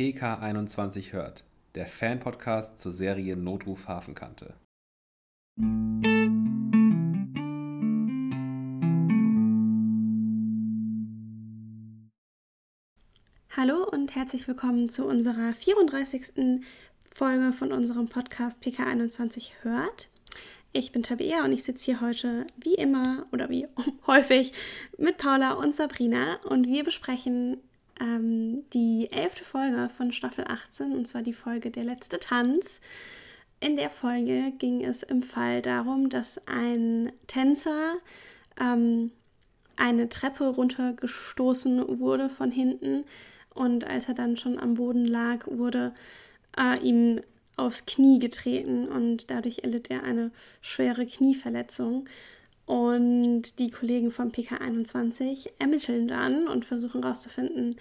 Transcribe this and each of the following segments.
PK21 hört, der Fan-Podcast zur Serie Notruf Hafenkante. Hallo und herzlich willkommen zu unserer 34. Folge von unserem Podcast PK21 hört. Ich bin Tabea und ich sitze hier heute wie immer oder wie häufig mit Paula und Sabrina und wir besprechen ähm, die elfte Folge von Staffel 18 und zwar die Folge Der letzte Tanz. In der Folge ging es im Fall darum, dass ein Tänzer ähm, eine Treppe runtergestoßen wurde von hinten und als er dann schon am Boden lag, wurde äh, ihm aufs Knie getreten und dadurch erlitt er eine schwere Knieverletzung. Und die Kollegen vom PK21 ermitteln dann und versuchen herauszufinden,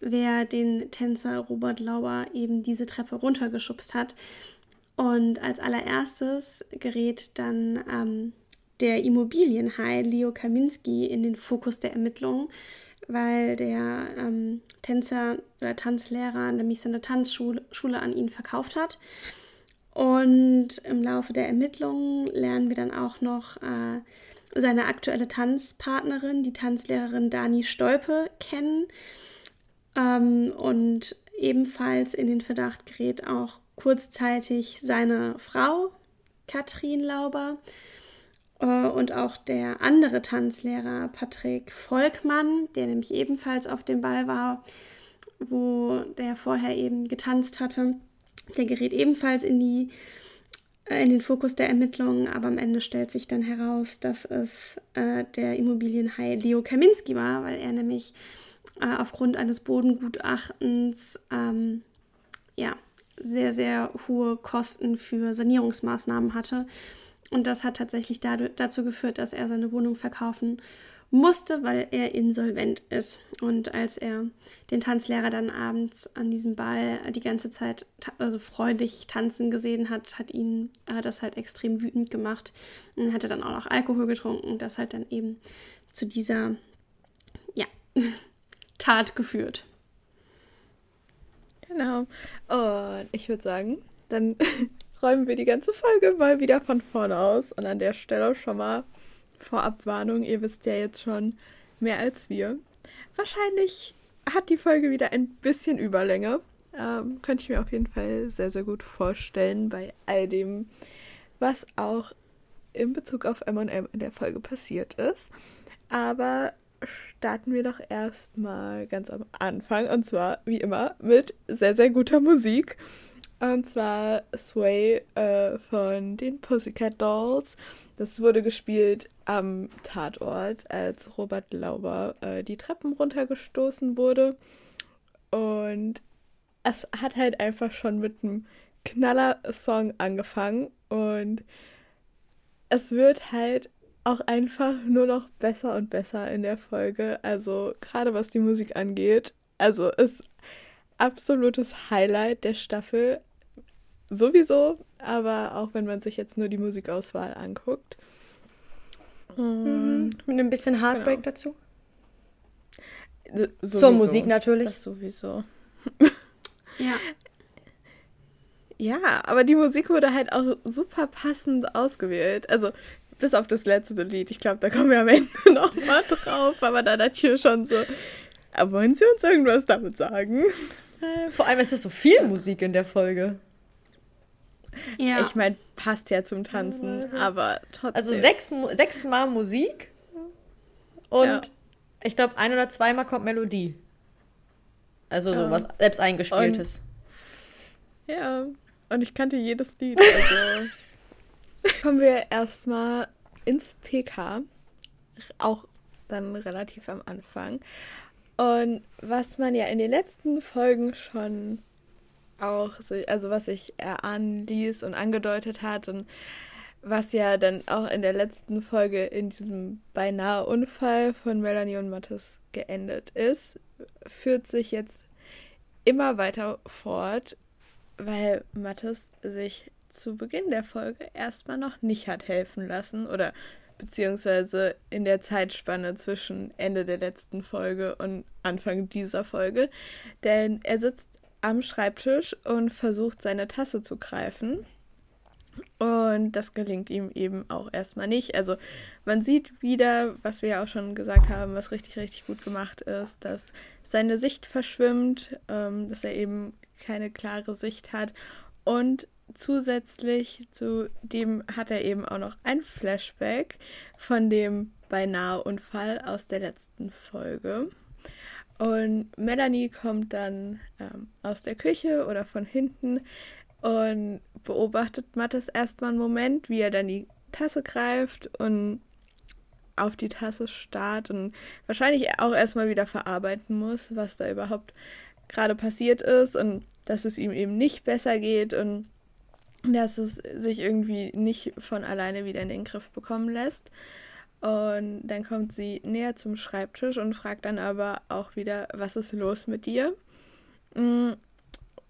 wer den Tänzer Robert Lauer eben diese Treppe runtergeschubst hat. Und als allererstes gerät dann ähm, der Immobilienhai Leo Kaminski in den Fokus der Ermittlungen, weil der ähm, Tänzer oder Tanzlehrer nämlich seine Tanzschule Schule an ihn verkauft hat. Und im Laufe der Ermittlungen lernen wir dann auch noch äh, seine aktuelle Tanzpartnerin, die Tanzlehrerin Dani Stolpe, kennen. Ähm, und ebenfalls in den Verdacht gerät auch kurzzeitig seine Frau, Katrin Lauber. Äh, und auch der andere Tanzlehrer Patrick Volkmann, der nämlich ebenfalls auf dem Ball war, wo der vorher eben getanzt hatte, der gerät ebenfalls in die äh, in den Fokus der Ermittlungen, aber am Ende stellt sich dann heraus, dass es äh, der Immobilienhai Leo Kaminski war, weil er nämlich äh, aufgrund eines Bodengutachtens ähm, ja, sehr, sehr hohe Kosten für Sanierungsmaßnahmen hatte. Und das hat tatsächlich dazu geführt, dass er seine Wohnung verkaufen musste, weil er insolvent ist. Und als er den Tanzlehrer dann abends an diesem Ball die ganze Zeit also freudig tanzen gesehen hat, hat ihn äh, das halt extrem wütend gemacht. Und hat er dann auch noch Alkohol getrunken, das hat dann eben zu dieser ja, Tat geführt. Genau. Und ich würde sagen, dann räumen wir die ganze Folge mal wieder von vorne aus. Und an der Stelle schon mal Vorabwarnung, ihr wisst ja jetzt schon mehr als wir. Wahrscheinlich hat die Folge wieder ein bisschen Überlänge. Ähm, könnte ich mir auf jeden Fall sehr, sehr gut vorstellen bei all dem, was auch in Bezug auf MM in der Folge passiert ist. Aber starten wir doch erstmal ganz am Anfang und zwar wie immer mit sehr, sehr guter Musik. Und zwar Sway äh, von den Pussycat Dolls. Das wurde gespielt am Tatort, als Robert Lauber äh, die Treppen runtergestoßen wurde. Und es hat halt einfach schon mit einem Knaller-Song angefangen. Und es wird halt auch einfach nur noch besser und besser in der Folge. Also gerade was die Musik angeht. Also ist absolutes Highlight der Staffel. Sowieso, aber auch wenn man sich jetzt nur die Musikauswahl anguckt. Mhm. Mit ein bisschen Heartbreak genau. dazu. Sowieso. Zur Musik natürlich. Das sowieso. ja. Ja, aber die Musik wurde halt auch super passend ausgewählt. Also, bis auf das letzte Lied. Ich glaube, da kommen wir am Ende noch mal drauf. Aber da ich mir schon so, aber wollen Sie uns irgendwas damit sagen? Äh, vor allem ist das so viel Musik in der Folge. Ja. Ich meine, passt ja zum Tanzen, aber trotzdem. Also sechs, sechsmal Musik und ja. ich glaube, ein oder zweimal kommt Melodie. Also ja. so was selbst eingespieltes. Und, ja, und ich kannte jedes Lied. Also kommen wir erstmal ins PK. Auch dann relativ am Anfang. Und was man ja in den letzten Folgen schon auch, also was sich erahnen ließ und angedeutet hat und was ja dann auch in der letzten Folge in diesem beinahe Unfall von Melanie und Mattes geendet ist, führt sich jetzt immer weiter fort, weil Mattes sich zu Beginn der Folge erstmal noch nicht hat helfen lassen oder beziehungsweise in der Zeitspanne zwischen Ende der letzten Folge und Anfang dieser Folge. Denn er sitzt am Schreibtisch und versucht seine Tasse zu greifen. Und das gelingt ihm eben auch erstmal nicht. Also man sieht wieder, was wir ja auch schon gesagt haben, was richtig, richtig gut gemacht ist, dass seine Sicht verschwimmt, ähm, dass er eben keine klare Sicht hat. Und zusätzlich zu dem hat er eben auch noch ein Flashback von dem beinahe Unfall aus der letzten Folge. Und Melanie kommt dann ähm, aus der Küche oder von hinten und beobachtet Mattes erstmal einen Moment, wie er dann die Tasse greift und auf die Tasse starrt und wahrscheinlich auch erstmal wieder verarbeiten muss, was da überhaupt gerade passiert ist und dass es ihm eben nicht besser geht und dass es sich irgendwie nicht von alleine wieder in den Griff bekommen lässt. Und dann kommt sie näher zum Schreibtisch und fragt dann aber auch wieder, was ist los mit dir? Mm,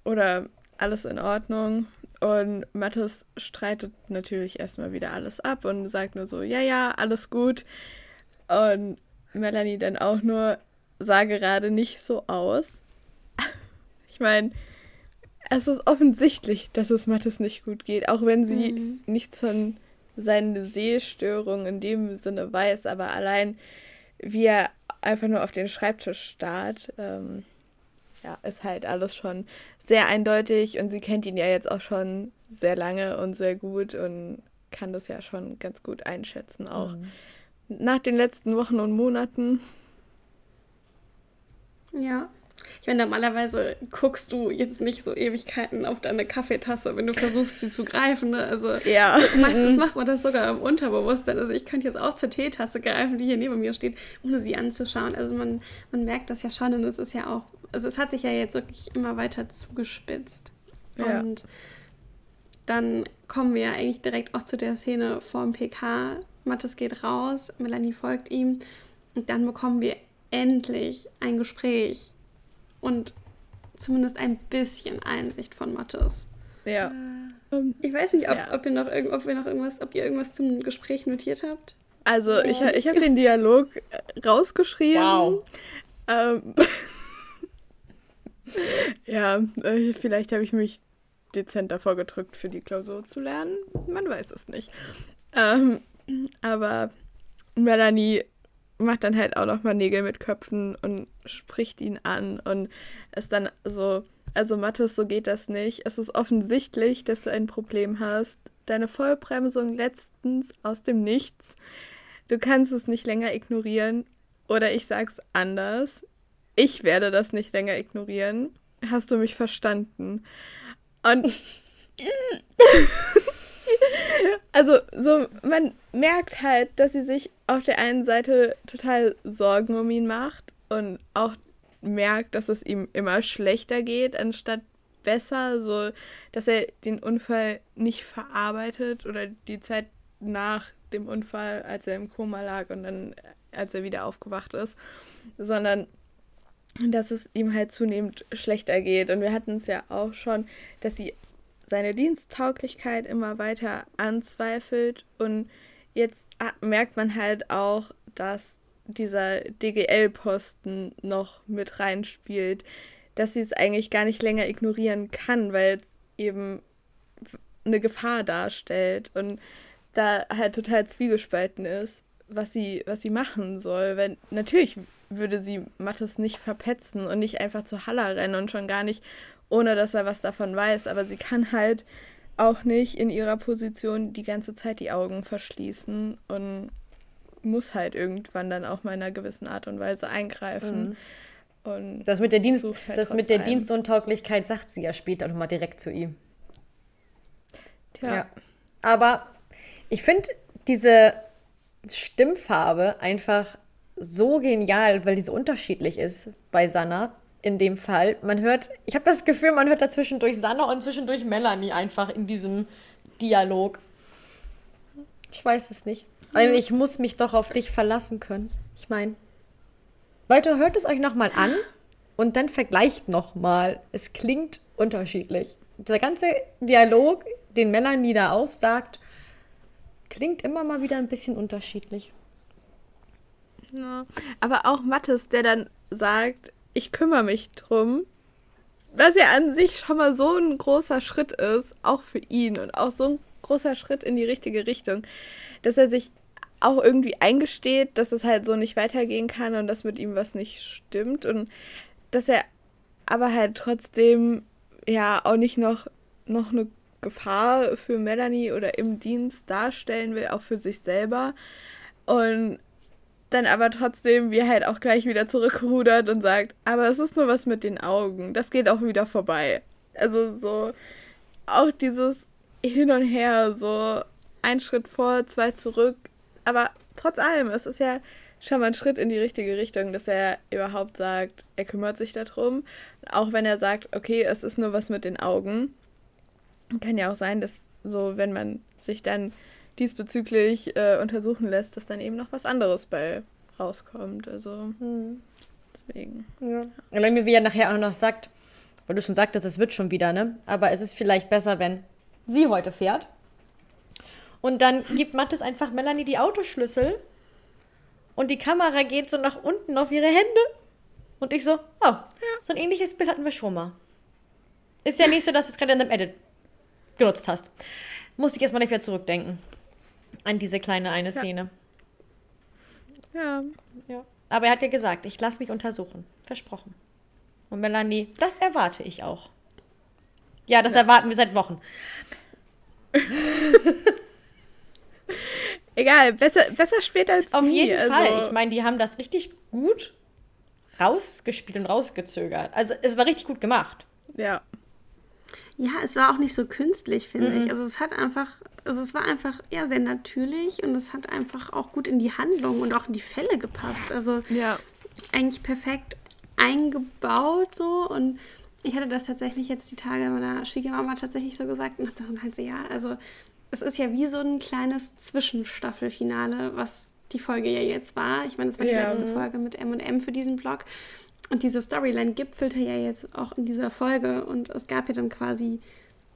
oder alles in Ordnung. Und Mathis streitet natürlich erstmal wieder alles ab und sagt nur so, ja, ja, alles gut. Und Melanie dann auch nur, sah gerade nicht so aus. ich meine, es ist offensichtlich, dass es Mathis nicht gut geht, auch wenn sie mhm. nichts von seinen Sehstörungen in dem Sinne weiß, aber allein wie er einfach nur auf den Schreibtisch starrt, ähm, ja, ist halt alles schon sehr eindeutig und sie kennt ihn ja jetzt auch schon sehr lange und sehr gut und kann das ja schon ganz gut einschätzen, auch mhm. nach den letzten Wochen und Monaten. Ja. Ich meine, normalerweise guckst du jetzt nicht so Ewigkeiten auf deine Kaffeetasse, wenn du versuchst, sie zu greifen. Ne? Also ja. meistens mhm. macht man das sogar im Unterbewusstsein. Also ich könnte jetzt auch zur Teetasse greifen, die hier neben mir steht, ohne sie anzuschauen. Also man, man merkt das ja schon und es ist ja auch also es hat sich ja jetzt wirklich immer weiter zugespitzt. Ja. Und dann kommen wir ja eigentlich direkt auch zu der Szene vorm PK. Mattes geht raus, Melanie folgt ihm und dann bekommen wir endlich ein Gespräch und zumindest ein bisschen Einsicht von Mattes. Ja. Äh, ich weiß nicht, ob, ja. ob, ihr noch, ob, wir noch irgendwas, ob ihr irgendwas zum Gespräch notiert habt. Also ja. ich, ich habe den Dialog rausgeschrieben. Wow. Ähm, ja, äh, vielleicht habe ich mich dezent davor gedrückt, für die Klausur zu lernen. Man weiß es nicht. Ähm, aber Melanie macht dann halt auch nochmal Nägel mit Köpfen und spricht ihn an und ist dann so, also Mathis, so geht das nicht. Es ist offensichtlich, dass du ein Problem hast. Deine Vollbremsung letztens aus dem Nichts. Du kannst es nicht länger ignorieren. Oder ich sag's anders. Ich werde das nicht länger ignorieren. Hast du mich verstanden? Und also so man merkt halt, dass sie sich auf der einen Seite total Sorgen um ihn macht und auch merkt, dass es ihm immer schlechter geht anstatt besser, so dass er den Unfall nicht verarbeitet oder die Zeit nach dem Unfall, als er im Koma lag und dann als er wieder aufgewacht ist, sondern dass es ihm halt zunehmend schlechter geht. Und wir hatten es ja auch schon, dass sie seine Diensttauglichkeit immer weiter anzweifelt. Und jetzt ah, merkt man halt auch, dass dieser DGL-Posten noch mit reinspielt, dass sie es eigentlich gar nicht länger ignorieren kann, weil es eben eine Gefahr darstellt und da halt total zwiegespalten ist, was sie, was sie machen soll. Weil natürlich würde sie Mattes nicht verpetzen und nicht einfach zu Halla rennen und schon gar nicht, ohne dass er was davon weiß. Aber sie kann halt auch nicht in ihrer Position die ganze Zeit die Augen verschließen und muss halt irgendwann dann auch mal in einer gewissen Art und Weise eingreifen. Mhm. Und das mit der, Dienst, halt das mit der Dienstuntauglichkeit sagt sie ja später nochmal direkt zu ihm. Tja. Ja. Aber ich finde diese Stimmfarbe einfach so genial, weil die so unterschiedlich ist bei Sanna in dem Fall. Man hört, ich habe das Gefühl, man hört da zwischendurch Sanna und zwischendurch Melanie einfach in diesem Dialog. Ich weiß es nicht. Weil ich muss mich doch auf dich verlassen können. Ich meine, Leute, hört es euch nochmal an und dann vergleicht nochmal. Es klingt unterschiedlich. Der ganze Dialog, den Melanie da aufsagt, klingt immer mal wieder ein bisschen unterschiedlich. Ja. Aber auch Mattes, der dann sagt, ich kümmere mich drum, was ja an sich schon mal so ein großer Schritt ist, auch für ihn und auch so ein großer Schritt in die richtige Richtung, dass er sich auch irgendwie eingesteht, dass es halt so nicht weitergehen kann und dass mit ihm was nicht stimmt und dass er aber halt trotzdem ja auch nicht noch, noch eine Gefahr für Melanie oder im Dienst darstellen will, auch für sich selber. Und dann aber trotzdem, wie er halt auch gleich wieder zurückrudert und sagt, aber es ist nur was mit den Augen, das geht auch wieder vorbei. Also so auch dieses Hin und Her, so ein Schritt vor, zwei zurück, aber trotz allem, es ist ja schon mal ein Schritt in die richtige Richtung, dass er überhaupt sagt, er kümmert sich darum. Auch wenn er sagt, okay, es ist nur was mit den Augen. Kann ja auch sein, dass so, wenn man sich dann diesbezüglich äh, untersuchen lässt, dass dann eben noch was anderes bei rauskommt. Also hm. deswegen. Ja. Und wie er nachher auch noch sagt, weil du schon sagtest, es wird schon wieder, ne? Aber es ist vielleicht besser, wenn sie heute fährt. Und dann gibt Mattes einfach Melanie die Autoschlüssel und die Kamera geht so nach unten auf ihre Hände. Und ich so, oh, ja. so ein ähnliches Bild hatten wir schon mal. Ist ja nicht so, dass du es gerade in dem Edit genutzt hast. Musste ich erstmal nicht wieder zurückdenken. An diese kleine eine Szene. Ja. ja. Aber er hat ja gesagt, ich lasse mich untersuchen. Versprochen. Und Melanie, das erwarte ich auch. Ja, das ja. erwarten wir seit Wochen. Egal, besser, besser später als Auf nie. jeden also. Fall. Ich meine, die haben das richtig gut rausgespielt und rausgezögert. Also es war richtig gut gemacht. Ja. Ja, es war auch nicht so künstlich, finde mhm. ich. Also es hat einfach, also es war einfach ja sehr natürlich und es hat einfach auch gut in die Handlung und auch in die Fälle gepasst. Also ja. eigentlich perfekt eingebaut so und ich hatte das tatsächlich jetzt die Tage meiner Schwiegermama tatsächlich so gesagt und habe dann halt so, ja, also es ist ja wie so ein kleines Zwischenstaffelfinale, was die Folge ja jetzt war. Ich meine, es war die ja. letzte Folge mit M&M für diesen Blog. Und diese Storyline gipfelte ja jetzt auch in dieser Folge. Und es gab ja dann quasi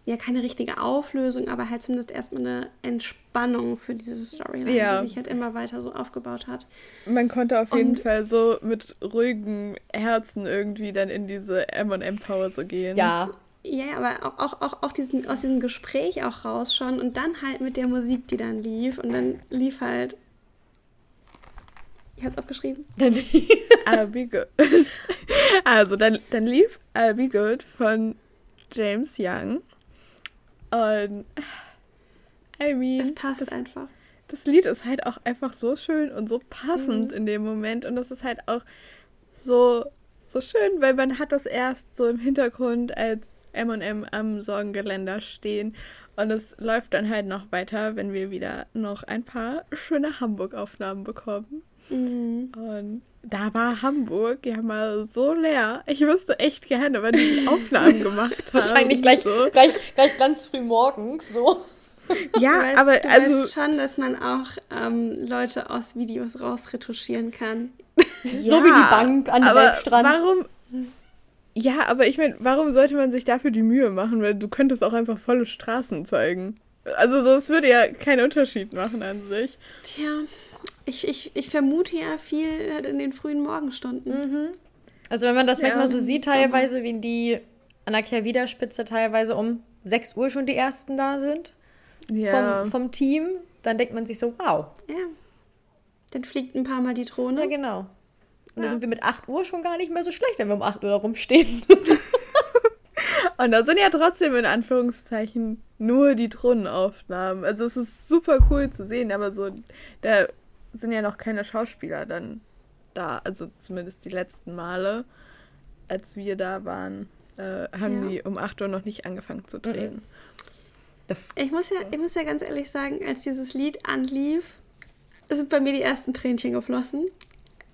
ja keine richtige Auflösung, aber halt zumindest erstmal eine Entspannung für diese Storyline, ja. die sich halt immer weiter so aufgebaut hat. Man konnte auf jeden und, Fall so mit ruhigem Herzen irgendwie dann in diese M&M-Pause gehen. Ja, ja, aber auch, auch, auch, auch diesen, aus diesem Gespräch auch raus schon und dann halt mit der Musik, die dann lief. Und dann lief halt. Ich hab's aufgeschrieben. I'll be good. Also, dann, dann lief I'll be good von James Young. Und. I mean. Es passt das, einfach. Das Lied ist halt auch einfach so schön und so passend mhm. in dem Moment. Und das ist halt auch so, so schön, weil man hat das erst so im Hintergrund als MM am Sorgengeländer stehen. Und es läuft dann halt noch weiter, wenn wir wieder noch ein paar schöne Hamburg-Aufnahmen bekommen. Mhm. Und da war Hamburg ja mal so leer. Ich wüsste echt gerne, wenn die, die Aufnahmen gemacht haben. Wahrscheinlich gleich, so. gleich, gleich ganz früh morgens so. Ja, weißt, aber du also weißt schon, dass man auch ähm, Leute aus Videos rausretuschieren kann. so ja, wie die Bank an dem Elbstrand. Warum, ja, aber ich meine, warum sollte man sich dafür die Mühe machen? Weil du könntest auch einfach volle Straßen zeigen. Also so, es würde ja keinen Unterschied machen an sich. Tja, ich, ich, ich vermute ja viel in den frühen Morgenstunden. Mhm. Also wenn man das ja. manchmal so sieht, teilweise, wie die an der Kehrwiederspitze teilweise um 6 Uhr schon die ersten da sind ja. vom, vom Team, dann denkt man sich so, wow. Ja. Dann fliegt ein paar Mal die Drohne. Ja, genau. Und ja. da sind wir mit 8 Uhr schon gar nicht mehr so schlecht, wenn wir um 8 Uhr da rumstehen. Und da sind ja trotzdem in Anführungszeichen nur die Drohnenaufnahmen. Also es ist super cool zu sehen, aber so, da sind ja noch keine Schauspieler dann da. Also zumindest die letzten Male, als wir da waren, äh, haben ja. die um 8 Uhr noch nicht angefangen zu drehen. Mhm. Ich muss, ja, ich muss ja ganz ehrlich sagen, als dieses Lied anlief, sind bei mir die ersten Tränchen geflossen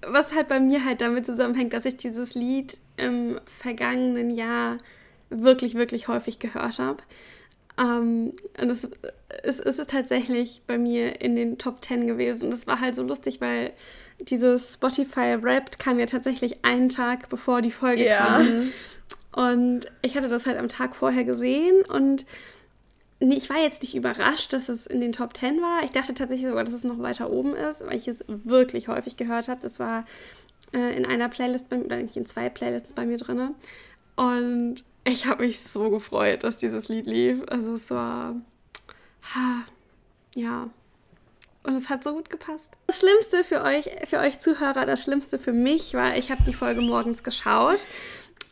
was halt bei mir halt damit zusammenhängt, dass ich dieses Lied im vergangenen Jahr wirklich, wirklich häufig gehört habe. Ähm, und es, es, es, ist tatsächlich bei mir in den Top 10 gewesen. Und es war halt so lustig, weil dieses Spotify Wrapped kam ja tatsächlich einen Tag bevor die Folge ja. kam. Und ich hatte das halt am Tag vorher gesehen und nee, ich war jetzt nicht überrascht, dass es in den Top 10 war. Ich dachte tatsächlich sogar, dass es noch weiter oben ist, weil ich es wirklich häufig gehört habe. Das war äh, in einer Playlist, bei, oder nicht in zwei Playlists bei mir drin. Und ich habe mich so gefreut, dass dieses Lied lief. Also es war, ha, ja. Und es hat so gut gepasst. Das Schlimmste für euch, für euch Zuhörer, das Schlimmste für mich war, ich habe die Folge morgens geschaut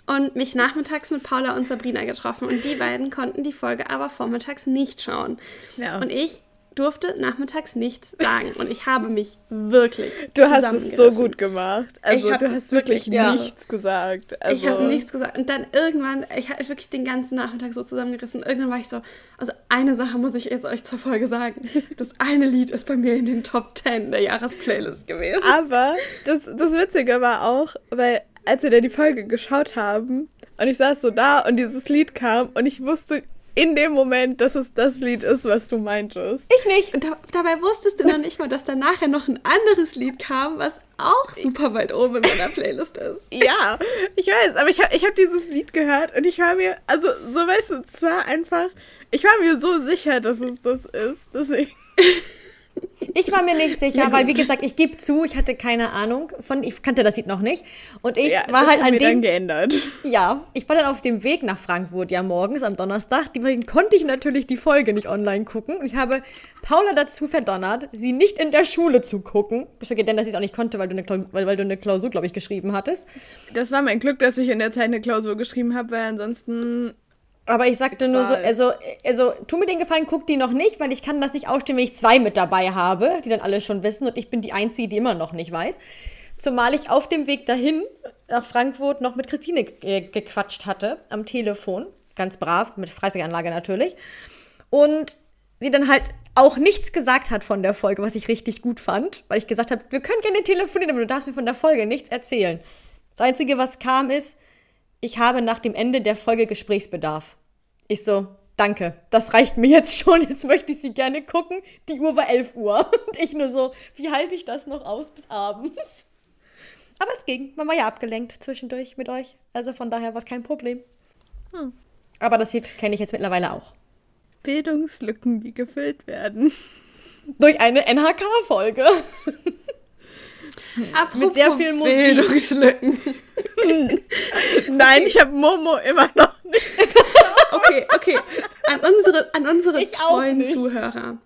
und mich nachmittags mit Paula und Sabrina getroffen. Und die beiden konnten die Folge aber vormittags nicht schauen. Ja. Und ich durfte nachmittags nichts sagen und ich habe mich wirklich Du hast es so gut gemacht. Also du hast wirklich, wirklich nichts gesagt. Also ich habe nichts gesagt und dann irgendwann, ich habe wirklich den ganzen Nachmittag so zusammengerissen. Irgendwann war ich so, also eine Sache muss ich jetzt euch zur Folge sagen. Das eine Lied ist bei mir in den Top 10 der Jahresplaylist gewesen. Aber das, das Witzige war auch, weil als wir da die Folge geschaut haben und ich saß so da und dieses Lied kam und ich wusste in dem Moment, dass es das Lied ist, was du meintest. Ich nicht. Und da, dabei wusstest du noch nicht mal, dass da nachher noch ein anderes Lied kam, was auch super weit oben in meiner Playlist ist. ja, ich weiß, aber ich habe ich hab dieses Lied gehört und ich war mir, also so weißt du, zwar einfach, ich war mir so sicher, dass es das ist, deswegen. Ich war mir nicht sicher, weil wie gesagt, ich gebe zu, ich hatte keine Ahnung von, ich kannte das Lied noch nicht und ich ja, war halt an dem geändert. Ja, ich war dann auf dem Weg nach Frankfurt ja morgens am Donnerstag, deswegen konnte ich natürlich die Folge nicht online gucken und ich habe Paula dazu verdonnert, sie nicht in der Schule zu gucken. Ich denn, dass ich es auch nicht konnte, weil du eine, weil, weil du eine Klausur, glaube ich, geschrieben hattest. Das war mein Glück, dass ich in der Zeit eine Klausur geschrieben habe, weil ansonsten aber ich sagte nur so, also, also tu mir den Gefallen, guck die noch nicht, weil ich kann das nicht ausstehen, wenn ich zwei mit dabei habe, die dann alle schon wissen und ich bin die Einzige, die immer noch nicht weiß. Zumal ich auf dem Weg dahin nach Frankfurt noch mit Christine gequatscht hatte am Telefon, ganz brav, mit Freisprechanlage natürlich. Und sie dann halt auch nichts gesagt hat von der Folge, was ich richtig gut fand, weil ich gesagt habe, wir können gerne telefonieren, aber du darfst mir von der Folge nichts erzählen. Das Einzige, was kam, ist, ich habe nach dem Ende der Folge Gesprächsbedarf. Ich so, danke, das reicht mir jetzt schon, jetzt möchte ich sie gerne gucken. Die Uhr war 11 Uhr. Und ich nur so, wie halte ich das noch aus bis abends? Aber es ging, man war ja abgelenkt zwischendurch mit euch. Also von daher war es kein Problem. Hm. Aber das Lied kenne ich jetzt mittlerweile auch. Bildungslücken, die gefüllt werden. Durch eine NHK-Folge. Apropos Mit sehr viel Musik. Bildungslücken. Nein, ich habe Momo immer noch nicht. okay, okay. An unsere, an unsere treuen Zuhörer.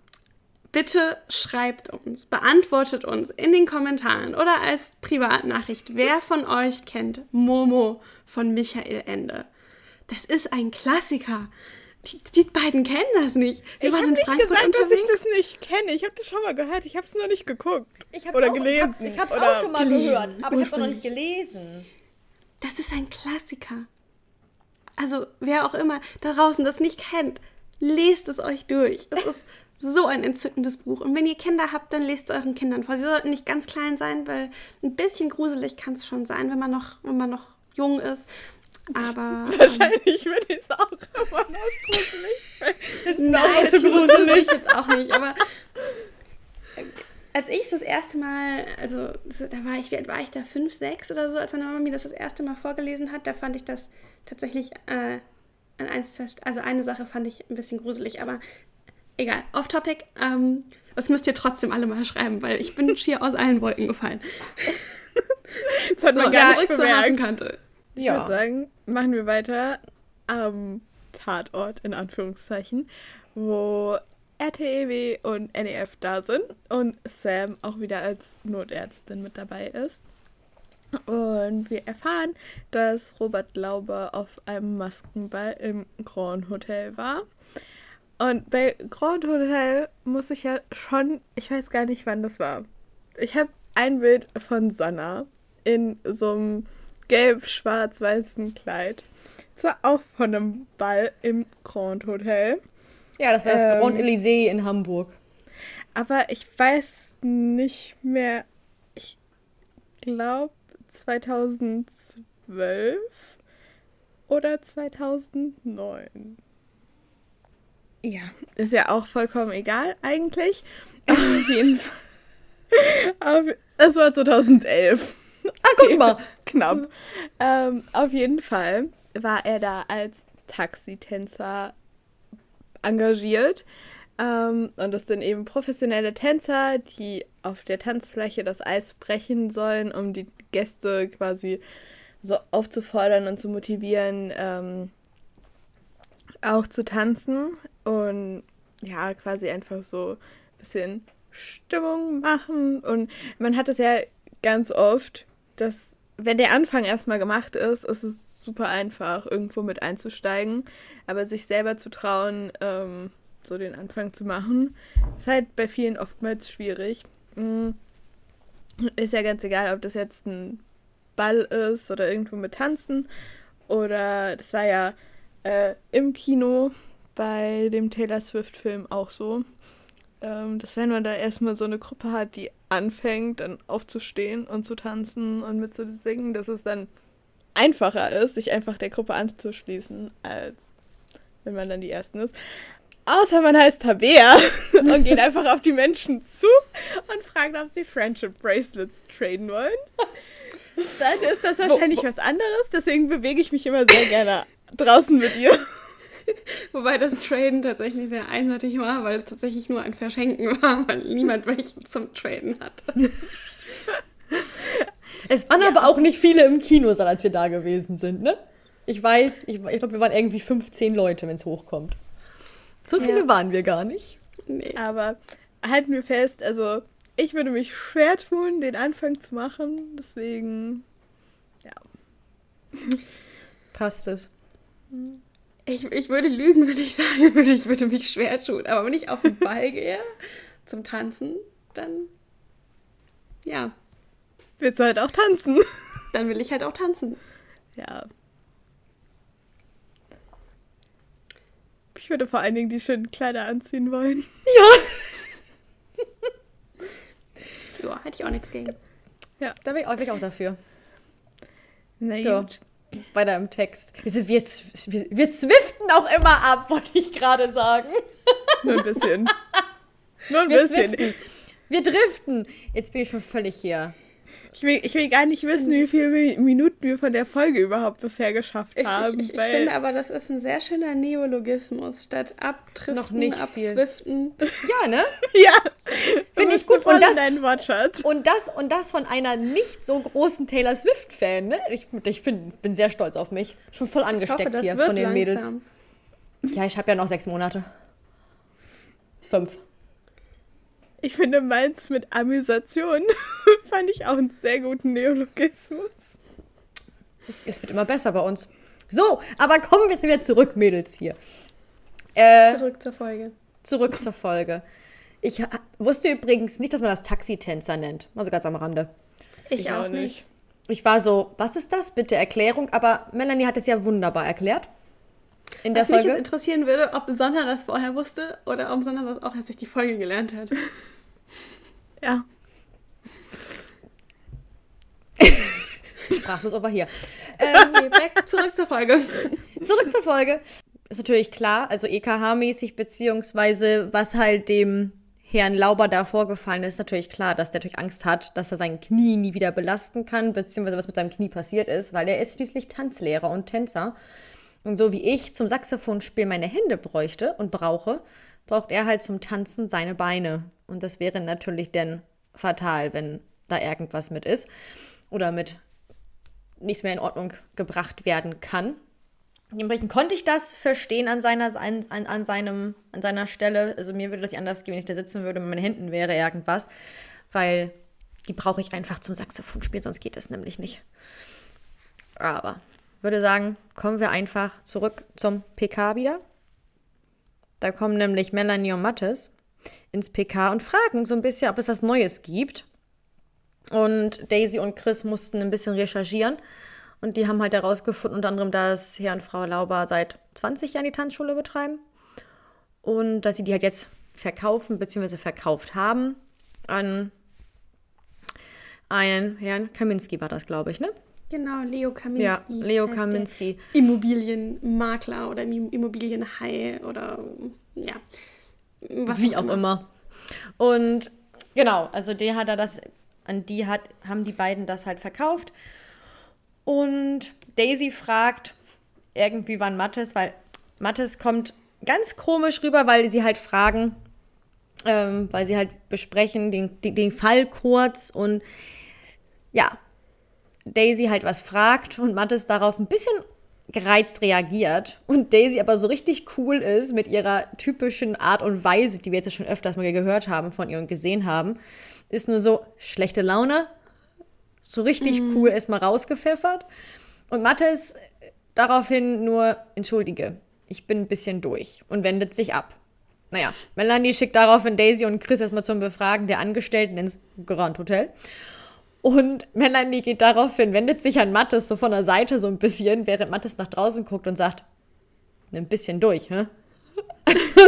Bitte schreibt uns, beantwortet uns in den Kommentaren oder als Privatnachricht, wer von euch kennt Momo von Michael Ende. Das ist ein Klassiker. Die, die beiden kennen das nicht. Wir ich habe nicht Frankfurt gesagt, unterwegs. dass ich das nicht kenne. Ich habe das schon mal gehört. Ich habe es nur nicht geguckt. oder auch, gelesen. Ich habe es auch schon mal gelesen. gehört, aber ich habe es noch nicht gelesen. Das ist ein Klassiker. Also, wer auch immer da draußen das nicht kennt, lest es euch durch. Es ist so ein entzückendes Buch. Und wenn ihr Kinder habt, dann lest es euren Kindern vor. Sie sollten nicht ganz klein sein, weil ein bisschen gruselig kann es schon sein, wenn man noch, wenn man noch jung ist. Aber. Wahrscheinlich ähm, würde ich es auch immer noch gruselig. Ist mir auch zu gruselig. jetzt auch nicht, aber. Als ich das erste Mal, also da war ich, wie alt war ich da? Fünf, sechs oder so, als meine Mama mir das das erste Mal vorgelesen hat, da fand ich das tatsächlich äh, an eins, also eine Sache fand ich ein bisschen gruselig, aber egal, off topic. Ähm, das müsst ihr trotzdem alle mal schreiben, weil ich bin schier aus allen Wolken gefallen. das hat so, man gar nicht bemerkt. Ich ja. würde sagen, machen wir weiter am Tatort, in Anführungszeichen, wo RTEW und NEF da sind und Sam auch wieder als Notärztin mit dabei ist. Und wir erfahren, dass Robert Laube auf einem Maskenball im Grand Hotel war. Und bei Grand Hotel muss ich ja schon, ich weiß gar nicht, wann das war. Ich habe ein Bild von Sanna in so einem gelb-schwarz-weißen Kleid. Zwar auch von einem Ball im Grand Hotel. Ja, das war das ähm, Grand Elysée in Hamburg. Aber ich weiß nicht mehr. Ich glaube 2012 oder 2009. Ja, ist ja auch vollkommen egal eigentlich. Auf jeden Fall. Es war 2011. Guck mal. Knapp. Ähm, auf jeden Fall war er da als Taxitänzer engagiert. Ähm, und das sind eben professionelle Tänzer, die auf der Tanzfläche das Eis brechen sollen, um die Gäste quasi so aufzufordern und zu motivieren, ähm, auch zu tanzen und ja, quasi einfach so ein bisschen Stimmung machen. Und man hat es ja ganz oft, dass wenn der Anfang erstmal gemacht ist, ist es super einfach, irgendwo mit einzusteigen. Aber sich selber zu trauen, ähm, so den Anfang zu machen, ist halt bei vielen oftmals schwierig. Mhm. Ist ja ganz egal, ob das jetzt ein Ball ist oder irgendwo mit Tanzen. Oder das war ja äh, im Kino bei dem Taylor Swift-Film auch so. Ähm, dass wenn man da erstmal so eine Gruppe hat, die anfängt, dann aufzustehen und zu tanzen und mitzusingen, dass es dann einfacher ist, sich einfach der Gruppe anzuschließen, als wenn man dann die Ersten ist. Außer man heißt Tabea und geht einfach auf die Menschen zu und fragt, ob sie Friendship Bracelets traden wollen. Dann ist das wahrscheinlich wo, wo, was anderes, deswegen bewege ich mich immer sehr gerne draußen mit ihr. Wobei das Traden tatsächlich sehr einseitig war, weil es tatsächlich nur ein Verschenken war, weil niemand welche zum Traden hatte. Es waren ja. aber auch nicht viele im Kinosaal, als wir da gewesen sind, ne? Ich weiß, ich, ich glaube, wir waren irgendwie 15 Leute, wenn es hochkommt. So viele ja. waren wir gar nicht. Nee. Aber halten wir fest, also ich würde mich schwer tun, den Anfang zu machen. Deswegen, ja. Passt es. Ich, ich würde lügen, wenn ich sagen würde, ich würde mich schwer tun. Aber wenn ich auf den Ball gehe zum Tanzen, dann ja. Willst du halt auch tanzen? Dann will ich halt auch tanzen. Ja. Ich würde vor allen Dingen die schönen Kleider anziehen wollen. Ja. so, hätte ich auch nichts gegen. Ja. Da bin ich auch, auch dafür. Na gut. Ja. Weiter im Text. Wir, wir, wir, wir swiften auch immer ab, wollte ich gerade sagen. Nur ein bisschen. Nur ein wir bisschen. Swiften. Wir driften. Jetzt bin ich schon völlig hier. Ich will, ich will gar nicht wissen, wie viele Minuten wir von der Folge überhaupt bisher geschafft haben. Ich, ich, ich finde aber, das ist ein sehr schöner Neologismus. Statt abtriften, Noch nicht abswiften. Ja, ne? ja. Finde ich gut. Und das, und, das, und das von einer nicht so großen Taylor Swift-Fan. Ne? Ich, ich bin, bin sehr stolz auf mich. Schon voll angesteckt hoffe, hier von den langsam. Mädels. Ja, ich habe ja noch sechs Monate. Fünf. Ich finde meins mit Amüsation fand ich auch einen sehr guten Neologismus. Es wird immer besser bei uns. So, aber kommen wir jetzt wieder zurück, Mädels hier. Äh, zurück zur Folge. Zurück zur Folge. Ich wusste übrigens nicht, dass man das Taxitänzer nennt. Also ganz am Rande. Ich, ich auch nicht. Ich war so, was ist das? Bitte Erklärung. Aber Melanie hat es ja wunderbar erklärt in der Was Folge. Mich jetzt interessieren würde, ob Sandra das vorher wusste oder ob Sandra das auch erst durch die Folge gelernt hat. Ja. Sprachlos aber hier. Ähm, okay, back, zurück zur Folge. Zurück zur Folge. Ist natürlich klar, also EKH-mäßig, beziehungsweise was halt dem Herrn Lauber da vorgefallen ist, natürlich klar, dass der natürlich Angst hat, dass er sein Knie nie wieder belasten kann, beziehungsweise was mit seinem Knie passiert ist, weil er ist schließlich Tanzlehrer und Tänzer. Und so wie ich zum Saxophonspiel meine Hände bräuchte und brauche, braucht er halt zum Tanzen seine Beine. Und das wäre natürlich dann fatal, wenn da irgendwas mit ist oder mit nichts mehr in Ordnung gebracht werden kann. Dementsprechend konnte ich das verstehen an seiner, an, an, seinem, an seiner Stelle. Also mir würde das anders gehen, wenn ich da sitzen würde, mit meinen Händen wäre irgendwas. Weil die brauche ich einfach zum Saxophonspielen, sonst geht das nämlich nicht. Aber würde sagen, kommen wir einfach zurück zum PK wieder. Da kommen nämlich Melanie und Mattes ins PK und fragen so ein bisschen, ob es was Neues gibt. Und Daisy und Chris mussten ein bisschen recherchieren. Und die haben halt herausgefunden, unter anderem, dass Herr und Frau Lauber seit 20 Jahren die Tanzschule betreiben. Und dass sie die halt jetzt verkaufen bzw. verkauft haben an einen Herrn Kaminski war das, glaube ich, ne? Genau, Leo Kaminski. Ja, Leo Kaminski. Immobilienmakler oder Immobilienhai oder ja. Was Wie auch immer. immer. Und genau, also der hat er das, an die hat, haben die beiden das halt verkauft. Und Daisy fragt irgendwie, wann Mattes, weil Mattes kommt ganz komisch rüber, weil sie halt fragen, ähm, weil sie halt besprechen den, den, den Fall kurz und ja, Daisy halt was fragt und Mattes darauf ein bisschen gereizt reagiert und Daisy aber so richtig cool ist mit ihrer typischen Art und Weise, die wir jetzt schon öfters mal gehört haben von ihr und gesehen haben, ist nur so schlechte Laune, so richtig mhm. cool erstmal rausgepfeffert und Mattes daraufhin nur entschuldige, ich bin ein bisschen durch und wendet sich ab. Naja, Melanie schickt daraufhin Daisy und Chris erstmal zum Befragen der Angestellten ins Grand Hotel. Und Melanie geht daraufhin, wendet sich an Mattes so von der Seite so ein bisschen, während Mattes nach draußen guckt und sagt, ein bisschen durch, hä?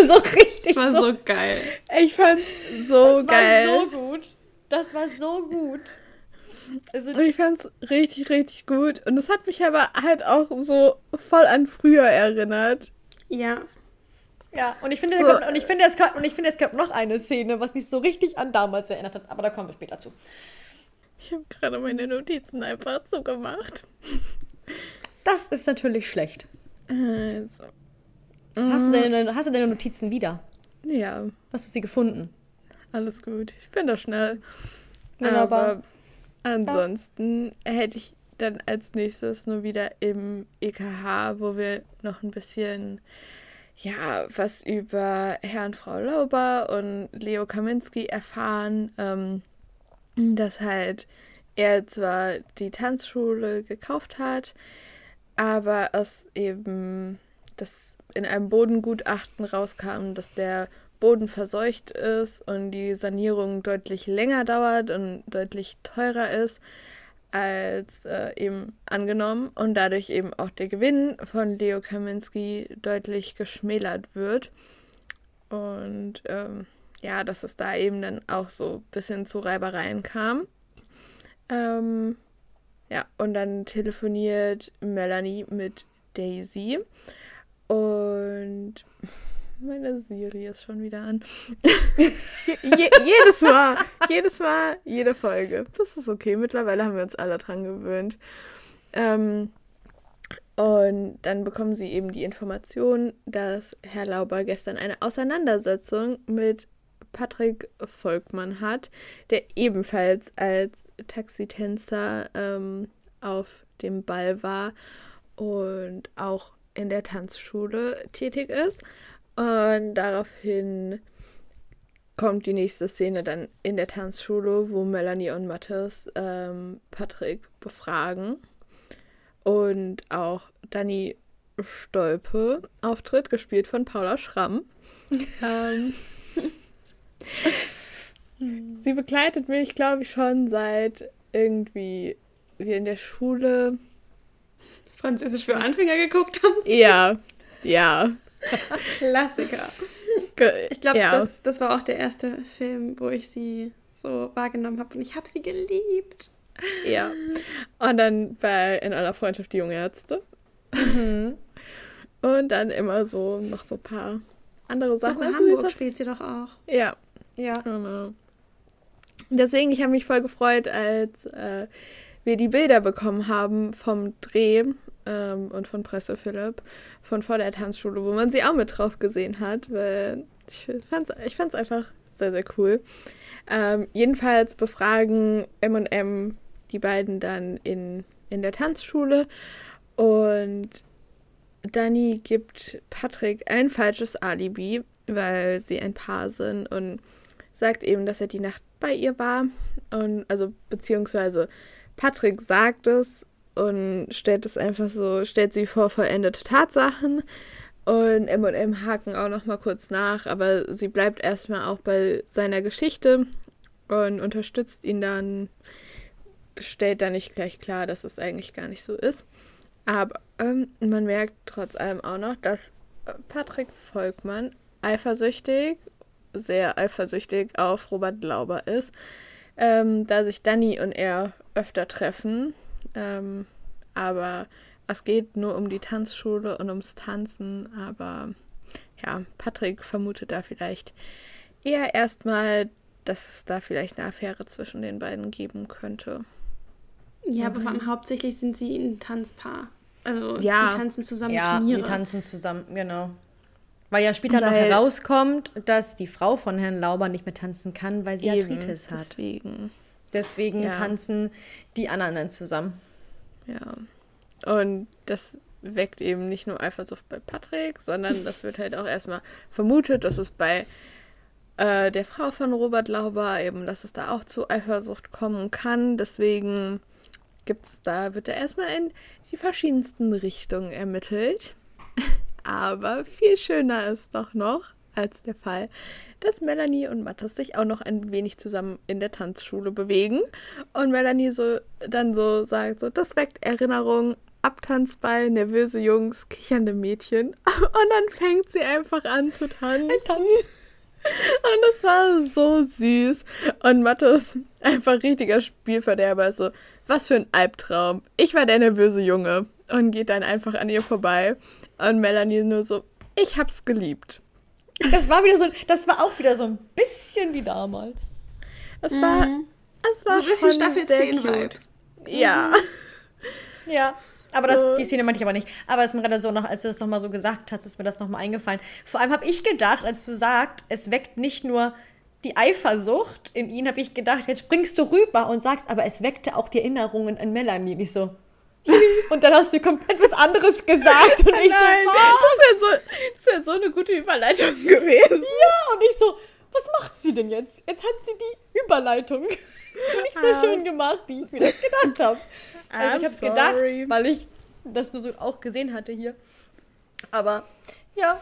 so richtig. Das war so, so geil. Ich fand's so das geil. Das war so gut. Das war so gut. Also, ich fand's richtig, richtig gut. Und es hat mich aber halt auch so voll an früher erinnert. Ja. Ja, und ich finde, so. kommt, und ich finde, es kommt, und ich finde, es gab noch eine Szene, was mich so richtig an damals erinnert hat, aber da kommen wir später zu. Ich habe gerade meine Notizen einfach zugemacht. Das ist natürlich schlecht. Also. Hast du, deine, hast du deine Notizen wieder? Ja. Hast du sie gefunden? Alles gut. Ich bin da schnell. Wunderbar. Aber ansonsten ja. hätte ich dann als nächstes nur wieder im EKH, wo wir noch ein bisschen ja, was über Herrn und Frau Lauber und Leo Kaminski erfahren. Ähm, dass halt er zwar die Tanzschule gekauft hat, aber es eben das in einem Bodengutachten rauskam, dass der Boden verseucht ist und die Sanierung deutlich länger dauert und deutlich teurer ist als äh, eben angenommen und dadurch eben auch der Gewinn von Leo Kaminski deutlich geschmälert wird. Und ähm, ja, dass es da eben dann auch so ein bisschen zu Reibereien kam. Ähm, ja, und dann telefoniert Melanie mit Daisy. Und meine Siri ist schon wieder an. Je, je, jedes Mal, jedes Mal, jede Folge. Das ist okay. Mittlerweile haben wir uns alle dran gewöhnt. Ähm, und dann bekommen sie eben die Information, dass Herr Lauber gestern eine Auseinandersetzung mit Patrick Volkmann hat, der ebenfalls als Taxitänzer ähm, auf dem Ball war und auch in der Tanzschule tätig ist. Und daraufhin kommt die nächste Szene dann in der Tanzschule, wo Melanie und Mathis ähm, Patrick befragen. Und auch Danny Stolpe auftritt, gespielt von Paula Schramm. ähm, Sie begleitet mich, glaube ich, schon seit irgendwie wir in der Schule Französisch für Anfänger geguckt haben. Ja, ja. Klassiker. Ich glaube, ja. das, das war auch der erste Film, wo ich sie so wahrgenommen habe und ich habe sie geliebt. Ja. Und dann bei In aller Freundschaft die junge Ärzte. Mhm. Und dann immer so noch so ein paar andere Sachen. So, also Hamburg spielt sie doch auch. Ja, ja. Genau. Deswegen, ich habe mich voll gefreut, als äh, wir die Bilder bekommen haben vom Dreh ähm, und von Presse Philipp von vor der Tanzschule, wo man sie auch mit drauf gesehen hat, weil ich fand es ich fand's einfach sehr, sehr cool. Ähm, jedenfalls befragen M&M die beiden dann in, in der Tanzschule und Dani gibt Patrick ein falsches Alibi, weil sie ein Paar sind und sagt eben, dass er die Nacht bei ihr war. Und also beziehungsweise Patrick sagt es und stellt es einfach so, stellt sie vor vollendete Tatsachen. Und M&M haken auch noch mal kurz nach, aber sie bleibt erstmal auch bei seiner Geschichte und unterstützt ihn dann, stellt dann nicht gleich klar, dass es eigentlich gar nicht so ist. Aber ähm, man merkt trotz allem auch noch, dass Patrick Volkmann eifersüchtig sehr eifersüchtig auf Robert Lauber ist, ähm, da sich Danny und er öfter treffen. Ähm, aber es geht nur um die Tanzschule und ums Tanzen. Aber ja, Patrick vermutet da vielleicht eher erstmal, dass es da vielleicht eine Affäre zwischen den beiden geben könnte. Ja, aber mhm. hauptsächlich sind sie ein Tanzpaar. Also ja. die tanzen zusammen ja, Turniere. die tanzen zusammen, genau. Weil ja später weil, noch herauskommt, dass die Frau von Herrn Lauber nicht mehr tanzen kann, weil sie eben, Arthritis hat. Deswegen. Deswegen ja. tanzen die anderen dann zusammen. Ja. Und das weckt eben nicht nur Eifersucht bei Patrick, sondern das wird halt auch erstmal vermutet, dass es bei äh, der Frau von Robert Lauber eben, dass es da auch zu Eifersucht kommen kann. Deswegen gibt's da, wird da erstmal in die verschiedensten Richtungen ermittelt. Aber viel schöner ist doch noch als der Fall, dass Melanie und Mathis sich auch noch ein wenig zusammen in der Tanzschule bewegen und Melanie so dann so sagt, so das weckt Erinnerungen, Abtanzball, nervöse Jungs, kichernde Mädchen und dann fängt sie einfach an zu tanzen. Ein Tanz. Und das war so süß. Und Mathis, einfach richtiger Spielverderber, so, was für ein Albtraum. Ich war der nervöse Junge. Und geht dann einfach an ihr vorbei. Und Melanie nur so, ich hab's geliebt. Das war wieder so, das war auch wieder so ein bisschen wie damals. Es war, mhm. es war so ein bisschen Staffel sehr 10 cute. Ja. Mhm. Ja. Aber so. das, die Szene meinte ich aber nicht. Aber es ist mir gerade so noch, als du das nochmal so gesagt hast, ist mir das nochmal eingefallen. Vor allem habe ich gedacht, als du sagst, es weckt nicht nur die Eifersucht in ihn, habe ich gedacht, jetzt springst du rüber und sagst, aber es weckte auch die Erinnerungen an Melanie. Und ich so, und dann hast du komplett was anderes gesagt. Und ich Nein, so, was? Das ist, ja so, das ist ja so eine gute Überleitung gewesen. Ja, und ich so, was macht sie denn jetzt? Jetzt hat sie die Überleitung nicht so ah. schön gemacht, wie ich mir das gedacht habe. Also ich habe es gedacht, weil ich das nur so auch gesehen hatte hier. Aber ja,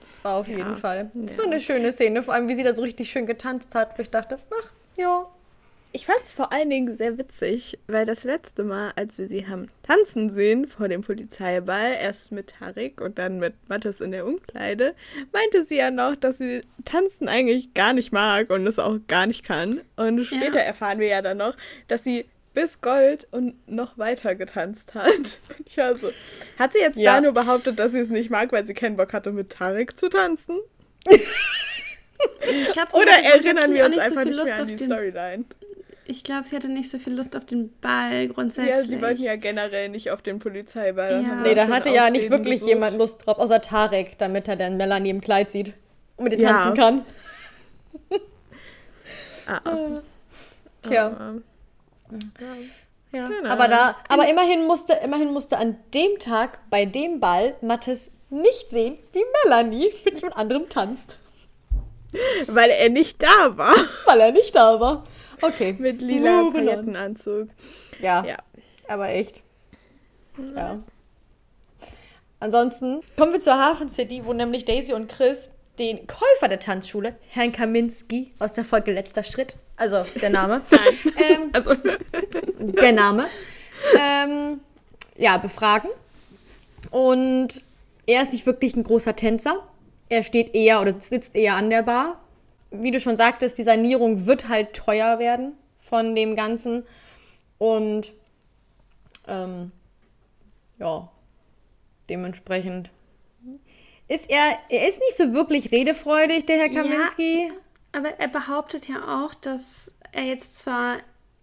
das war auf ja. jeden Fall. Das ja. war eine schöne Szene, vor allem wie sie da so richtig schön getanzt hat. Und ich dachte, ach, ja, ich fand es vor allen Dingen sehr witzig, weil das letzte Mal, als wir sie haben tanzen sehen vor dem Polizeiball, erst mit Tarik und dann mit Mathis in der Umkleide, meinte sie ja noch, dass sie tanzen eigentlich gar nicht mag und es auch gar nicht kann. Und später ja. erfahren wir ja dann noch, dass sie bis Gold und noch weiter getanzt hat. Ich also, hat sie jetzt ja. da nur behauptet, dass sie es nicht mag, weil sie keinen Bock hatte, mit Tarik zu tanzen? Glaub, Oder erinnern wir uns einfach so nicht mehr an die Storyline? Ich glaube, sie hatte nicht so viel Lust auf den Ball grundsätzlich. Ja, sie wollten ja generell nicht auf den Polizeiball. Ja. Nee, da hatte ja nicht wirklich gesucht. jemand Lust drauf, außer Tarek, damit er dann Melanie im Kleid sieht und mit ihr ja. tanzen kann. ah. äh, ja. Ah. Ja. Genau. Aber da, aber immerhin musste, immerhin musste an dem Tag bei dem Ball Mattes nicht sehen, wie Melanie mit jemand anderem tanzt. Weil er nicht da war. Weil er nicht da war. Okay. Mit lila Palettenanzug. Ja. ja. Aber echt. Ja. Ansonsten kommen wir zur Hafen City, wo nämlich Daisy und Chris den Käufer der Tanzschule, Herrn Kaminski, aus der Folge Letzter Schritt, also der Name, ähm, also. der Name, ähm, ja, befragen. Und er ist nicht wirklich ein großer Tänzer. Er steht eher oder sitzt eher an der Bar wie du schon sagtest, die Sanierung wird halt teuer werden von dem Ganzen. Und ähm, ja, dementsprechend ist er, er ist nicht so wirklich redefreudig, der Herr Kaminski. Ja, aber er behauptet ja auch, dass er jetzt zwar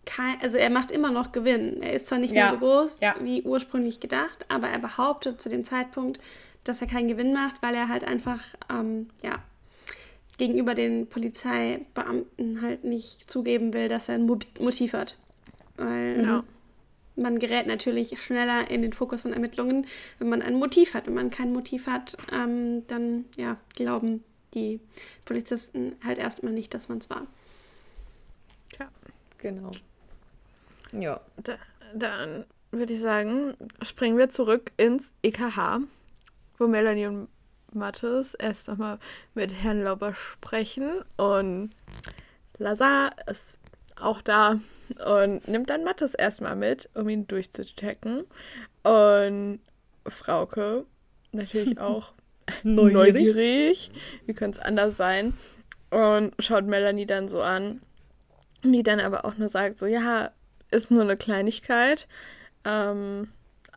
kein, also er macht immer noch Gewinn. Er ist zwar nicht ja. mehr so groß ja. wie ursprünglich gedacht, aber er behauptet zu dem Zeitpunkt, dass er keinen Gewinn macht, weil er halt einfach ähm, ja, gegenüber den Polizeibeamten halt nicht zugeben will, dass er ein Motiv hat. Weil ja. man gerät natürlich schneller in den Fokus von Ermittlungen, wenn man ein Motiv hat. Wenn man kein Motiv hat, ähm, dann ja, glauben die Polizisten halt erstmal nicht, dass man es war. Ja, genau. Ja. Da, dann würde ich sagen, springen wir zurück ins EKH, wo Melanie und Mathis erst nochmal mit Herrn Lauber sprechen und Lazar ist auch da und nimmt dann Mathis erstmal mit, um ihn durchzuchecken. Und Frauke natürlich auch neugierig. neugierig. Wie könnte es anders sein? Und schaut Melanie dann so an, die dann aber auch nur sagt, so ja, ist nur eine Kleinigkeit. Ähm,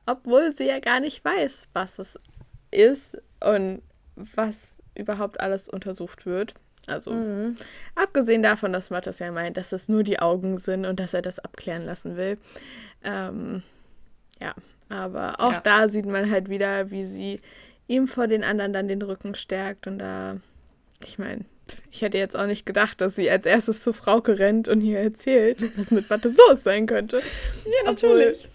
obwohl sie ja gar nicht weiß, was es ist und was überhaupt alles untersucht wird. Also mhm. abgesehen davon, dass Mattes ja meint, dass es nur die Augen sind und dass er das abklären lassen will. Ähm, ja, aber auch ja. da sieht man halt wieder, wie sie ihm vor den anderen dann den Rücken stärkt und da, ich meine, ich hätte jetzt auch nicht gedacht, dass sie als erstes zu Frauke rennt und hier erzählt, was mit Mattes los sein könnte. Ja, natürlich. Obwohl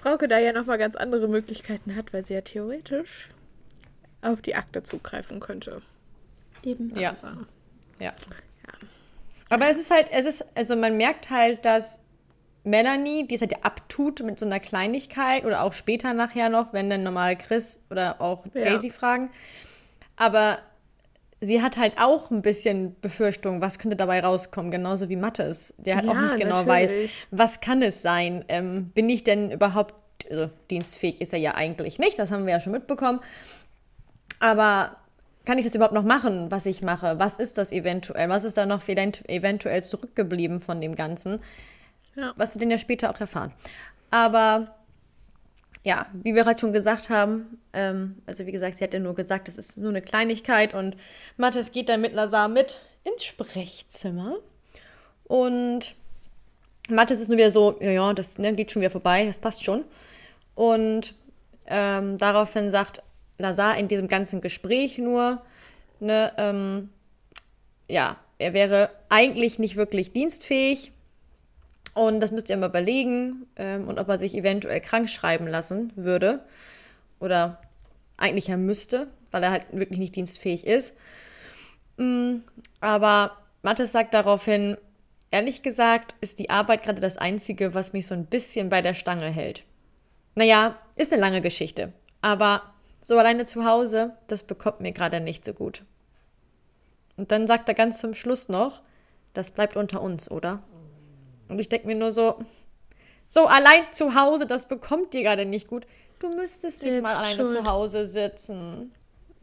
Frauke da ja nochmal ganz andere Möglichkeiten hat, weil sie ja theoretisch auf die Akte zugreifen könnte. Eben. Ja. Aber, ja. ja. Aber es ist halt, es ist, also man merkt halt, dass Melanie, die es halt ja abtut mit so einer Kleinigkeit oder auch später nachher noch, wenn dann normal Chris oder auch ja. Daisy fragen. Aber sie hat halt auch ein bisschen Befürchtung, was könnte dabei rauskommen, genauso wie Mattes, der halt ja, auch nicht genau natürlich. weiß, was kann es sein. Ähm, bin ich denn überhaupt, also dienstfähig ist er ja eigentlich nicht, das haben wir ja schon mitbekommen. Aber kann ich das überhaupt noch machen, was ich mache? Was ist das eventuell? Was ist da noch eventuell zurückgeblieben von dem Ganzen? Ja. Was wir denn ja später auch erfahren. Aber ja, wie wir halt schon gesagt haben, ähm, also wie gesagt, sie hat ja nur gesagt, es ist nur eine Kleinigkeit und Mathis geht dann mit Lazar mit ins Sprechzimmer und Mathis ist nur wieder so, ja, ja, das ne, geht schon wieder vorbei, das passt schon. Und ähm, daraufhin sagt Lazar in diesem ganzen Gespräch nur, ne, ähm, ja, er wäre eigentlich nicht wirklich dienstfähig, und das müsst ihr mal überlegen ähm, und ob er sich eventuell krank schreiben lassen würde. Oder eigentlich er müsste, weil er halt wirklich nicht dienstfähig ist. Mm, aber Mathis sagt daraufhin, ehrlich gesagt ist die Arbeit gerade das Einzige, was mich so ein bisschen bei der Stange hält. Naja, ist eine lange Geschichte. Aber so alleine zu Hause, das bekommt mir gerade nicht so gut. Und dann sagt er ganz zum Schluss noch, das bleibt unter uns, oder? Und ich denke mir nur so, so allein zu Hause, das bekommt dir gerade nicht gut. Du müsstest nicht Jetzt mal alleine schuld. zu Hause sitzen.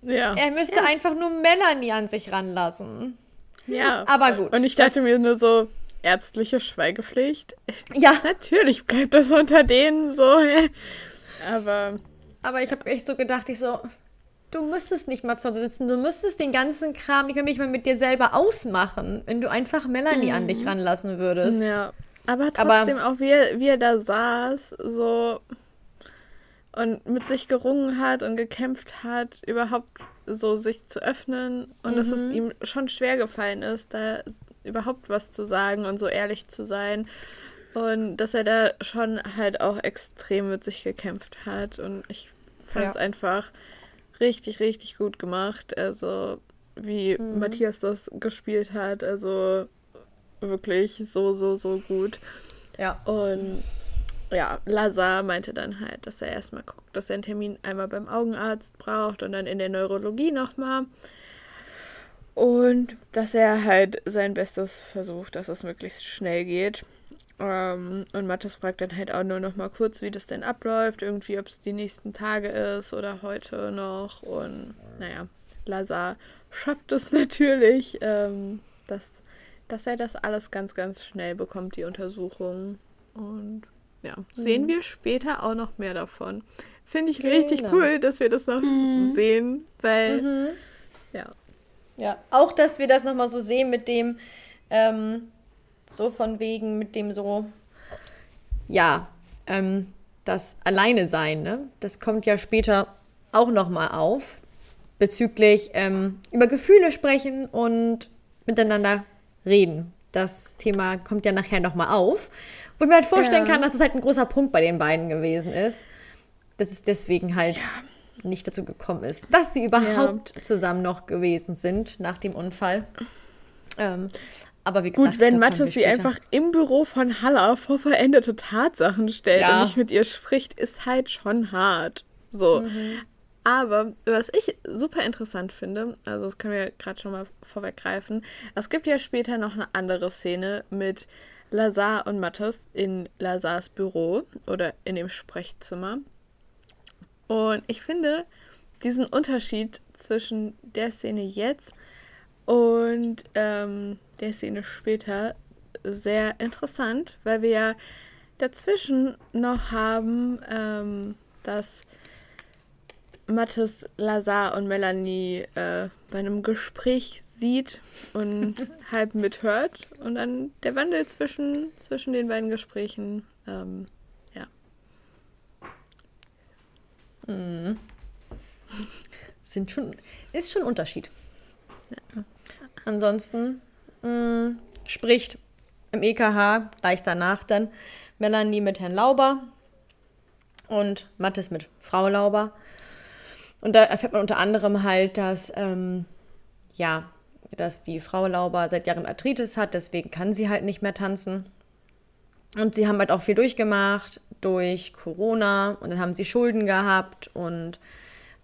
Ja. Er müsste ja. einfach nur Melanie an sich ranlassen. Ja. Aber gut. Und ich dachte mir nur so, ärztliche Schweigepflicht. Ja. Natürlich bleibt das unter denen so. Aber. Aber ich habe echt so gedacht, ich so, du müsstest nicht mal zu Hause sitzen, du müsstest den ganzen Kram nicht mal mit dir selber ausmachen, wenn du einfach Melanie mhm. an dich mhm. ranlassen würdest. Ja. Aber trotzdem Aber, auch, wie er, wie er da saß, so und mit sich gerungen hat und gekämpft hat, überhaupt so sich zu öffnen und mhm. dass es mhm. ihm schon schwer gefallen ist, da überhaupt was zu sagen und so ehrlich zu sein. Und dass er da schon halt auch extrem mit sich gekämpft hat. Und ich fand es ja. einfach richtig, richtig gut gemacht. Also, wie mhm. Matthias das gespielt hat. Also, wirklich so, so, so gut. Ja. Und ja, Lazar meinte dann halt, dass er erstmal guckt, dass er einen Termin einmal beim Augenarzt braucht und dann in der Neurologie nochmal. Und dass er halt sein Bestes versucht, dass es möglichst schnell geht. Ähm, und Mathis fragt dann halt auch nur noch mal kurz, wie das denn abläuft, irgendwie, ob es die nächsten Tage ist oder heute noch. Und naja, Lazar schafft es natürlich, ähm, dass, dass er das alles ganz, ganz schnell bekommt, die Untersuchung. Und ja, sehen mhm. wir später auch noch mehr davon. Finde ich genau. richtig cool, dass wir das noch mhm. sehen, weil mhm. ja. Ja, auch, dass wir das noch mal so sehen mit dem, ähm, so von wegen mit dem so, ja, ähm, das Alleine sein, ne? Das kommt ja später auch nochmal auf. Bezüglich ähm, über Gefühle sprechen und miteinander reden. Das Thema kommt ja nachher nochmal auf. Wo ich mir halt vorstellen ja. kann, dass es halt ein großer Punkt bei den beiden gewesen ist. Dass es deswegen halt ja. nicht dazu gekommen ist, dass sie überhaupt ja. zusammen noch gewesen sind nach dem Unfall. Ähm, aber wie gesagt, Gut, wenn Mathis sie einfach im Büro von Halla vor veränderte Tatsachen stellt ja. und nicht mit ihr spricht, ist halt schon hart. So. Mhm. Aber was ich super interessant finde, also das können wir gerade schon mal vorweggreifen, es gibt ja später noch eine andere Szene mit Lazar und Mathis in Lazars Büro oder in dem Sprechzimmer. Und ich finde diesen Unterschied zwischen der Szene jetzt und ähm, der Szene später sehr interessant, weil wir ja dazwischen noch haben, ähm, dass Mathis, Lazar und Melanie äh, bei einem Gespräch sieht und halb mithört und dann der Wandel zwischen, zwischen den beiden Gesprächen, ähm, ja. Mhm. Sind schon, ist schon ein Unterschied. Ja. Ansonsten mh, mm, spricht im EKH gleich danach dann Melanie mit Herrn Lauber. und Mathis mit Frau Lauber. Und da erfährt man unter anderem halt, dass, ähm, ja, dass die Frau Lauber seit Jahren Arthritis hat, deswegen kann sie halt nicht mehr tanzen. Und sie haben halt auch viel durchgemacht durch Corona und dann haben sie Schulden gehabt und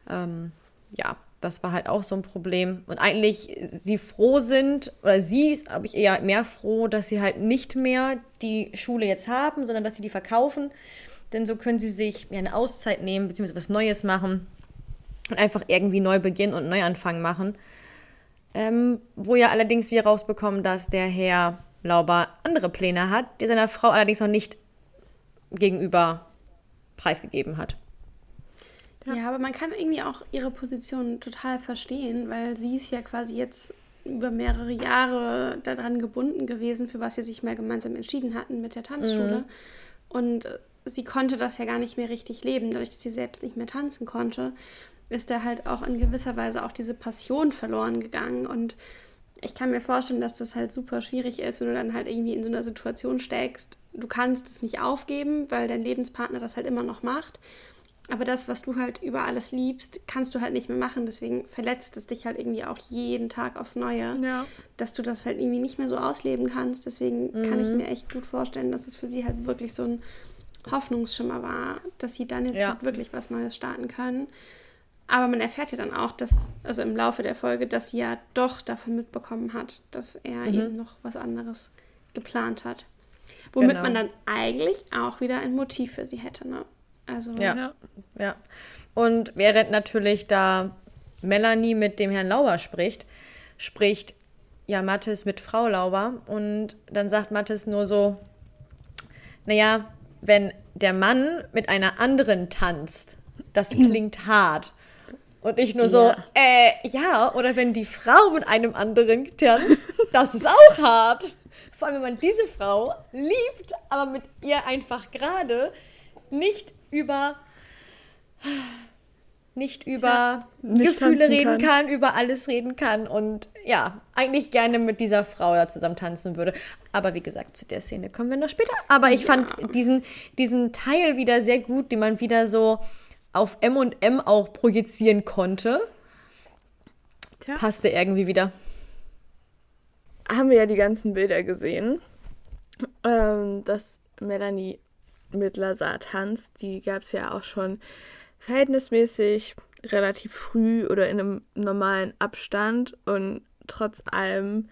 ähm, ja, das war halt auch so ein Problem. Und eigentlich sie froh sind, oder sie ist, glaube ich, eher mehr froh, dass sie halt nicht mehr die Schule jetzt haben, sondern dass sie die verkaufen. Denn so können sie sich ja, eine Auszeit nehmen, beziehungsweise was Neues machen und einfach irgendwie neu beginnen und Neuanfang machen. Ähm, wo ja allerdings wir rausbekommen, dass der Herr Lauber andere Pläne hat, die seiner Frau allerdings noch nicht gegenüber preisgegeben hat. Ja. ja, aber man kann irgendwie auch ihre Position total verstehen, weil sie ist ja quasi jetzt über mehrere Jahre daran gebunden gewesen, für was sie sich mal gemeinsam entschieden hatten mit der Tanzschule. Mhm. Und sie konnte das ja gar nicht mehr richtig leben, dadurch, dass sie selbst nicht mehr tanzen konnte, ist da halt auch in gewisser Weise auch diese Passion verloren gegangen. Und ich kann mir vorstellen, dass das halt super schwierig ist, wenn du dann halt irgendwie in so einer Situation steckst. Du kannst es nicht aufgeben, weil dein Lebenspartner das halt immer noch macht. Aber das, was du halt über alles liebst, kannst du halt nicht mehr machen. Deswegen verletzt es dich halt irgendwie auch jeden Tag aufs Neue, ja. dass du das halt irgendwie nicht mehr so ausleben kannst. Deswegen mhm. kann ich mhm. mir echt gut vorstellen, dass es für sie halt wirklich so ein Hoffnungsschimmer war, dass sie dann jetzt ja. halt wirklich was Neues starten können. Aber man erfährt ja dann auch, dass, also im Laufe der Folge, dass sie ja doch davon mitbekommen hat, dass er mhm. eben noch was anderes geplant hat. Womit genau. man dann eigentlich auch wieder ein Motiv für sie hätte, ne? Also, ja. ja. ja. Und während natürlich da Melanie mit dem Herrn Lauber spricht, spricht ja Mathis mit Frau Lauber und dann sagt Mathis nur so, naja, wenn der Mann mit einer anderen tanzt, das klingt hart. Und ich nur so, ja. äh, ja, oder wenn die Frau mit einem anderen tanzt, das ist auch hart. Vor allem, wenn man diese Frau liebt, aber mit ihr einfach gerade nicht über nicht über ja, nicht Gefühle reden kann. kann. über alles reden kann und ja, eigentlich gerne mit dieser Frau da zusammen tanzen würde. Aber wie gesagt, zu der Szene kommen wir noch später. Aber ich ja. fand diesen, diesen Teil wieder sehr gut, den man wieder so auf M und M auch projizieren konnte. Tja. Passte irgendwie wieder. Haben wir ja die ganzen Bilder gesehen, ähm, dass Melanie mit Lazar tanzt. Die gab es ja auch schon verhältnismäßig relativ früh oder in einem normalen Abstand. Und trotz allem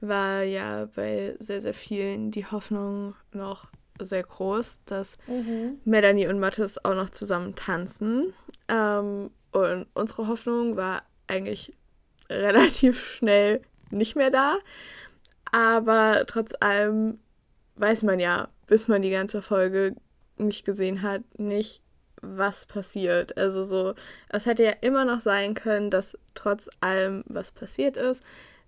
war ja bei sehr, sehr vielen die Hoffnung noch sehr groß, dass mhm. Melanie und Mathis auch noch zusammen tanzen. Ähm, und unsere Hoffnung war eigentlich relativ schnell nicht mehr da. Aber trotz allem weiß man ja, bis man die ganze Folge nicht gesehen hat, nicht, was passiert. Also so, es hätte ja immer noch sein können, dass trotz allem, was passiert ist,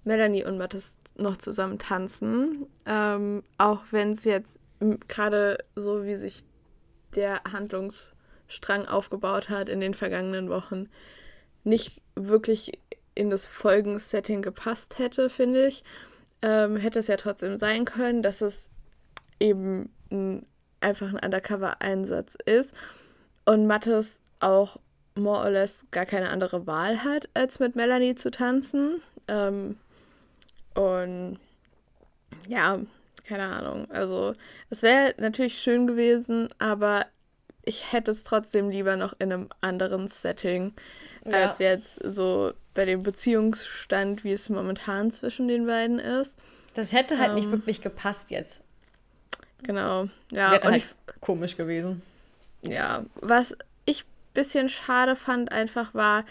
Melanie und Mathis noch zusammen tanzen. Ähm, auch wenn es jetzt gerade so, wie sich der Handlungsstrang aufgebaut hat in den vergangenen Wochen, nicht wirklich in das Folgensetting gepasst hätte, finde ich, ähm, hätte es ja trotzdem sein können, dass es eben ein einfach ein Undercover-Einsatz ist und Mattes auch more or less gar keine andere Wahl hat, als mit Melanie zu tanzen. Ähm, und ja, keine Ahnung. Also es wäre natürlich schön gewesen, aber ich hätte es trotzdem lieber noch in einem anderen Setting ja. als jetzt so bei dem Beziehungsstand, wie es momentan zwischen den beiden ist. Das hätte halt ähm, nicht wirklich gepasst jetzt. Genau, ja. Wäre und halt ich, komisch gewesen. Ja, was ich ein bisschen schade fand einfach war,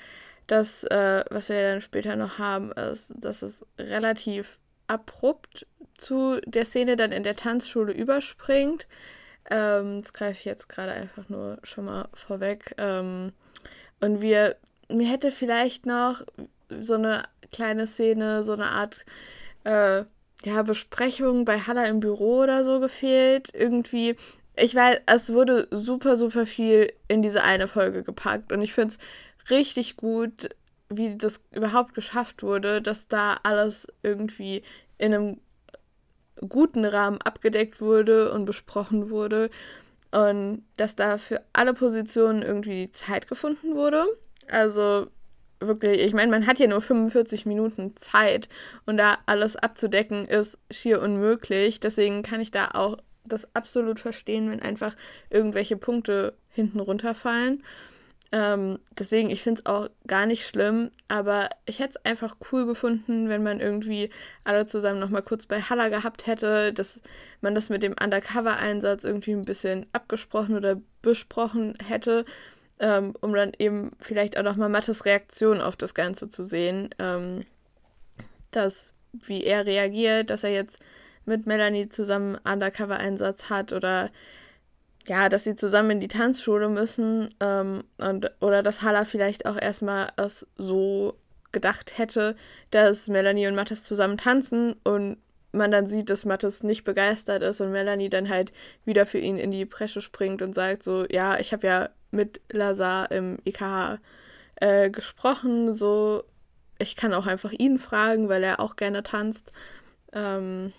dass, äh, was wir dann später noch haben, ist, dass es relativ abrupt zu der Szene dann in der Tanzschule überspringt. Ähm, das greife ich jetzt gerade einfach nur schon mal vorweg. Ähm, und wir, mir hätte vielleicht noch so eine kleine Szene, so eine Art äh, ja, Besprechungen bei Hannah im Büro oder so gefehlt. Irgendwie, ich weiß, es wurde super, super viel in diese eine Folge gepackt und ich finde es richtig gut, wie das überhaupt geschafft wurde, dass da alles irgendwie in einem guten Rahmen abgedeckt wurde und besprochen wurde. und dass da für alle Positionen irgendwie die Zeit gefunden wurde. Also wirklich, ich meine, man hat ja nur 45 Minuten Zeit und da alles abzudecken ist schier unmöglich. Deswegen kann ich da auch das absolut verstehen, wenn einfach irgendwelche Punkte hinten runterfallen. Ähm, deswegen, ich finde es auch gar nicht schlimm, aber ich hätte es einfach cool gefunden, wenn man irgendwie alle zusammen nochmal kurz bei Haller gehabt hätte, dass man das mit dem Undercover-Einsatz irgendwie ein bisschen abgesprochen oder besprochen hätte, ähm, um dann eben vielleicht auch nochmal Mattes Reaktion auf das Ganze zu sehen. Ähm, dass, wie er reagiert, dass er jetzt mit Melanie zusammen Undercover-Einsatz hat oder ja, dass sie zusammen in die Tanzschule müssen ähm, und, oder dass Halla vielleicht auch erstmal es so gedacht hätte, dass Melanie und Mathis zusammen tanzen und man dann sieht, dass Mathis nicht begeistert ist und Melanie dann halt wieder für ihn in die Presche springt und sagt so, ja, ich habe ja mit Lazar im IKH äh, gesprochen, so, ich kann auch einfach ihn fragen, weil er auch gerne tanzt. Ähm,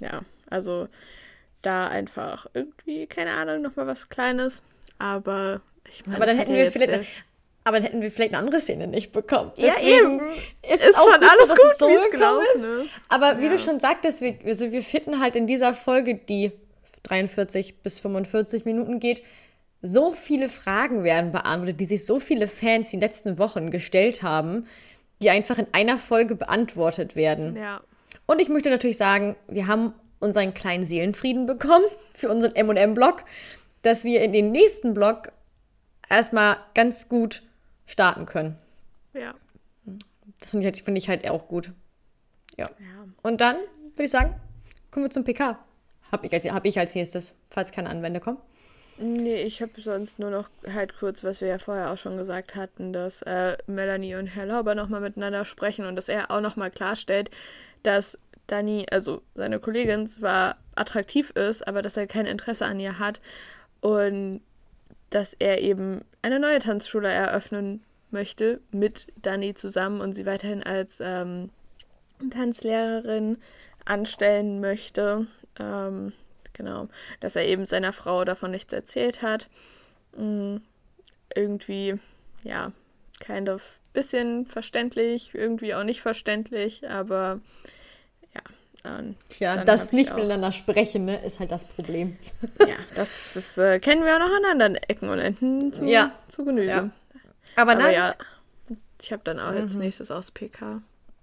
ja, also da einfach irgendwie, keine Ahnung, nochmal was Kleines. Aber ich meine, aber dann hätten wir vielleicht. aber dann hätten wir vielleicht eine andere Szene nicht bekommen. Deswegen ja, eben. Ist, ist auch schon gut alles so, gut, so wie es gelaufen ist. ist. Aber wie ja. du schon sagtest, wir, also wir finden halt in dieser Folge, die 43 bis 45 Minuten geht, so viele Fragen werden beantwortet, die sich so viele Fans die letzten Wochen gestellt haben, die einfach in einer Folge beantwortet werden. Ja. Und ich möchte natürlich sagen, wir haben unseren kleinen Seelenfrieden bekommen für unseren MM-Block, dass wir in den nächsten Block erstmal ganz gut starten können. Ja. Das finde ich, halt, find ich halt auch gut. Ja. ja. Und dann würde ich sagen, kommen wir zum PK. Habe ich, als, hab ich als nächstes, falls keine Anwender kommen. Nee, ich habe sonst nur noch halt kurz, was wir ja vorher auch schon gesagt hatten, dass äh, Melanie und Herr Lauber nochmal miteinander sprechen und dass er auch nochmal klarstellt, dass Dani, also seine Kollegin, zwar attraktiv ist, aber dass er kein Interesse an ihr hat und dass er eben eine neue Tanzschule eröffnen möchte mit Dani zusammen und sie weiterhin als ähm, Tanzlehrerin anstellen möchte. Ähm, genau, dass er eben seiner Frau davon nichts erzählt hat. Mhm. Irgendwie, ja, kind of bisschen verständlich, irgendwie auch nicht verständlich, aber ja, das nicht miteinander sprechen, ne, ist halt das Problem. Ja, das, das äh, kennen wir auch noch an anderen Ecken und Enden zu, ja. zu Genüge. Ja. Aber, Aber ja, ich habe dann auch mhm. als nächstes aus PK.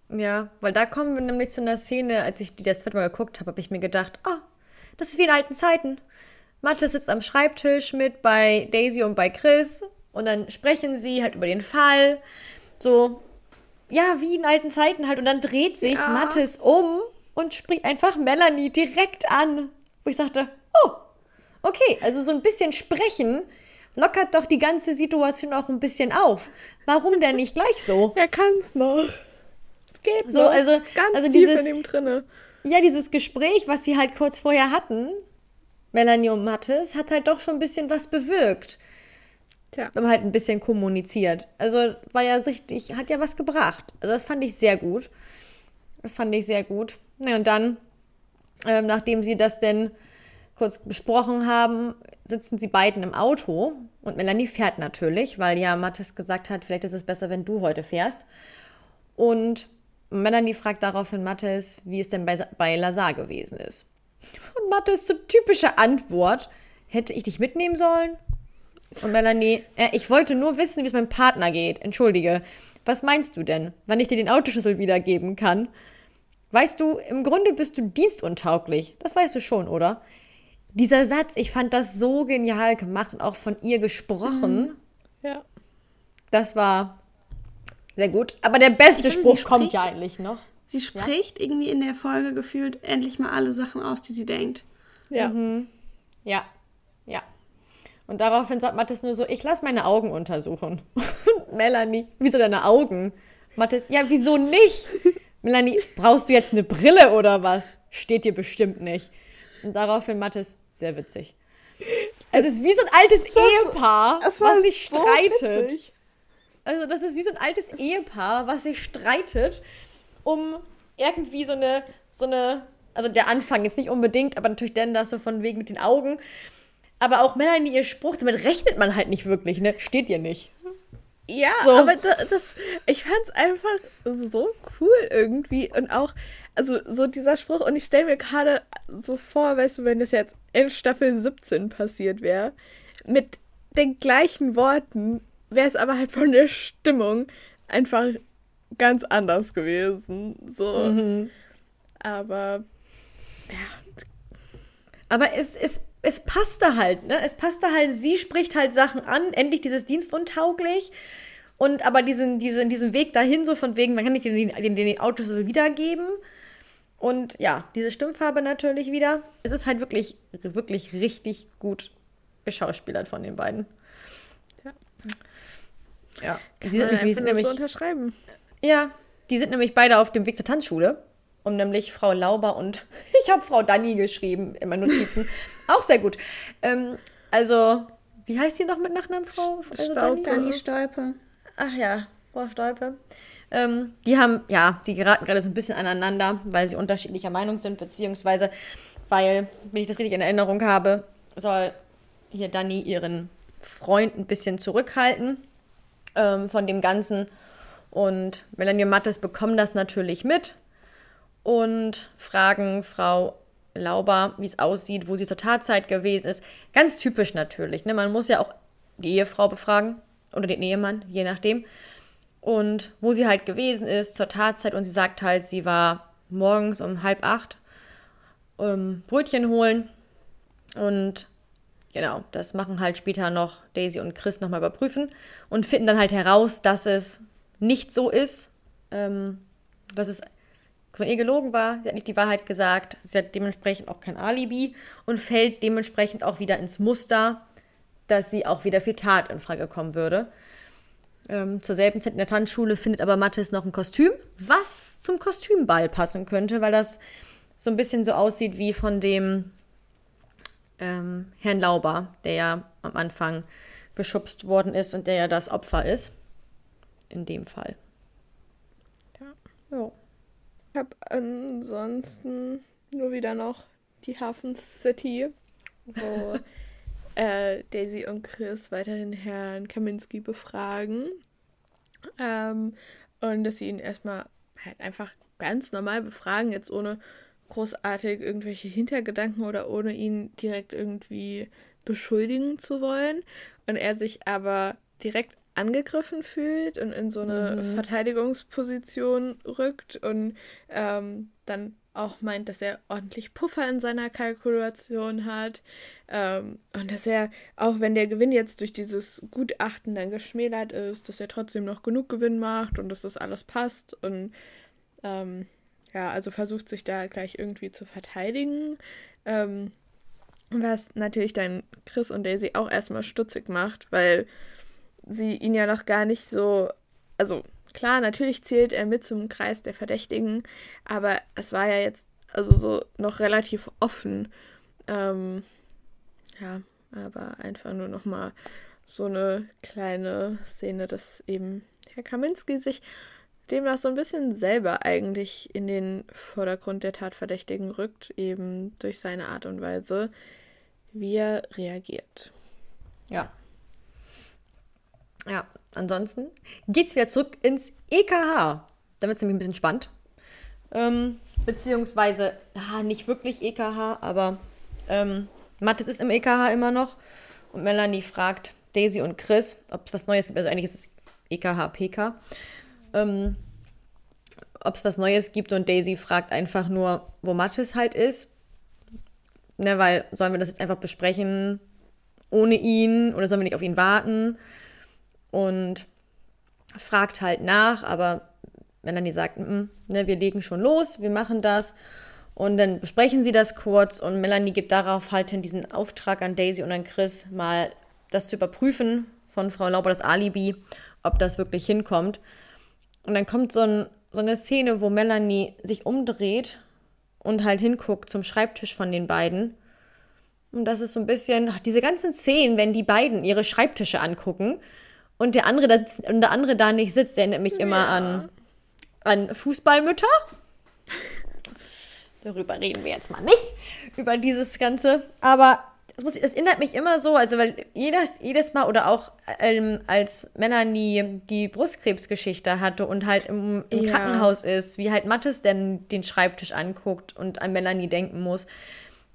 Ja, weil da kommen wir nämlich zu einer Szene, als ich die das zweite Mal geguckt habe, habe ich mir gedacht, oh, das ist wie in alten Zeiten. Mathe sitzt am Schreibtisch mit bei Daisy und bei Chris und dann sprechen sie halt über den Fall. So, ja, wie in alten Zeiten halt. Und dann dreht sich ja. Mattes um und spricht einfach Melanie direkt an. Wo ich dachte, oh, okay, also so ein bisschen sprechen lockert doch die ganze Situation auch ein bisschen auf. Warum denn nicht gleich so? Er kann's noch. Es geht so, noch. Also, ganz also dieses, in ihm drinne. Ja, dieses Gespräch, was sie halt kurz vorher hatten, Melanie und Mattes, hat halt doch schon ein bisschen was bewirkt. Tja. Wir haben halt ein bisschen kommuniziert. Also war ja richtig, hat ja was gebracht. Also das fand ich sehr gut. Das fand ich sehr gut. Ja, und dann, ähm, nachdem sie das denn kurz besprochen haben, sitzen sie beiden im Auto und Melanie fährt natürlich, weil ja Mathis gesagt hat, vielleicht ist es besser, wenn du heute fährst. Und Melanie fragt daraufhin Mathis, wie es denn bei, bei Lazar gewesen ist. Und Mathis so typische Antwort, hätte ich dich mitnehmen sollen? Und Melanie, äh, ich wollte nur wissen, wie es meinem Partner geht. Entschuldige. Was meinst du denn, wann ich dir den Autoschlüssel wiedergeben kann? Weißt du, im Grunde bist du dienstuntauglich. Das weißt du schon, oder? Dieser Satz, ich fand das so genial gemacht und auch von ihr gesprochen. Mhm. Ja. Das war sehr gut. Aber der beste Spruch spricht, kommt ja eigentlich noch. Sie spricht ja? irgendwie in der Folge gefühlt endlich mal alle Sachen aus, die sie denkt. Ja. Mhm. Ja. Ja. Und daraufhin sagt Mathis nur so, ich lasse meine Augen untersuchen. Melanie, wieso deine Augen? Mathis, ja, wieso nicht? Melanie, brauchst du jetzt eine Brille oder was? Steht dir bestimmt nicht. Und daraufhin Mathis, sehr witzig. Es ist wie so ein altes das Ehepaar, so, was sich so streitet. Witzig. Also, das ist wie so ein altes Ehepaar, was sich streitet, um irgendwie so eine, so eine, also der Anfang jetzt nicht unbedingt, aber natürlich denn das so von wegen mit den Augen. Aber auch Melanie, ihr Spruch, damit rechnet man halt nicht wirklich, ne? Steht ihr nicht. Ja, so. aber das, das ich fand's einfach so cool irgendwie und auch, also so dieser Spruch und ich stelle mir gerade so vor, weißt du, wenn das jetzt in Staffel 17 passiert wäre, mit den gleichen Worten, wäre es aber halt von der Stimmung einfach ganz anders gewesen. So. Mhm. Aber ja. Aber es, es, es passte halt, ne? Es passte halt, sie spricht halt Sachen an, endlich dieses dienstuntauglich. Und aber diesen, diesen, diesen Weg dahin, so von wegen, man kann nicht den, den, den Autos so wiedergeben. Und ja, diese Stimmfarbe natürlich wieder. Es ist halt wirklich, wirklich richtig gut geschauspielert von den beiden. Ja. Die sind, die sind nämlich so unterschreiben. Ja, die sind nämlich beide auf dem Weg zur Tanzschule. Und nämlich Frau Lauber und ich habe Frau Danny geschrieben in meinen Notizen. Auch sehr gut. Ähm, also, wie heißt sie noch mit Nachnamen, Frau also Stolpe. Danny Stolpe. Ach ja, Frau Stolpe. Ähm, die haben, ja, die geraten gerade so ein bisschen aneinander, weil sie unterschiedlicher Meinung sind, beziehungsweise, weil, wenn ich das richtig in Erinnerung habe, soll hier Dani ihren Freund ein bisschen zurückhalten ähm, von dem Ganzen. Und Melanie und Mattes bekommen das natürlich mit und fragen Frau Lauber, wie es aussieht, wo sie zur Tatzeit gewesen ist. Ganz typisch natürlich. Ne? Man muss ja auch die Ehefrau befragen oder den Ehemann, je nachdem und wo sie halt gewesen ist zur Tatzeit und sie sagt halt, sie war morgens um halb acht ähm, Brötchen holen und genau, das machen halt später noch Daisy und Chris nochmal überprüfen und finden dann halt heraus, dass es nicht so ist, ähm, dass es von ihr gelogen war. Sie hat nicht die Wahrheit gesagt. Sie hat dementsprechend auch kein Alibi und fällt dementsprechend auch wieder ins Muster, dass sie auch wieder für Tat in Frage kommen würde. Ähm, zur selben Zeit in der Tanzschule findet aber Mathis noch ein Kostüm, was zum Kostümball passen könnte, weil das so ein bisschen so aussieht wie von dem ähm, Herrn Lauber, der ja am Anfang geschubst worden ist und der ja das Opfer ist. In dem Fall. Ja. ja. Ich habe ansonsten nur wieder noch die Hafen City, wo äh, Daisy und Chris weiterhin Herrn Kaminski befragen. Ähm, und dass sie ihn erstmal halt einfach ganz normal befragen, jetzt ohne großartig irgendwelche Hintergedanken oder ohne ihn direkt irgendwie beschuldigen zu wollen. Und er sich aber direkt angegriffen fühlt und in so eine mhm. Verteidigungsposition rückt und ähm, dann auch meint, dass er ordentlich Puffer in seiner Kalkulation hat ähm, und dass er, auch wenn der Gewinn jetzt durch dieses Gutachten dann geschmälert ist, dass er trotzdem noch genug Gewinn macht und dass das alles passt und ähm, ja, also versucht sich da gleich irgendwie zu verteidigen. Ähm, was natürlich dann Chris und Daisy auch erstmal stutzig macht, weil sie ihn ja noch gar nicht so, also Klar, natürlich zählt er mit zum Kreis der Verdächtigen, aber es war ja jetzt also so noch relativ offen. Ähm, ja, aber einfach nur noch mal so eine kleine Szene, dass eben Herr Kaminski sich demnach so ein bisschen selber eigentlich in den Vordergrund der Tatverdächtigen rückt, eben durch seine Art und Weise, wie er reagiert. Ja. Ja, ansonsten geht es wieder zurück ins EKH. Da es nämlich ein bisschen spannend. Ähm, beziehungsweise, ja, nicht wirklich EKH, aber ähm, Mathis ist im EKH immer noch. Und Melanie fragt Daisy und Chris, ob es was Neues gibt. Also eigentlich ist es EKH, PK. Ähm, ob es was Neues gibt und Daisy fragt einfach nur, wo Mathis halt ist. Ne, weil sollen wir das jetzt einfach besprechen ohne ihn oder sollen wir nicht auf ihn warten? und fragt halt nach, aber Melanie sagt, mm, mm, ne, wir legen schon los, wir machen das. Und dann besprechen sie das kurz und Melanie gibt darauf halt diesen Auftrag an Daisy und an Chris, mal das zu überprüfen von Frau Lauber, das Alibi, ob das wirklich hinkommt. Und dann kommt so, ein, so eine Szene, wo Melanie sich umdreht und halt hinguckt zum Schreibtisch von den beiden. Und das ist so ein bisschen, diese ganzen Szenen, wenn die beiden ihre Schreibtische angucken, und der andere da sitzt, und der andere da nicht sitzt, der erinnert mich immer an, an Fußballmütter. Darüber reden wir jetzt mal nicht, über dieses Ganze. Aber das, muss, das erinnert mich immer so, also weil jedes, jedes Mal oder auch ähm, als Melanie die Brustkrebsgeschichte hatte und halt im, im ja. Krankenhaus ist, wie halt Mattes denn den Schreibtisch anguckt und an Melanie denken muss.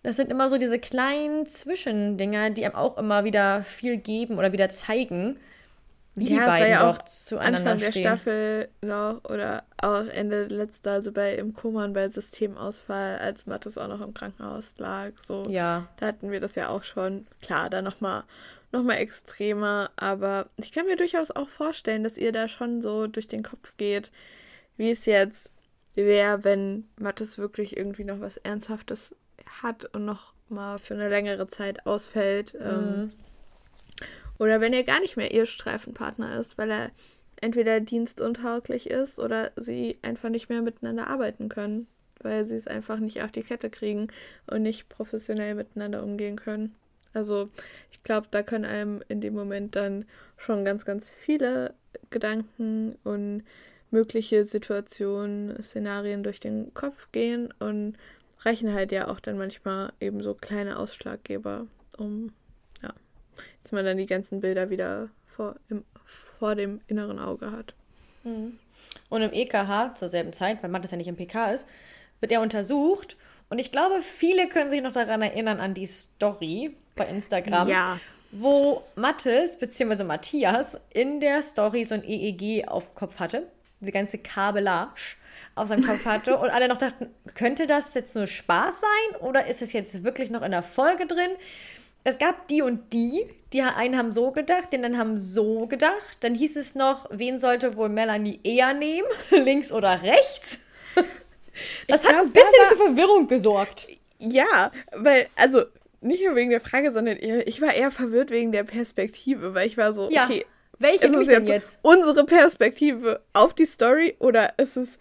Das sind immer so diese kleinen Zwischendinger, die einem auch immer wieder viel geben oder wieder zeigen, wie ja, die beiden ja doch zueinander Anfang stehen. der Staffel noch oder auch Ende letzter, also bei im Koma und bei Systemausfall, als Mattes auch noch im Krankenhaus lag. So, ja. Da hatten wir das ja auch schon. Klar, da nochmal noch mal extremer, aber ich kann mir durchaus auch vorstellen, dass ihr da schon so durch den Kopf geht, wie es jetzt wäre, wenn Mattes wirklich irgendwie noch was Ernsthaftes hat und noch mal für eine längere Zeit ausfällt. Ähm, mhm. Ähm, oder wenn er gar nicht mehr ihr Streifenpartner ist, weil er entweder dienstuntauglich ist oder sie einfach nicht mehr miteinander arbeiten können, weil sie es einfach nicht auf die Kette kriegen und nicht professionell miteinander umgehen können. Also ich glaube, da können einem in dem Moment dann schon ganz, ganz viele Gedanken und mögliche Situationen, Szenarien durch den Kopf gehen und reichen halt ja auch dann manchmal eben so kleine Ausschlaggeber, um dass man dann die ganzen Bilder wieder vor, im, vor dem inneren Auge hat. Mhm. Und im EKH zur selben Zeit, weil Mattes ja nicht im PK ist, wird er untersucht. Und ich glaube, viele können sich noch daran erinnern, an die Story bei Instagram, ja. wo Mattes bzw. Matthias in der Story so ein EEG auf dem Kopf hatte. Die ganze Kabellage auf seinem Kopf hatte. und alle noch dachten, könnte das jetzt nur Spaß sein oder ist es jetzt wirklich noch in der Folge drin? Es gab die und die, die einen haben so gedacht, den dann haben so gedacht. Dann hieß es noch, wen sollte wohl Melanie eher nehmen, links oder rechts? Das ich hat glaub, ein bisschen war, für Verwirrung gesorgt. Ja, weil, also nicht nur wegen der Frage, sondern ich war eher verwirrt wegen der Perspektive, weil ich war so, ja. okay, welche ist es jetzt, jetzt unsere Perspektive auf die Story oder ist es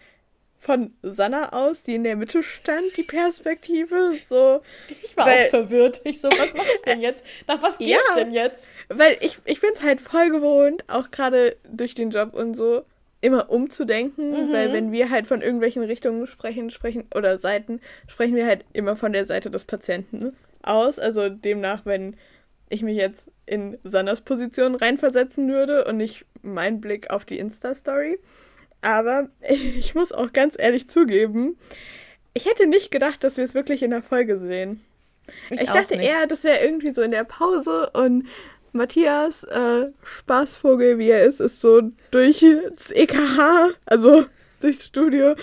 von Sanna aus, die in der Mitte stand, die Perspektive. So, ich war weil, auch verwirrt. Ich so, was mache ich denn jetzt? Nach was gehe ja, ich denn jetzt? Weil ich, ich bin es halt voll gewohnt, auch gerade durch den Job und so, immer umzudenken. Mhm. Weil wenn wir halt von irgendwelchen Richtungen sprechen, sprechen oder Seiten, sprechen wir halt immer von der Seite des Patienten aus. Also demnach, wenn ich mich jetzt in Sannas Position reinversetzen würde und nicht mein Blick auf die Insta-Story. Aber ich muss auch ganz ehrlich zugeben, ich hätte nicht gedacht, dass wir es wirklich in der Folge sehen. Ich, ich dachte nicht. eher, das wäre irgendwie so in der Pause und Matthias, äh, Spaßvogel wie er ist, ist so durch das EKH, also durchs Studio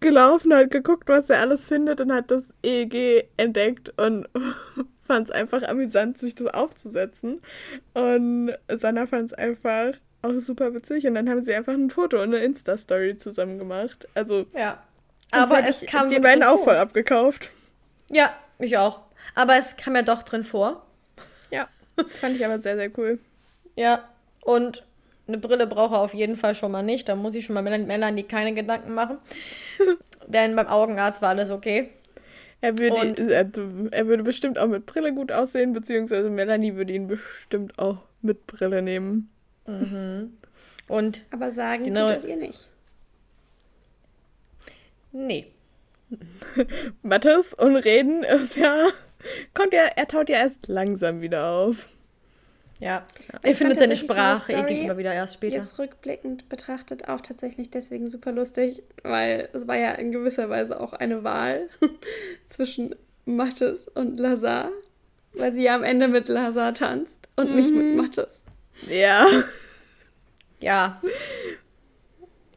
gelaufen, hat geguckt, was er alles findet und hat das EEG entdeckt und fand es einfach amüsant, sich das aufzusetzen. Und Sanna fand es einfach auch super witzig. Und dann haben sie einfach ein Foto und eine Insta-Story zusammen gemacht. Also. Ja. Aber es kam. Die beiden auch voll abgekauft. Ja, ich auch. Aber es kam ja doch drin vor. Ja. Fand ich aber sehr, sehr cool. Ja. Und eine Brille brauche er auf jeden Fall schon mal nicht. Da muss ich schon mal Melanie keine Gedanken machen. Denn beim Augenarzt war alles okay. Er würde, er, er würde bestimmt auch mit Brille gut aussehen, beziehungsweise Melanie würde ihn bestimmt auch mit Brille nehmen. Mhm. Und Aber sagen genau, tut das ihr nicht. Nee. Mattes und Reden ist ja. Kommt ja, er taut ja erst langsam wieder auf. Ja, er ich findet seine Sprache irgendwie immer wieder erst später. Jetzt rückblickend betrachtet auch tatsächlich deswegen super lustig, weil es war ja in gewisser Weise auch eine Wahl zwischen Mattes und Lazar, weil sie ja am Ende mit Lazar tanzt und mhm. nicht mit mhm. Mattes. Ja. Ja.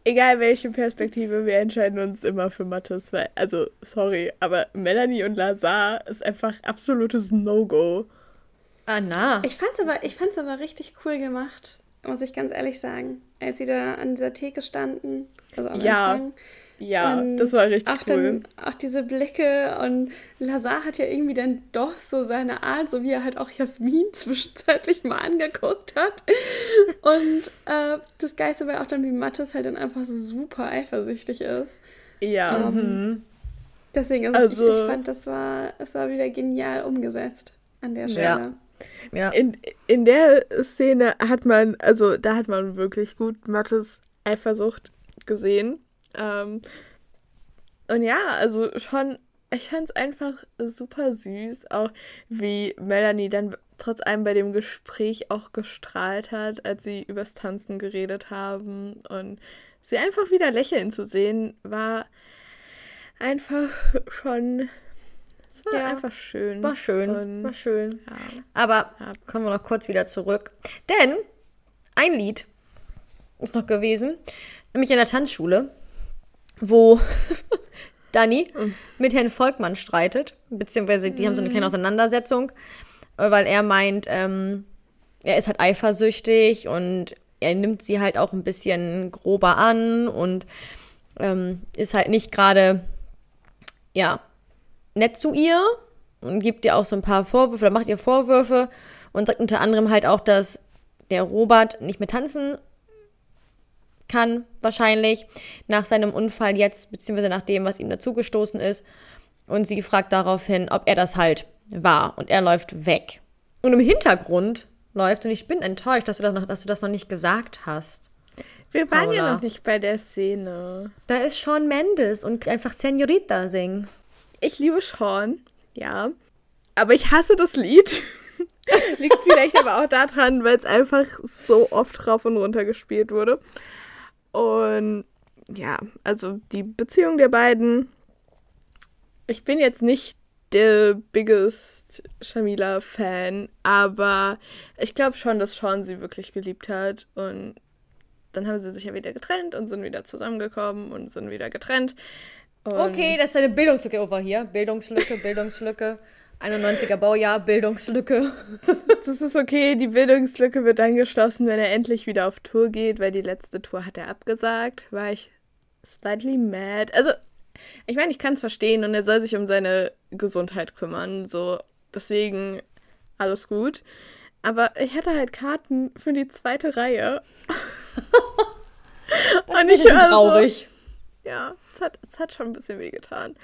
Egal welche Perspektive, wir entscheiden uns immer für Mattes, weil, also, sorry, aber Melanie und Lazar ist einfach absolutes No-Go. Ah, na. Ich fand's aber, ich fand's aber richtig cool gemacht, muss ich ganz ehrlich sagen. Als sie da an dieser Theke standen, also am ja. Anfang. Ja, und das war richtig auch cool. Dann, auch diese Blicke und Lazar hat ja irgendwie dann doch so seine Art, so wie er halt auch Jasmin zwischenzeitlich mal angeguckt hat. Und äh, das Geilste war auch dann, wie Mattes halt dann einfach so super eifersüchtig ist. Ja. Ähm, mhm. Deswegen, also, also ich, ich, fand, das war, es war wieder genial umgesetzt an der Stelle. Ja. Ja. In, in der Szene hat man, also da hat man wirklich gut Mattes Eifersucht gesehen. Ähm, und ja, also schon ich fand es einfach super süß, auch wie Melanie dann trotz allem bei dem Gespräch auch gestrahlt hat, als sie übers Tanzen geredet haben. Und sie einfach wieder lächeln zu sehen, war einfach schon. Es war ja, einfach schön. War schön. Und, war schön. Ja. Aber kommen wir noch kurz wieder zurück. Denn ein Lied ist noch gewesen, nämlich in der Tanzschule, wo Dani mhm. mit Herrn Volkmann streitet, beziehungsweise die mhm. haben so eine kleine mhm. Auseinandersetzung, weil er meint, ähm, er ist halt eifersüchtig und er nimmt sie halt auch ein bisschen grober an und ähm, ist halt nicht gerade, ja, nett zu ihr und gibt ihr auch so ein paar Vorwürfe oder macht ihr Vorwürfe und sagt unter anderem halt auch, dass der Robert nicht mehr tanzen kann, wahrscheinlich, nach seinem Unfall jetzt, beziehungsweise nach dem, was ihm dazugestoßen ist. Und sie fragt daraufhin, ob er das halt war. Und er läuft weg. Und im Hintergrund läuft, und ich bin enttäuscht, dass du das noch, dass du das noch nicht gesagt hast. Wir waren Paula. ja noch nicht bei der Szene. Da ist Sean Mendes und einfach Senorita singen. Ich liebe Sean, ja. Aber ich hasse das Lied. Liegt vielleicht aber auch daran, weil es einfach so oft rauf und runter gespielt wurde. Und ja, also die Beziehung der beiden. Ich bin jetzt nicht der biggest Shamila-Fan, aber ich glaube schon, dass Sean sie wirklich geliebt hat. Und dann haben sie sich ja wieder getrennt und sind wieder zusammengekommen und sind wieder getrennt. Und okay, das ist eine Bildungslücke over hier. Bildungslücke, Bildungslücke. 91er Baujahr, Bildungslücke. das ist okay, die Bildungslücke wird dann geschlossen, wenn er endlich wieder auf Tour geht, weil die letzte Tour hat er abgesagt. War ich slightly mad. Also, ich meine, ich kann es verstehen und er soll sich um seine Gesundheit kümmern. So, deswegen alles gut. Aber ich hatte halt Karten für die zweite Reihe. das und ist ich traurig. So, ja, es hat, es hat schon ein bisschen wehgetan.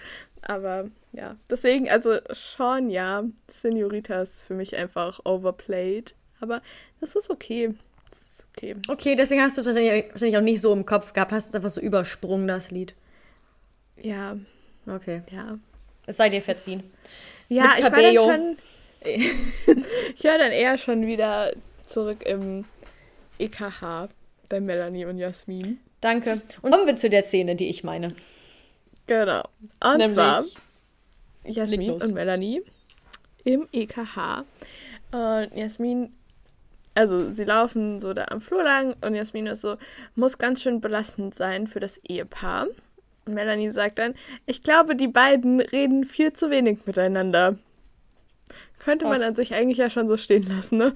Aber ja, deswegen, also Sean, ja, Senorita ist für mich einfach overplayed. Aber das ist okay. Das ist okay. Okay, deswegen hast du es wahrscheinlich auch nicht so im Kopf gehabt. Hast es einfach so übersprungen, das Lied. Ja. Okay. Ja. Es sei dir verziehen. Ja, ich war dann schon. ich war dann eher schon wieder zurück im EKH bei Melanie und Jasmin. Danke. Und kommen wir zu der Szene, die ich meine. Genau. Und Nämlich zwar Jasmin und Melanie im EKH. Und Jasmin, also sie laufen so da am Flur lang und Jasmin ist so, muss ganz schön belastend sein für das Ehepaar. Und Melanie sagt dann, ich glaube, die beiden reden viel zu wenig miteinander. Könnte man Ach. an sich eigentlich ja schon so stehen lassen, ne?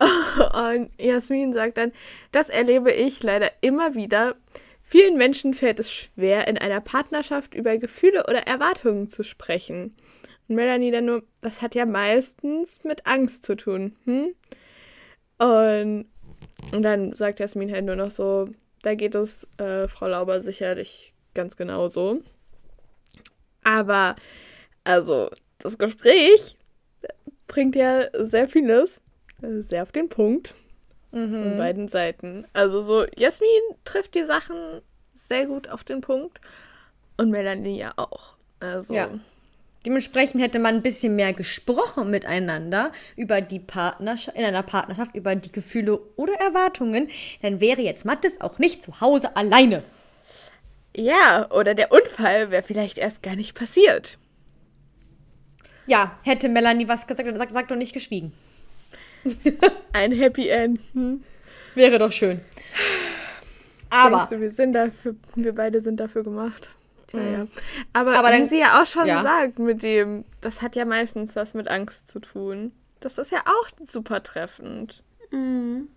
Und Jasmin sagt dann, das erlebe ich leider immer wieder, Vielen Menschen fällt es schwer, in einer Partnerschaft über Gefühle oder Erwartungen zu sprechen. Und Melanie dann nur, das hat ja meistens mit Angst zu tun. Hm? Und, und dann sagt Jasmin halt nur noch so, da geht es äh, Frau Lauber sicherlich ganz genauso. Aber, also, das Gespräch bringt ja sehr vieles äh, sehr auf den Punkt. Mhm. Von beiden Seiten. Also so, Jasmin trifft die Sachen sehr gut auf den Punkt und Melanie ja auch. Also. Ja. Dementsprechend hätte man ein bisschen mehr gesprochen miteinander über die Partnerschaft, in einer Partnerschaft, über die Gefühle oder Erwartungen, dann wäre jetzt Mattes auch nicht zu Hause alleine. Ja, oder der Unfall wäre vielleicht erst gar nicht passiert. Ja, hätte Melanie was gesagt oder sagt, sagt und nicht geschwiegen. Ein Happy End. Hm? Wäre doch schön. Aber du, wir sind dafür, wir beide sind dafür gemacht. Tja, mhm. ja. Aber, Aber dann, wie sie ja auch schon ja. sagt, mit dem, das hat ja meistens was mit Angst zu tun. Das ist ja auch super treffend. Mhm.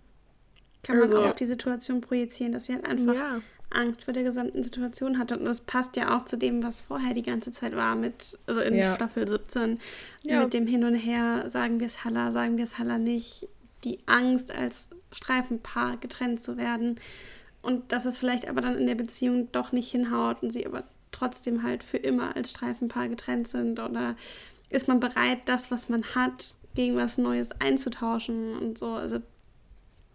Kann man also, auch auf die Situation projizieren, dass sie halt einfach ja. Angst vor der gesamten Situation hatte. Und das passt ja auch zu dem, was vorher die ganze Zeit war, mit, also in ja. Staffel 17, ja. mit dem Hin und Her, sagen wir es Halla, sagen wir es Halla nicht, die Angst als Streifenpaar getrennt zu werden und dass es vielleicht aber dann in der Beziehung doch nicht hinhaut und sie aber trotzdem halt für immer als Streifenpaar getrennt sind oder ist man bereit, das, was man hat, gegen was Neues einzutauschen und so. Also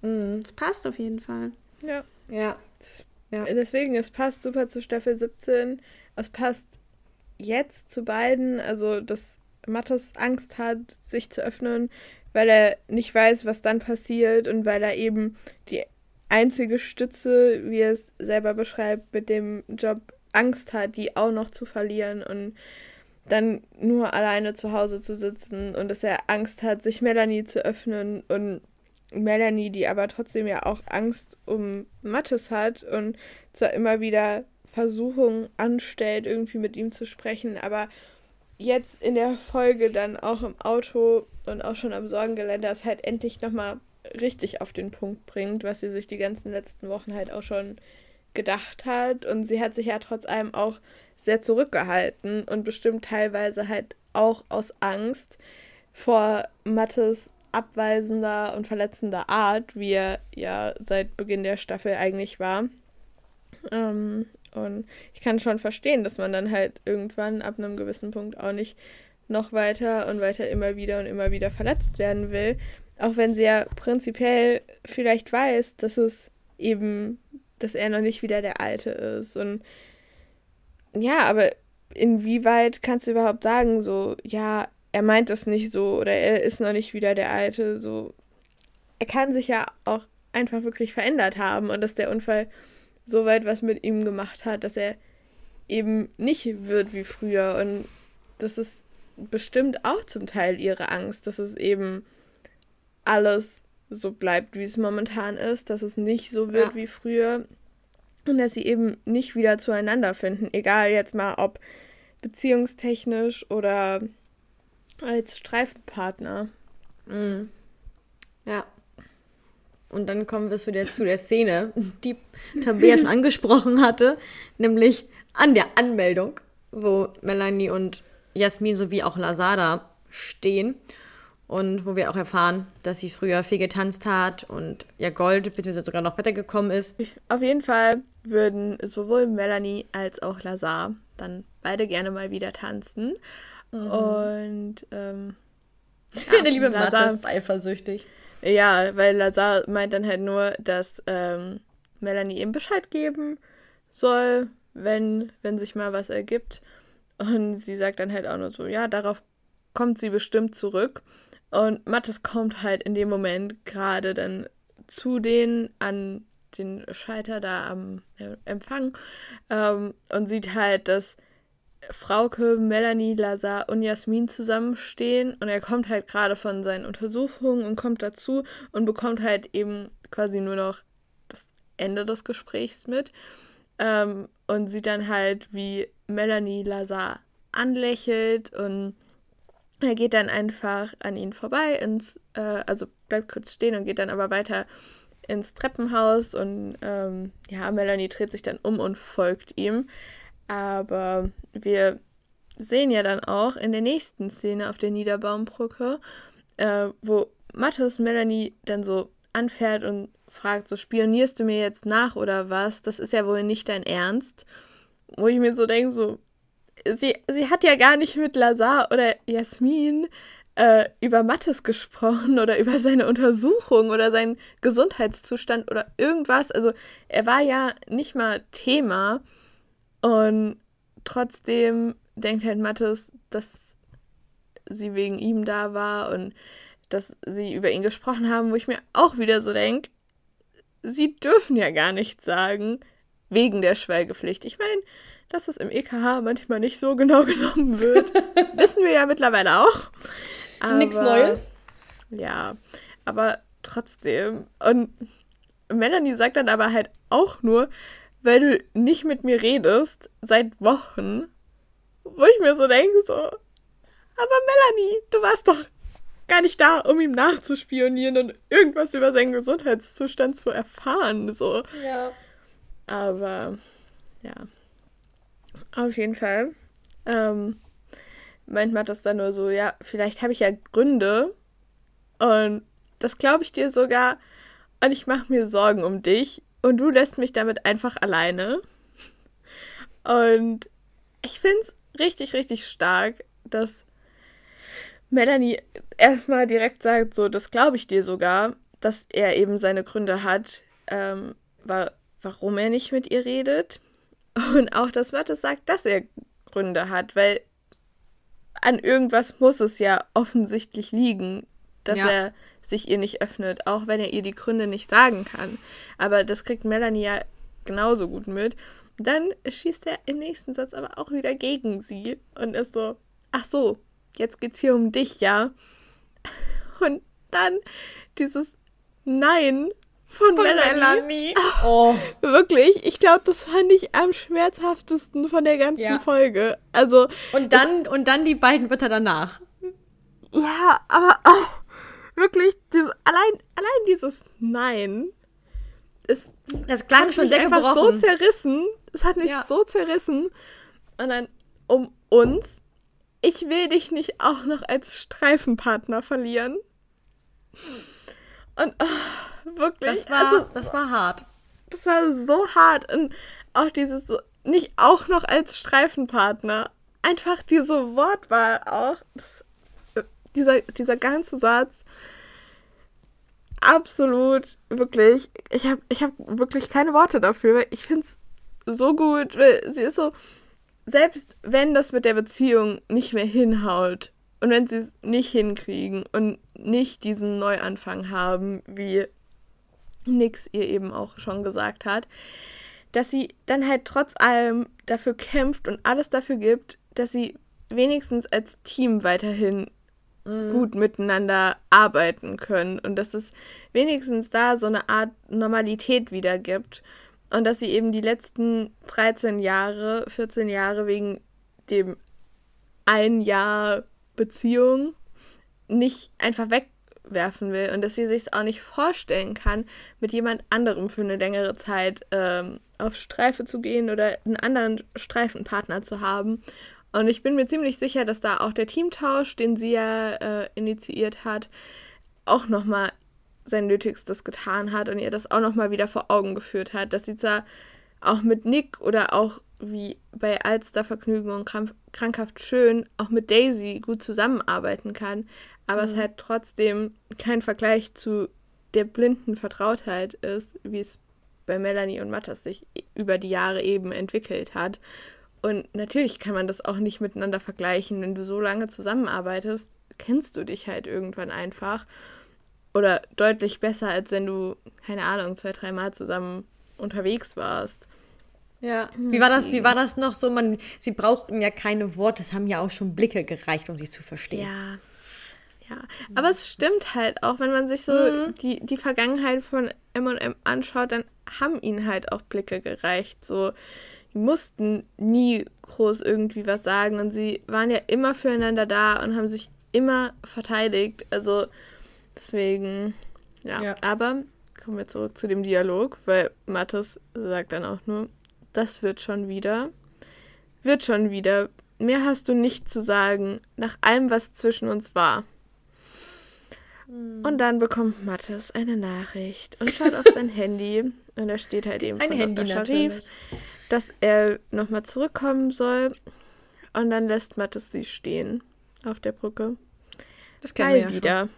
mhm. es passt auf jeden Fall. Ja. Ja. Ja. Deswegen, es passt super zu Staffel 17. Es passt jetzt zu beiden, also dass Mattes Angst hat, sich zu öffnen, weil er nicht weiß, was dann passiert und weil er eben die einzige Stütze, wie er es selber beschreibt, mit dem Job Angst hat, die auch noch zu verlieren und dann nur alleine zu Hause zu sitzen und dass er Angst hat, sich Melanie zu öffnen und Melanie, die aber trotzdem ja auch Angst um Mattes hat und zwar immer wieder Versuchungen anstellt, irgendwie mit ihm zu sprechen, aber jetzt in der Folge dann auch im Auto und auch schon am Sorgengeländer es halt endlich nochmal richtig auf den Punkt bringt, was sie sich die ganzen letzten Wochen halt auch schon gedacht hat. Und sie hat sich ja trotz allem auch sehr zurückgehalten und bestimmt teilweise halt auch aus Angst vor Mattes abweisender und verletzender Art, wie er ja seit Beginn der Staffel eigentlich war. Ähm, und ich kann schon verstehen, dass man dann halt irgendwann ab einem gewissen Punkt auch nicht noch weiter und weiter immer wieder und immer wieder verletzt werden will. Auch wenn sie ja prinzipiell vielleicht weiß, dass es eben, dass er noch nicht wieder der Alte ist. Und ja, aber inwieweit kannst du überhaupt sagen, so, ja, er meint das nicht so oder er ist noch nicht wieder der Alte, so. Er kann sich ja auch einfach wirklich verändert haben und dass der Unfall so weit was mit ihm gemacht hat, dass er eben nicht wird wie früher. Und das ist bestimmt auch zum Teil ihre Angst, dass es eben alles so bleibt, wie es momentan ist, dass es nicht so wird ja. wie früher und dass sie eben nicht wieder zueinander finden, egal jetzt mal ob beziehungstechnisch oder als Streifenpartner. Mhm. Ja. Und dann kommen wir zu der, zu der Szene, die Tabea schon angesprochen hatte, nämlich an der Anmeldung, wo Melanie und Jasmin sowie auch Lazada stehen und wo wir auch erfahren, dass sie früher viel getanzt hat und ja Gold beziehungsweise sogar noch besser gekommen ist. Auf jeden Fall würden sowohl Melanie als auch Lazar dann beide gerne mal wieder tanzen. Mhm. Und ähm, ja, der liebe Lazar ist eifersüchtig. Ja, weil Lazar meint dann halt nur, dass ähm, Melanie ihm Bescheid geben soll, wenn, wenn sich mal was ergibt. Und sie sagt dann halt auch nur so, ja, darauf kommt sie bestimmt zurück. Und Mattes kommt halt in dem Moment gerade dann zu denen an den Scheiter da am Empfang ähm, und sieht halt, dass Frauke, Melanie, Lazar und Jasmin zusammenstehen und er kommt halt gerade von seinen Untersuchungen und kommt dazu und bekommt halt eben quasi nur noch das Ende des Gesprächs mit ähm, und sieht dann halt, wie Melanie Lazar anlächelt und er geht dann einfach an ihn vorbei ins, äh, also bleibt kurz stehen und geht dann aber weiter ins Treppenhaus und ähm, ja, Melanie dreht sich dann um und folgt ihm. Aber wir sehen ja dann auch in der nächsten Szene auf der Niederbaumbrücke, äh, wo Mathis Melanie dann so anfährt und fragt, so spionierst du mir jetzt nach oder was? Das ist ja wohl nicht dein Ernst. Wo ich mir so denke, so, sie, sie hat ja gar nicht mit Lazar oder Jasmin äh, über Mathis gesprochen oder über seine Untersuchung oder seinen Gesundheitszustand oder irgendwas. Also er war ja nicht mal Thema. Und trotzdem denkt halt Mathis, dass sie wegen ihm da war und dass sie über ihn gesprochen haben, wo ich mir auch wieder so denke, sie dürfen ja gar nichts sagen wegen der Schweigepflicht. Ich meine, dass es im EKH manchmal nicht so genau genommen wird, wissen wir ja mittlerweile auch. Nichts Neues. Ja, aber trotzdem. Und Melanie sagt dann aber halt auch nur, weil du nicht mit mir redest seit Wochen, wo ich mir so denke, so, aber Melanie, du warst doch gar nicht da, um ihm nachzuspionieren und irgendwas über seinen Gesundheitszustand zu erfahren, so. Ja. Aber, ja. Auf jeden Fall. Ähm, meint man das dann nur so, ja, vielleicht habe ich ja Gründe und das glaube ich dir sogar und ich mache mir Sorgen um dich und du lässt mich damit einfach alleine. Und ich finde es richtig, richtig stark, dass Melanie erstmal direkt sagt, so, das glaube ich dir sogar, dass er eben seine Gründe hat, ähm, wa warum er nicht mit ihr redet. Und auch, dass Mattes sagt, dass er Gründe hat, weil an irgendwas muss es ja offensichtlich liegen, dass ja. er sich ihr nicht öffnet, auch wenn er ihr die Gründe nicht sagen kann. Aber das kriegt Melanie ja genauso gut mit. Dann schießt er im nächsten Satz aber auch wieder gegen sie und ist so, ach so, jetzt geht's hier um dich, ja. Und dann dieses Nein von, von Melanie. Melanie. Oh. Wirklich, ich glaube, das fand ich am schmerzhaftesten von der ganzen ja. Folge. Also und dann und dann die beiden Wörter danach. Ja, aber oh, wirklich dieses, allein allein dieses Nein. Es, das klang schon sehr einfach gebrochen. so zerrissen. Es hat mich ja. so zerrissen. Und dann um uns. Ich will dich nicht auch noch als Streifenpartner verlieren. Und oh, wirklich. Das war, also, das war hart. Das war so hart. Und auch dieses, nicht auch noch als Streifenpartner. Einfach diese Wortwahl auch. Das, dieser, dieser ganze Satz. Absolut, wirklich. Ich habe ich hab wirklich keine Worte dafür. Ich finde es so gut. Sie ist so, selbst wenn das mit der Beziehung nicht mehr hinhaut, und wenn sie es nicht hinkriegen und nicht diesen Neuanfang haben, wie Nix ihr eben auch schon gesagt hat, dass sie dann halt trotz allem dafür kämpft und alles dafür gibt, dass sie wenigstens als Team weiterhin mhm. gut miteinander arbeiten können und dass es wenigstens da so eine Art Normalität wieder gibt und dass sie eben die letzten 13 Jahre, 14 Jahre wegen dem ein Jahr Beziehung nicht einfach wegwerfen will und dass sie sich auch nicht vorstellen kann, mit jemand anderem für eine längere Zeit ähm, auf Streife zu gehen oder einen anderen Streifenpartner zu haben. Und ich bin mir ziemlich sicher, dass da auch der Teamtausch, den sie ja äh, initiiert hat, auch nochmal sein Nötigstes getan hat und ihr das auch nochmal wieder vor Augen geführt hat, dass sie zwar auch mit Nick oder auch wie bei Alstervergnügen und krankhaft schön auch mit Daisy gut zusammenarbeiten kann, aber mhm. es halt trotzdem kein Vergleich zu der blinden Vertrautheit ist, wie es bei Melanie und Matthias sich über die Jahre eben entwickelt hat. Und natürlich kann man das auch nicht miteinander vergleichen. Wenn du so lange zusammenarbeitest, kennst du dich halt irgendwann einfach. Oder deutlich besser, als wenn du, keine Ahnung, zwei, dreimal zusammen unterwegs warst. Ja. Wie war das, wie war das noch so? Man, sie brauchten ja keine Worte, es haben ja auch schon Blicke gereicht, um sie zu verstehen. Ja. Ja. Aber es stimmt halt, auch wenn man sich so mhm. die, die Vergangenheit von MM anschaut, dann haben ihnen halt auch Blicke gereicht. So, die mussten nie groß irgendwie was sagen und sie waren ja immer füreinander da und haben sich immer verteidigt. Also deswegen, ja. ja. Aber kommen wir zurück zu dem Dialog, weil Mathis sagt dann auch nur, das wird schon wieder. Wird schon wieder. Mehr hast du nicht zu sagen, nach allem, was zwischen uns war. Hm. Und dann bekommt Mathis eine Nachricht und schaut auf sein Handy. Und da steht halt eben Ein von Handy Dr. Sharif, dass er nochmal zurückkommen soll. Und dann lässt Mathis sie stehen auf der Brücke. Das kennen Mal wir ja wieder. Schon.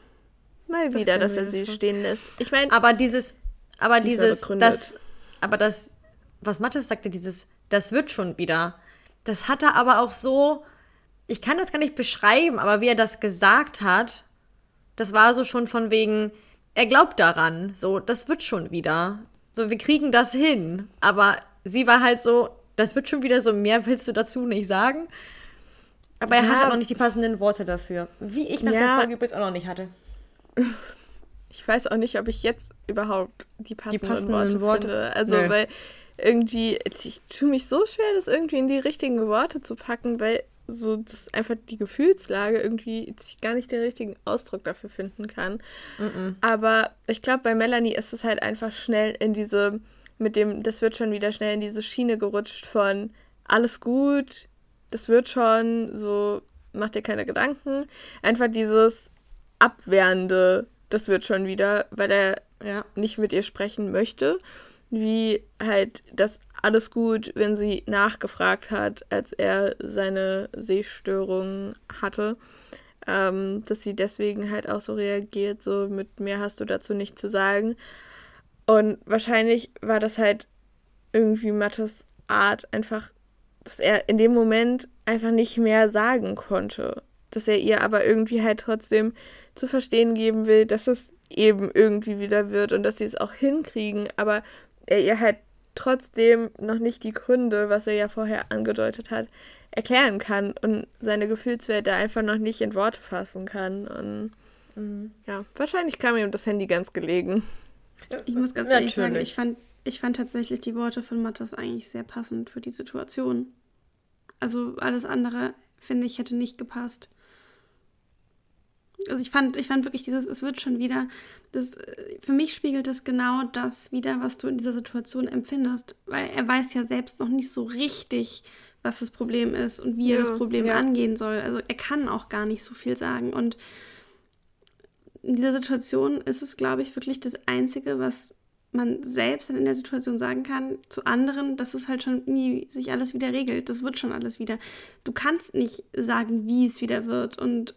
Mal das wieder, dass er sie schon. stehen lässt. Ich meine, aber dieses, aber dieses, das, aber das was Mathis sagte, dieses, das wird schon wieder. Das hat er aber auch so, ich kann das gar nicht beschreiben, aber wie er das gesagt hat, das war so schon von wegen, er glaubt daran, so, das wird schon wieder. So, wir kriegen das hin. Aber sie war halt so, das wird schon wieder so, mehr willst du dazu nicht sagen. Aber er ja. hat auch noch nicht die passenden Worte dafür. Wie ich nach ja. der Folge übrigens auch noch nicht hatte. Ich weiß auch nicht, ob ich jetzt überhaupt die passenden, die passenden Worte, Worte finde. Also, Nö. weil irgendwie, ich tue mich so schwer, das irgendwie in die richtigen Worte zu packen, weil so das einfach die Gefühlslage irgendwie ich gar nicht den richtigen Ausdruck dafür finden kann. Mm -mm. Aber ich glaube, bei Melanie ist es halt einfach schnell in diese, mit dem, das wird schon wieder schnell in diese Schiene gerutscht von alles gut, das wird schon, so mach dir keine Gedanken. Einfach dieses Abwehrende, das wird schon wieder, weil er ja. nicht mit ihr sprechen möchte wie halt das alles gut, wenn sie nachgefragt hat, als er seine Sehstörung hatte, ähm, dass sie deswegen halt auch so reagiert, so mit mehr hast du dazu nicht zu sagen. Und wahrscheinlich war das halt irgendwie Mattes Art, einfach dass er in dem Moment einfach nicht mehr sagen konnte. Dass er ihr aber irgendwie halt trotzdem zu verstehen geben will, dass es eben irgendwie wieder wird und dass sie es auch hinkriegen, aber er ihr halt trotzdem noch nicht die Gründe, was er ja vorher angedeutet hat, erklären kann und seine Gefühlswelt da einfach noch nicht in Worte fassen kann. Und mhm. ja, wahrscheinlich kam ihm das Handy ganz gelegen. Ich muss ganz ehrlich sagen, ich fand, ich fand tatsächlich die Worte von Mattes eigentlich sehr passend für die Situation. Also alles andere, finde ich, hätte nicht gepasst. Also ich fand, ich fand wirklich dieses, es wird schon wieder, das, für mich spiegelt es genau das wieder, was du in dieser Situation empfindest, weil er weiß ja selbst noch nicht so richtig, was das Problem ist und wie ja, er das Problem ja. angehen soll. Also er kann auch gar nicht so viel sagen. Und in dieser Situation ist es, glaube ich, wirklich das Einzige, was man selbst dann in der Situation sagen kann zu anderen, dass es halt schon nie sich alles wieder regelt. Das wird schon alles wieder. Du kannst nicht sagen, wie es wieder wird und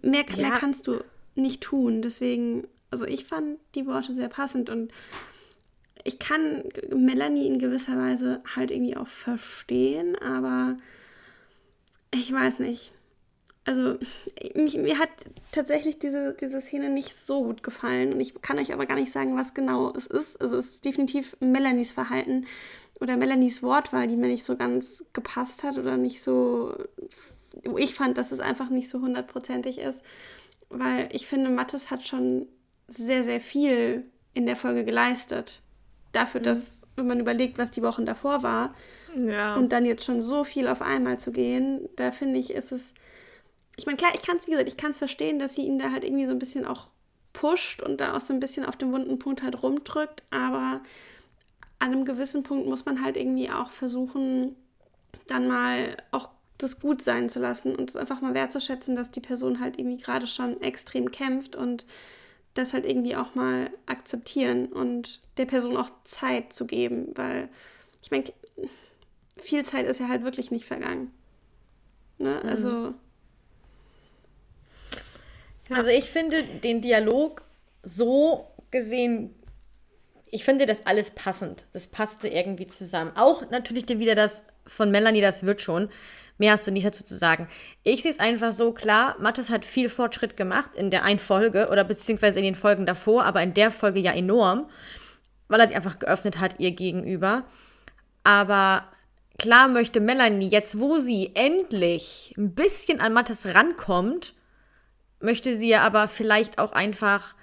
mehr, ja. mehr kannst du nicht tun. Deswegen, also ich fand die Worte sehr passend und ich kann Melanie in gewisser Weise halt irgendwie auch verstehen, aber ich weiß nicht. Also, mich, mir hat tatsächlich diese, diese Szene nicht so gut gefallen und ich kann euch aber gar nicht sagen, was genau es ist. Also, es ist definitiv Melanies Verhalten oder Melanies Wortwahl, die mir nicht so ganz gepasst hat oder nicht so. Wo ich fand, dass es einfach nicht so hundertprozentig ist, weil ich finde, Mattes hat schon sehr, sehr viel in der Folge geleistet dafür, mhm. dass, wenn man überlegt, was die Wochen davor war, ja. und dann jetzt schon so viel auf einmal zu gehen, da finde ich, ist es. Ich meine, klar, ich kann es, wie gesagt, ich kann es verstehen, dass sie ihn da halt irgendwie so ein bisschen auch pusht und da auch so ein bisschen auf dem wunden Punkt halt rumdrückt, aber an einem gewissen Punkt muss man halt irgendwie auch versuchen, dann mal auch das gut sein zu lassen und es einfach mal wertzuschätzen, dass die Person halt irgendwie gerade schon extrem kämpft und das halt irgendwie auch mal akzeptieren und der Person auch Zeit zu geben, weil ich meine, viel Zeit ist ja halt wirklich nicht vergangen. Ne? Mhm. Also. Also ich finde den Dialog so gesehen, ich finde das alles passend. Das passte irgendwie zusammen. Auch natürlich wieder das von Melanie, das wird schon. Mehr hast du nicht dazu zu sagen. Ich sehe es einfach so klar, Mattes hat viel Fortschritt gemacht in der einen Folge oder beziehungsweise in den Folgen davor, aber in der Folge ja enorm, weil er sich einfach geöffnet hat ihr gegenüber. Aber klar möchte Melanie jetzt, wo sie endlich ein bisschen an Mattes rankommt, möchte sie ja aber vielleicht auch einfach,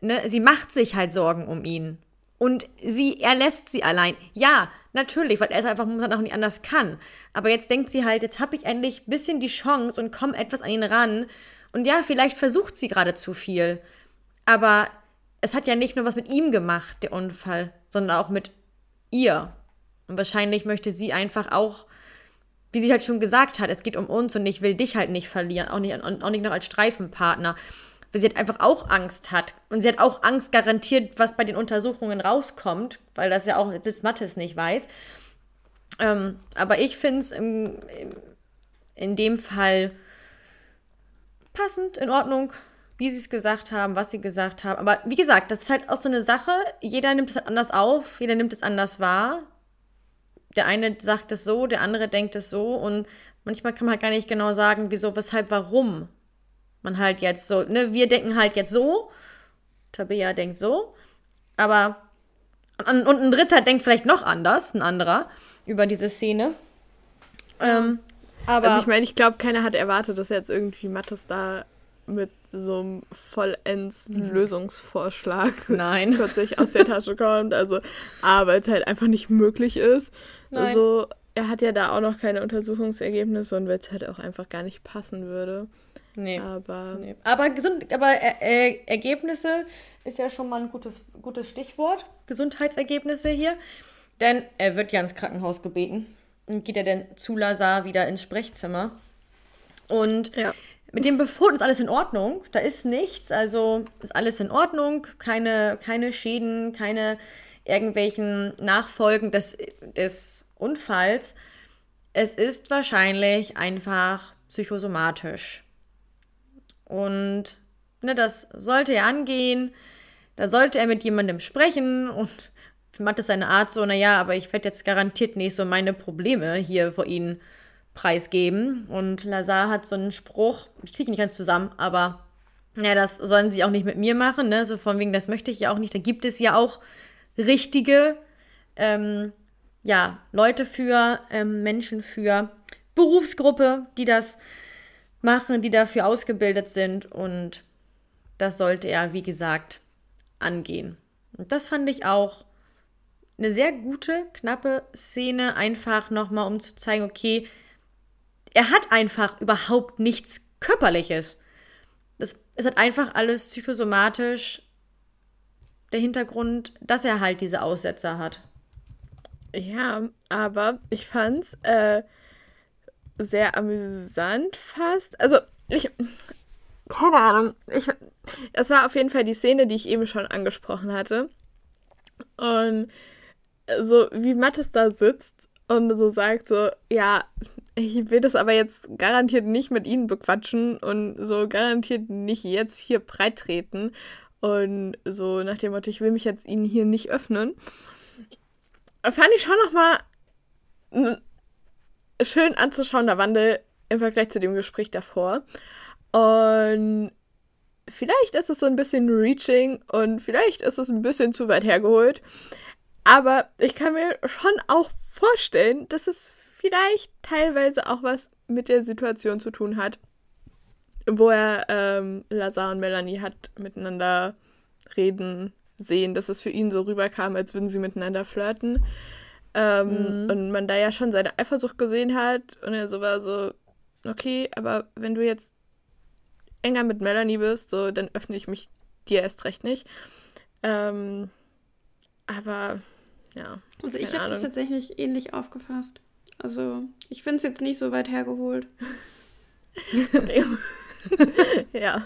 ne, sie macht sich halt Sorgen um ihn. Und sie, er lässt sie allein. Ja, natürlich, weil er es einfach momentan auch nicht anders kann. Aber jetzt denkt sie halt, jetzt habe ich endlich ein bisschen die Chance und komme etwas an ihn ran. Und ja, vielleicht versucht sie gerade zu viel. Aber es hat ja nicht nur was mit ihm gemacht, der Unfall, sondern auch mit ihr. Und wahrscheinlich möchte sie einfach auch, wie sie halt schon gesagt hat, es geht um uns und ich will dich halt nicht verlieren, auch nicht, auch nicht noch als Streifenpartner weil sie halt einfach auch Angst hat. Und sie hat auch Angst garantiert, was bei den Untersuchungen rauskommt, weil das ja auch selbst Mattes nicht weiß. Ähm, aber ich finde es in dem Fall passend, in Ordnung, wie sie es gesagt haben, was sie gesagt haben. Aber wie gesagt, das ist halt auch so eine Sache. Jeder nimmt es anders auf, jeder nimmt es anders wahr. Der eine sagt es so, der andere denkt es so und manchmal kann man halt gar nicht genau sagen, wieso, weshalb, warum man halt jetzt so, ne, wir denken halt jetzt so, Tabea denkt so, aber und ein Dritter denkt vielleicht noch anders, ein anderer, über diese Szene. Ähm, aber also ich meine, ich glaube, keiner hat erwartet, dass jetzt irgendwie Mattes da mit so einem vollends hm. Lösungsvorschlag Nein. plötzlich aus der Tasche kommt. Also, A, weil es halt einfach nicht möglich ist. Nein. Also, er hat ja da auch noch keine Untersuchungsergebnisse und weil es halt auch einfach gar nicht passen würde. Nee. Aber, nee. aber, gesund, aber er, er, Ergebnisse ist ja schon mal ein gutes, gutes Stichwort. Gesundheitsergebnisse hier. Denn er wird ja ins Krankenhaus gebeten. Und geht er dann zu Lazar wieder ins Sprechzimmer. Und ja. Mit dem Befund ist alles in Ordnung. Da ist nichts. Also ist alles in Ordnung. Keine, keine Schäden, keine irgendwelchen Nachfolgen des, des Unfalls. Es ist wahrscheinlich einfach psychosomatisch. Und ne, das sollte er angehen. Da sollte er mit jemandem sprechen und Matt ist seine Art so, naja, aber ich werde jetzt garantiert nicht so meine Probleme hier vor ihnen preisgeben. Und Lazar hat so einen Spruch, ich kriege ihn nicht ganz zusammen, aber ja, das sollen sie auch nicht mit mir machen, ne? So von wegen, das möchte ich ja auch nicht. Da gibt es ja auch richtige, ähm, ja, Leute für, ähm, Menschen für, Berufsgruppe, die das machen, die dafür ausgebildet sind und das sollte er, wie gesagt, angehen. Und das fand ich auch eine sehr gute, knappe Szene, einfach nochmal, um zu zeigen, okay, er hat einfach überhaupt nichts Körperliches. Das, es hat einfach alles psychosomatisch der Hintergrund, dass er halt diese Aussetzer hat. Ja, aber ich fand's äh, sehr amüsant fast. Also, ich. Keine Ahnung. Ich, das war auf jeden Fall die Szene, die ich eben schon angesprochen hatte. Und so wie Mattes da sitzt und so sagt so, ja, ich will das aber jetzt garantiert nicht mit ihnen bequatschen und so garantiert nicht jetzt hier breit treten und so nach dem Motto, ich will mich jetzt ihnen hier nicht öffnen. Fand ich schon nochmal schön anzuschauender Wandel im Vergleich zu dem Gespräch davor. Und vielleicht ist es so ein bisschen reaching und vielleicht ist es ein bisschen zu weit hergeholt. Aber ich kann mir schon auch vorstellen, dass es vielleicht teilweise auch was mit der Situation zu tun hat, wo er ähm, Lazar und Melanie hat miteinander reden sehen, dass es für ihn so rüberkam, als würden sie miteinander flirten. Ähm, mhm. Und man da ja schon seine Eifersucht gesehen hat und er so war so, okay, aber wenn du jetzt enger mit Melanie bist, so, dann öffne ich mich dir erst recht nicht. Ähm, aber ja. Also ich habe das tatsächlich ähnlich aufgefasst. Also ich finde es jetzt nicht so weit hergeholt. ja.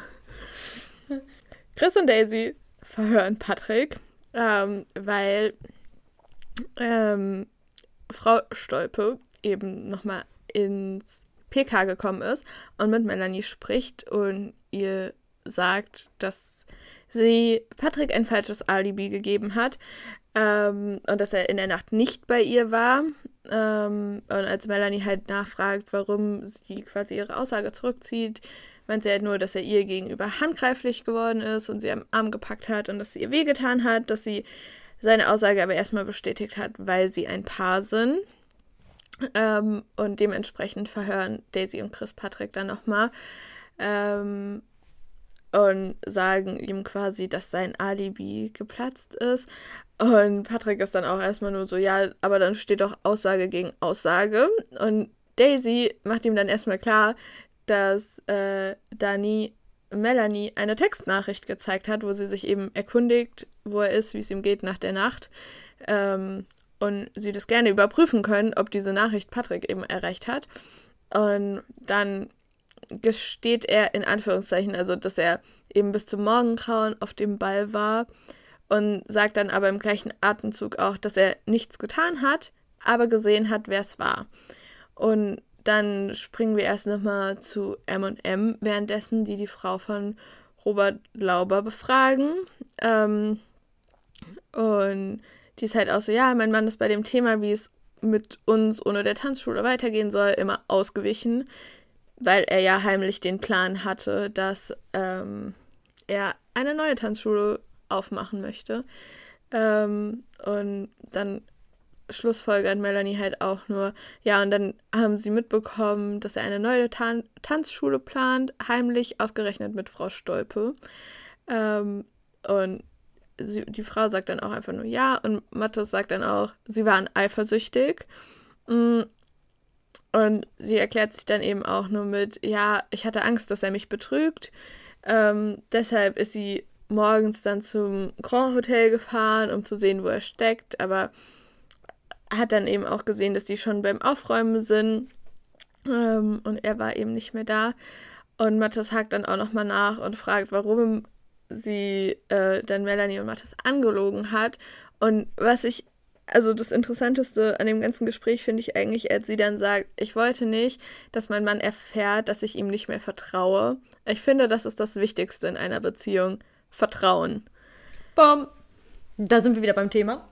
Chris und Daisy verhören Patrick, ähm, weil ähm, Frau Stolpe eben nochmal ins PK gekommen ist und mit Melanie spricht und ihr sagt, dass sie Patrick ein falsches Alibi gegeben hat ähm, und dass er in der Nacht nicht bei ihr war. Ähm, und als Melanie halt nachfragt, warum sie quasi ihre Aussage zurückzieht, meint sie halt nur, dass er ihr gegenüber handgreiflich geworden ist und sie am Arm gepackt hat und dass sie ihr wehgetan hat, dass sie seine Aussage aber erstmal bestätigt hat, weil sie ein Paar sind. Ähm, und dementsprechend verhören Daisy und Chris Patrick dann nochmal ähm, und sagen ihm quasi, dass sein Alibi geplatzt ist. Und Patrick ist dann auch erstmal nur so, ja, aber dann steht doch Aussage gegen Aussage. Und Daisy macht ihm dann erstmal klar, dass äh, Dani Melanie eine Textnachricht gezeigt hat, wo sie sich eben erkundigt, wo er ist, wie es ihm geht nach der Nacht. Ähm, und sie das gerne überprüfen können, ob diese Nachricht Patrick eben erreicht hat. Und dann gesteht er in Anführungszeichen, also dass er eben bis zum Morgengrauen auf dem Ball war und sagt dann aber im gleichen Atemzug auch, dass er nichts getan hat, aber gesehen hat, wer es war. Und dann springen wir erst nochmal zu M&M währenddessen, die die Frau von Robert Lauber befragen. Ähm, und die ist halt auch so, ja, mein Mann ist bei dem Thema, wie es mit uns ohne der Tanzschule weitergehen soll, immer ausgewichen, weil er ja heimlich den Plan hatte, dass ähm, er eine neue Tanzschule aufmachen möchte. Ähm, und dann schlussfolgert Melanie halt auch nur, ja, und dann haben sie mitbekommen, dass er eine neue Tan Tanzschule plant, heimlich ausgerechnet mit Frau Stolpe. Ähm, und sie, die Frau sagt dann auch einfach nur ja und Mathis sagt dann auch, sie waren eifersüchtig. Mm, und sie erklärt sich dann eben auch nur mit, ja, ich hatte Angst, dass er mich betrügt. Ähm, deshalb ist sie morgens dann zum Grand Hotel gefahren, um zu sehen, wo er steckt. Aber hat dann eben auch gesehen, dass die schon beim Aufräumen sind. Ähm, und er war eben nicht mehr da. Und Mathis hakt dann auch nochmal nach und fragt, warum sie äh, dann Melanie und Mathis angelogen hat. Und was ich, also das Interessanteste an dem ganzen Gespräch finde ich eigentlich, als sie dann sagt, ich wollte nicht, dass mein Mann erfährt, dass ich ihm nicht mehr vertraue. Ich finde, das ist das Wichtigste in einer Beziehung. Vertrauen. Bom. Da sind wir wieder beim Thema.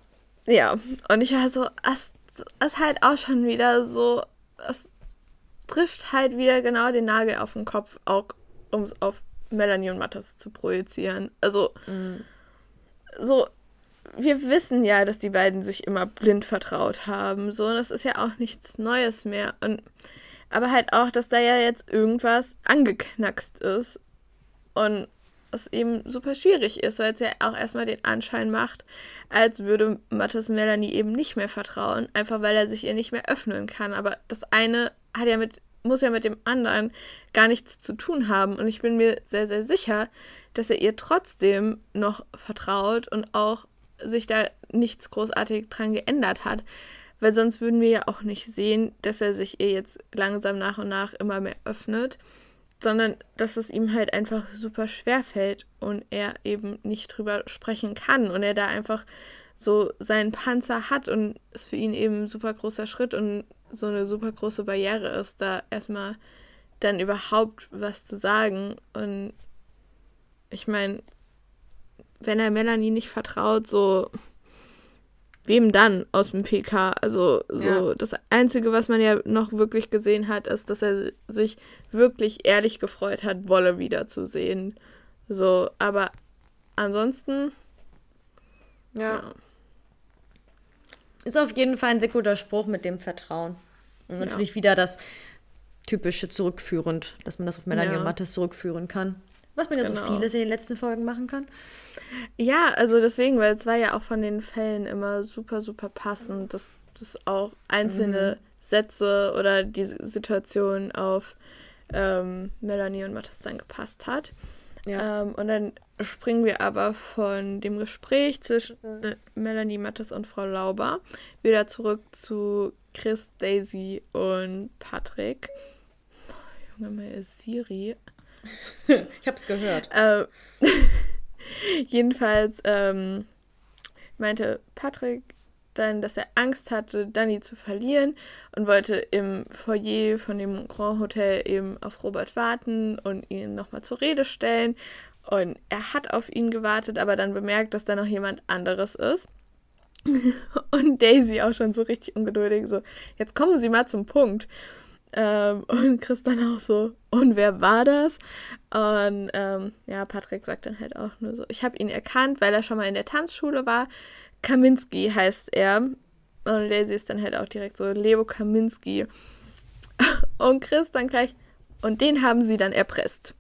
ja, und ich war so, es ist halt auch schon wieder so, es trifft halt wieder genau den Nagel auf den Kopf, auch um es auf Melanie und Mattes zu projizieren. Also, mhm. so, wir wissen ja, dass die beiden sich immer blind vertraut haben. So, und das ist ja auch nichts Neues mehr. Und aber halt auch, dass da ja jetzt irgendwas angeknackst ist. Und es eben super schwierig ist, weil es ja auch erstmal den Anschein macht, als würde Mattes Melanie eben nicht mehr vertrauen, einfach weil er sich ihr nicht mehr öffnen kann. Aber das eine hat ja mit, muss ja mit dem anderen gar nichts zu tun haben. Und ich bin mir sehr, sehr sicher, dass er ihr trotzdem noch vertraut und auch sich da nichts großartig dran geändert hat. Weil sonst würden wir ja auch nicht sehen, dass er sich ihr jetzt langsam nach und nach immer mehr öffnet sondern dass es ihm halt einfach super schwer fällt und er eben nicht drüber sprechen kann und er da einfach so seinen Panzer hat und es für ihn eben ein super großer Schritt und so eine super große Barriere ist, da erstmal dann überhaupt was zu sagen. Und ich meine, wenn er Melanie nicht vertraut, so wem dann aus dem PK? Also so ja. das Einzige, was man ja noch wirklich gesehen hat, ist, dass er sich wirklich ehrlich gefreut hat, Wolle wiederzusehen. So, aber ansonsten. Ja. ja. Ist auf jeden Fall ein sehr guter Spruch mit dem Vertrauen. Und natürlich ja. wieder das typische zurückführend, dass man das auf Melanie und Mattes zurückführen kann. Was man ja genau. so vieles in den letzten Folgen machen kann. Ja, also deswegen, weil es war ja auch von den Fällen immer super, super passend, dass, dass auch einzelne mhm. Sätze oder die Situation auf ähm, Melanie und Mattes dann gepasst hat. Ja. Ähm, und dann springen wir aber von dem Gespräch zwischen Melanie, Mattes und Frau Lauber wieder zurück zu Chris, Daisy und Patrick. Oh, Junge, mal Siri ich habe es gehört. Äh, jedenfalls ähm, meinte Patrick dann, dass er Angst hatte, Danny zu verlieren und wollte im Foyer von dem Grand Hotel eben auf Robert warten und ihn nochmal zur Rede stellen. Und er hat auf ihn gewartet, aber dann bemerkt, dass da noch jemand anderes ist. Und Daisy auch schon so richtig ungeduldig, so, jetzt kommen Sie mal zum Punkt. Ähm, und Chris dann auch so, und wer war das? Und ähm, ja, Patrick sagt dann halt auch nur so, ich habe ihn erkannt, weil er schon mal in der Tanzschule war. Kaminski heißt er. Und Daisy ist dann halt auch direkt so, Leo Kaminski. Und Chris dann gleich, und den haben sie dann erpresst.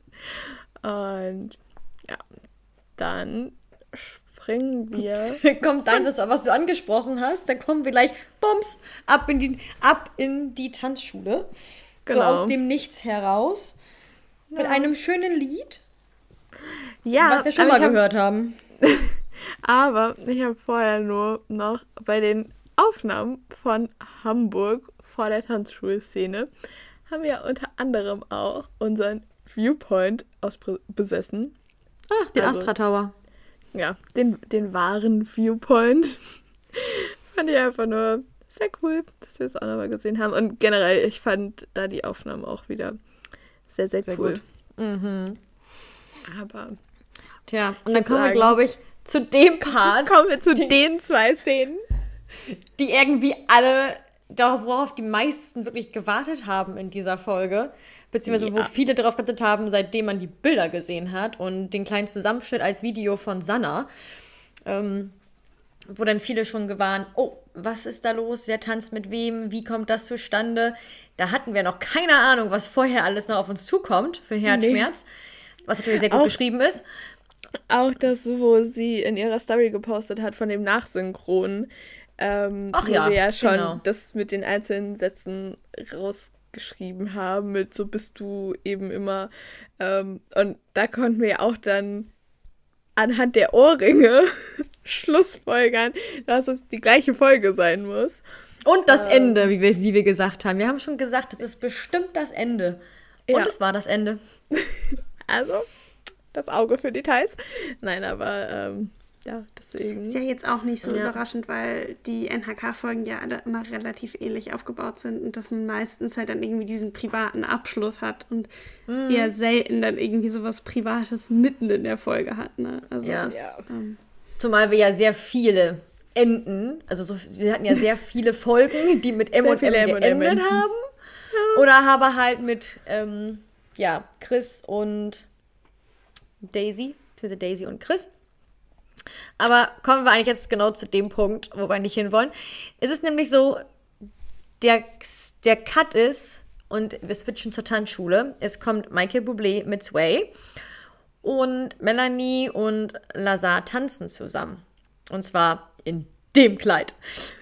Und ja, dann springen wir. Kommt deins, was, was du angesprochen hast, dann kommen wir gleich, bums, ab in die, ab in die Tanzschule. Genau. So aus dem Nichts heraus. Ja. Mit einem schönen Lied. Ja. Was wir schon mal gehört hab, haben. aber ich habe vorher nur noch bei den Aufnahmen von Hamburg vor der Tanzschulszene haben wir unter anderem auch unseren Viewpoint ausbesessen. Ah, den also, Astra Tower ja, den, den wahren Viewpoint. fand ich einfach nur sehr cool, dass wir es auch nochmal gesehen haben. Und generell, ich fand da die Aufnahmen auch wieder sehr, sehr, sehr cool. Mhm. Aber. Tja, und dann kommen sagen, wir, glaube ich, zu dem Part. Kommen wir zu den zwei Szenen. Die irgendwie alle, worauf die meisten wirklich gewartet haben in dieser Folge beziehungsweise ja. wo viele darauf gewartet haben, seitdem man die Bilder gesehen hat und den kleinen Zusammenschnitt als Video von Sanna, ähm, wo dann viele schon gewarnt, oh, was ist da los, wer tanzt mit wem, wie kommt das zustande? Da hatten wir noch keine Ahnung, was vorher alles noch auf uns zukommt für Herzschmerz, nee. was natürlich sehr gut auch, geschrieben ist. Auch das, wo sie in ihrer Story gepostet hat von dem Nachsynchron, ähm, Ach wo ja, wir ja schon genau. das mit den einzelnen Sätzen raus geschrieben haben mit so bist du eben immer. Ähm, und da konnten wir ja auch dann anhand der Ohrringe Schlussfolgern, dass es die gleiche Folge sein muss. Und das ähm, Ende, wie wir, wie wir gesagt haben. Wir haben schon gesagt, es ist bestimmt das Ende. Und ja. es war das Ende. also, das Auge für Details. Nein, aber ähm, ja, deswegen. Ist ja jetzt auch nicht so ja. überraschend, weil die NHK-Folgen ja alle immer relativ ähnlich aufgebaut sind und dass man meistens halt dann irgendwie diesen privaten Abschluss hat und mhm. eher selten dann irgendwie sowas Privates mitten in der Folge hat. Ne? Also ja. Das, ähm, Zumal wir ja sehr viele enden. Also so, wir hatten ja sehr viele Folgen, die mit M und M geendet haben. Oder aber halt mit ähm, ja, Chris und Daisy, für Daisy und Chris. Aber kommen wir eigentlich jetzt genau zu dem Punkt, wo wir nicht hinwollen. Es ist nämlich so, der, der Cut ist, und wir switchen zur Tanzschule. Es kommt Michael Bublé mit Sway und Melanie und Lazar tanzen zusammen. Und zwar in dem Kleid.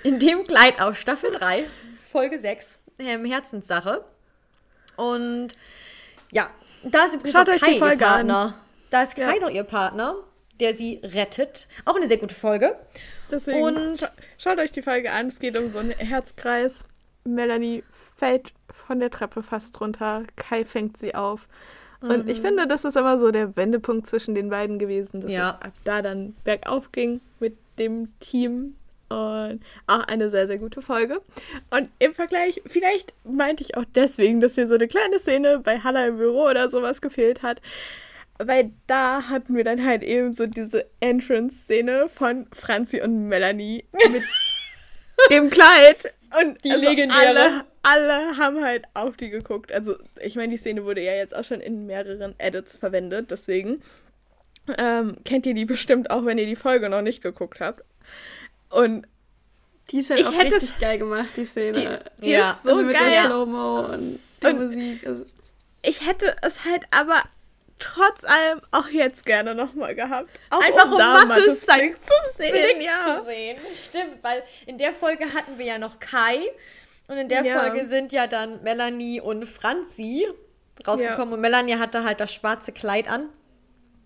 In dem Kleid aus Staffel 3, Folge 6, ähm, Herzenssache. Und ja, da ist übrigens Schaut auch Kai ihr Partner. An. Da ist Kai ja. noch ihr Partner, der sie rettet. Auch eine sehr gute Folge. Deswegen und scha schaut euch die Folge an. Es geht um so einen Herzkreis. Melanie fällt von der Treppe fast runter. Kai fängt sie auf. Und mhm. ich finde, das ist immer so der Wendepunkt zwischen den beiden gewesen, dass ja. ab da dann bergauf ging mit dem Team. Und auch eine sehr, sehr gute Folge. Und im Vergleich, vielleicht meinte ich auch deswegen, dass mir so eine kleine Szene bei Hannah im Büro oder sowas gefehlt hat. Weil da hatten wir dann halt eben so diese Entrance-Szene von Franzi und Melanie mit dem Kleid. Und die also legendäre. Alle, alle haben halt auf die geguckt. Also, ich meine, die Szene wurde ja jetzt auch schon in mehreren Edits verwendet, deswegen ähm, kennt ihr die bestimmt auch, wenn ihr die Folge noch nicht geguckt habt. Und die ist halt ich auch richtig es, geil gemacht, die Szene. Die, die ja. ist so also mit geil. Der Slow-Mo und der und Musik. Also. Ich hätte es halt aber trotz allem auch jetzt gerne nochmal gehabt. Auch Einfach um, um Mattes Blick zu sehen. Blick ja. zu sehen. Stimmt, weil in der Folge hatten wir ja noch Kai und in der ja. Folge sind ja dann Melanie und Franzi rausgekommen ja. und Melanie hatte halt das schwarze Kleid an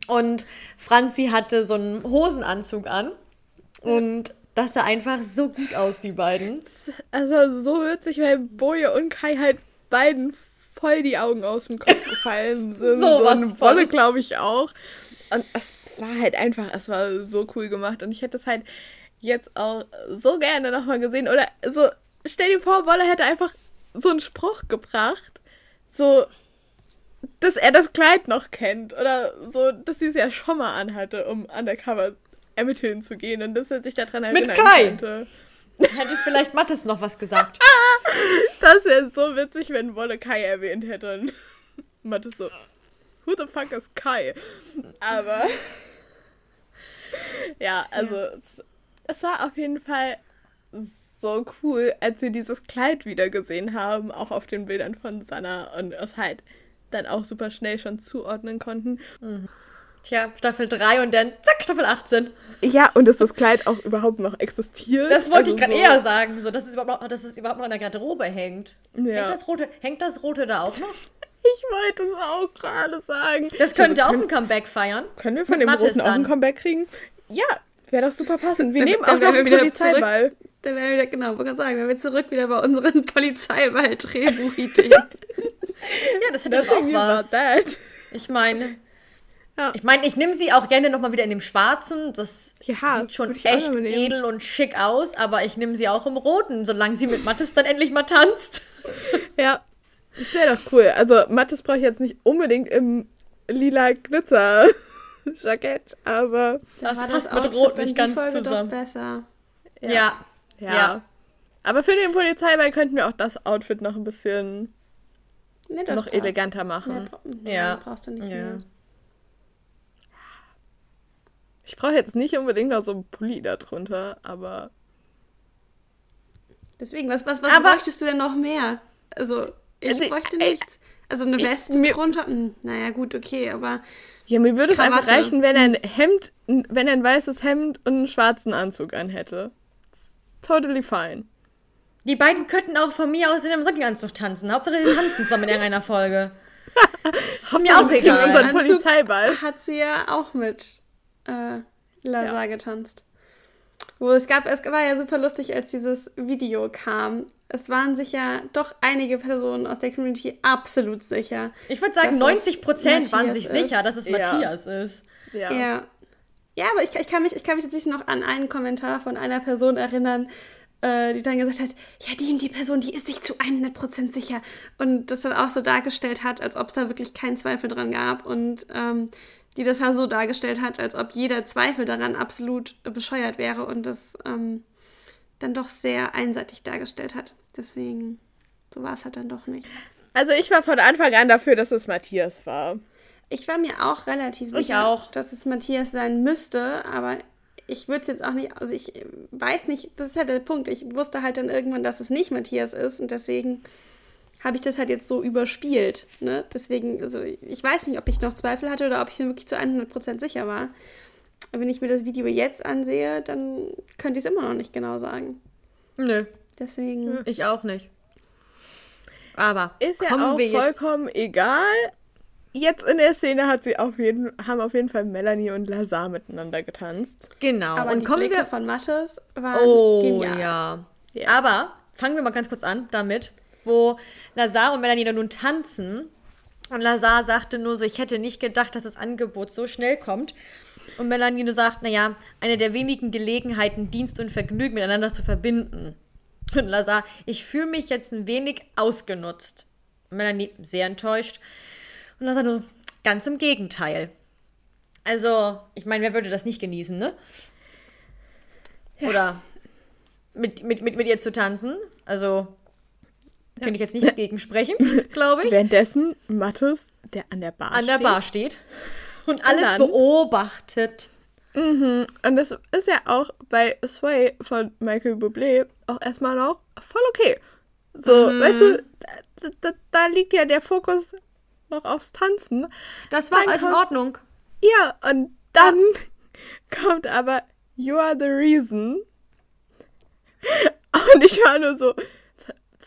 und Franzi hatte so einen Hosenanzug an und das sah einfach so gut aus, die beiden. Also so witzig, weil Boje und Kai halt beiden voll die Augen aus dem Kopf gefallen sind. so, so was Wolle, glaube ich, auch. Und es, es, war halt einfach, es war so cool gemacht. Und ich hätte es halt jetzt auch so gerne nochmal gesehen. Oder so, stell dir vor, Wolle hätte einfach so einen Spruch gebracht. So, dass er das Kleid noch kennt. Oder so, dass sie es ja schon mal anhatte, um undercover ermitteln zu gehen. Und dass er sich daran erinnern Mit Kai. könnte. Hätte vielleicht Mattes noch was gesagt. das wäre so witzig, wenn Wolle Kai erwähnt hätte. Und Mattes so, who the fuck is Kai? Aber ja, also ja. Es, es war auf jeden Fall so cool, als wir dieses Kleid wieder gesehen haben, auch auf den Bildern von Sanna und es halt dann auch super schnell schon zuordnen konnten. Mhm. Tja, Staffel 3 und dann zack, Staffel 18. Ja, und dass das Kleid auch überhaupt noch existiert. Das wollte also ich gerade so. eher sagen, so, dass es, überhaupt noch, dass es überhaupt noch in der Garderobe hängt. Ja. Hängt, das Rote, hängt das Rote da auch noch? Ich wollte es auch gerade sagen. Das könnte also, auch ein Comeback feiern. Können wir von dem Mattes Roten auch ein Comeback kriegen? Ja, wäre doch super passend. Wir nehmen auch noch einen Polizeiball. Zurück, dann wären wir wieder, genau, wollte gerade sagen, wenn wir zurück wieder bei unseren Polizeiball-Drehbuchideen. ja, das hätte doch auch was. Ich meine, ja. Ich meine, ich nehme sie auch gerne nochmal wieder in dem Schwarzen. Das ja, sieht schon echt edel und schick aus, aber ich nehme sie auch im Roten, solange sie mit Mattes dann endlich mal tanzt. Ja, das wäre doch cool. Also Mattes brauche ich jetzt nicht unbedingt im lila Glitzer-Jackett, aber das passt das mit Rot nicht ganz zusammen. besser. Ja. Ja. ja. ja. Aber für den Polizeiball könnten wir auch das Outfit noch ein bisschen nee, noch passt. eleganter machen. Ja, ja. brauchst du nicht mehr. Ich brauche jetzt nicht unbedingt noch so ein Pulli darunter, aber. Deswegen, was, was, was aber, bräuchtest du denn noch mehr? Also, ich also, bräuchte nichts. Also eine Weste ich, mir, drunter. Hm, naja, gut, okay, aber. Ja, mir würde es einfach reichen, wenn er ein Hemd, wenn er ein weißes Hemd und einen schwarzen Anzug anhätte. Totally fine. Die beiden könnten auch von mir aus in einem Rückenanzug tanzen. Hauptsache, sie tanzen zusammen in irgendeiner Folge. ist mir auch egal. Unseren Polizeiball. Hat sie ja auch mit äh, Lazar ja. getanzt. Wo es gab, es war ja super lustig, als dieses Video kam. Es waren sich ja doch einige Personen aus der Community absolut sicher. Ich würde sagen, 90 Prozent waren sich ist. sicher, dass es ja. Matthias ist. Ja. ja. Ja, aber ich, ich, kann mich, ich kann mich tatsächlich noch an einen Kommentar von einer Person erinnern, äh, die dann gesagt hat, ja, die die Person, die ist sich zu 100% sicher. Und das dann auch so dargestellt hat, als ob es da wirklich keinen Zweifel dran gab. Und ähm, die das halt so dargestellt hat, als ob jeder Zweifel daran absolut bescheuert wäre und das ähm, dann doch sehr einseitig dargestellt hat. Deswegen, so war es halt dann doch nicht. Also ich war von Anfang an dafür, dass es Matthias war. Ich war mir auch relativ sicher, auch. dass es Matthias sein müsste, aber ich würde es jetzt auch nicht, also ich weiß nicht, das ist halt der Punkt. Ich wusste halt dann irgendwann, dass es nicht Matthias ist und deswegen habe ich das halt jetzt so überspielt. Ne? Deswegen, also ich weiß nicht, ob ich noch Zweifel hatte oder ob ich mir wirklich zu 100% sicher war. Aber wenn ich mir das Video jetzt ansehe, dann könnte ich es immer noch nicht genau sagen. Nö. Deswegen. Ich auch nicht. Aber ist ja auch vollkommen jetzt... egal. Jetzt in der Szene hat sie auf jeden, haben auf jeden Fall Melanie und Lazar miteinander getanzt. Genau. Aber und die kommen Blicke wir von Mattes waren oh, genial. Ja. ja. Aber fangen wir mal ganz kurz an damit, wo Lazar und Melanie dann nun tanzen. Und Lazar sagte nur so, ich hätte nicht gedacht, dass das Angebot so schnell kommt. Und Melanie nur sagt, naja, eine der wenigen Gelegenheiten, Dienst und Vergnügen miteinander zu verbinden. Und Lazar, ich fühle mich jetzt ein wenig ausgenutzt. Melanie sehr enttäuscht. Und Lazar nur, ganz im Gegenteil. Also, ich meine, wer würde das nicht genießen, ne? Ja. Oder mit, mit, mit, mit ihr zu tanzen. Also, ja. Könnte ich jetzt nichts gegen sprechen, glaube ich. Währenddessen Mattes, der an der Bar an steht. An der Bar steht und alles dann, beobachtet. Mhm. Und das ist ja auch bei Sway von Michael Bublé auch erstmal noch voll okay. So, mhm. weißt du, da, da, da, liegt ja der Fokus noch aufs Tanzen. Das war alles in Ordnung. Ja, und dann kommt aber You are the reason. Und ich war nur so,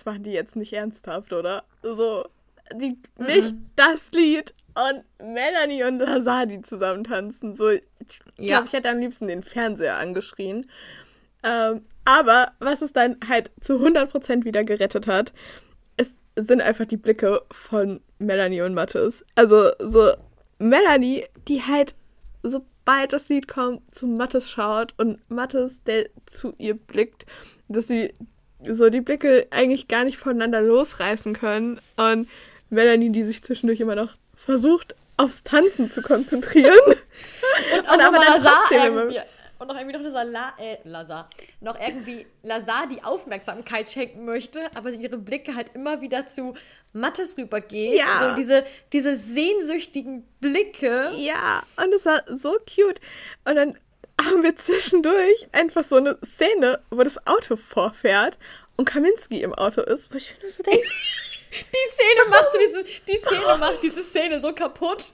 das waren die jetzt nicht ernsthaft, oder? So, die, mhm. nicht das Lied und Melanie und Lazadi zusammen tanzen. So, ich ja. glaube, ich hätte am liebsten den Fernseher angeschrien. Ähm, aber was es dann halt zu 100% wieder gerettet hat, es sind einfach die Blicke von Melanie und Mattes. Also so Melanie, die halt sobald das Lied kommt, zu Mattes schaut und Mattes, der zu ihr blickt, dass sie so die Blicke eigentlich gar nicht voneinander losreißen können. Und Melanie, die sich zwischendurch immer noch versucht, aufs Tanzen zu konzentrieren. und, auch und aber dann trotzdem immer, und noch irgendwie noch eine Sala äh, Lazar, noch irgendwie Lazar die Aufmerksamkeit schenken möchte, aber ihre Blicke halt immer wieder zu Mattes rübergeht. Ja. So diese, diese sehnsüchtigen Blicke. Ja, und es war so cute. Und dann haben wir zwischendurch einfach so eine Szene, wo das Auto vorfährt und Kaminski im Auto ist, wo ich finde, so denke, die Szene macht diese, die Szene macht diese Szene so kaputt.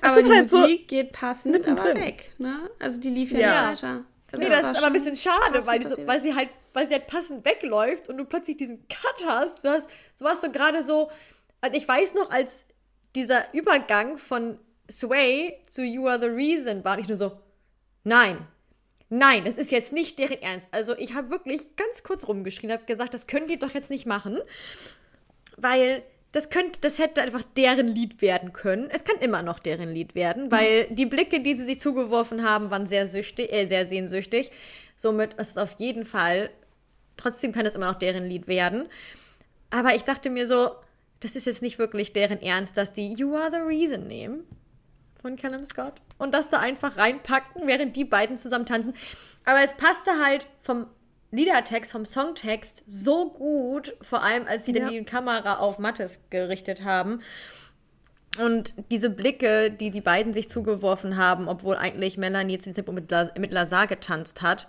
Aber die halt Musik so geht passend aber weg, ne? Also die lief ja, ja. weiter. Also nee, das, das ist aber ein bisschen schade, weil, die so, weil sie halt, weil sie halt passend wegläuft und du plötzlich diesen Cut hast. Du hast, so warst du gerade so, ich weiß noch, als dieser Übergang von Sway zu You Are the Reason war, ich nur so, Nein. Nein, das ist jetzt nicht deren Ernst. Also ich habe wirklich ganz kurz rumgeschrien, habe gesagt, das können die doch jetzt nicht machen, weil das könnte, das hätte einfach deren Lied werden können. Es kann immer noch deren Lied werden, weil die Blicke, die sie sich zugeworfen haben, waren sehr süchtig, äh, sehr sehnsüchtig. Somit ist es auf jeden Fall. Trotzdem kann es immer noch deren Lied werden. Aber ich dachte mir so, das ist jetzt nicht wirklich deren Ernst, dass die You Are the Reason nehmen von Callum Scott und das da einfach reinpacken, während die beiden zusammen tanzen. Aber es passte halt vom Liedertext, vom Songtext so gut, vor allem als sie ja. dann die Kamera auf Mattes gerichtet haben. Und diese Blicke, die die beiden sich zugeworfen haben, obwohl eigentlich Melanie zu dem mit, mit Lazar getanzt hat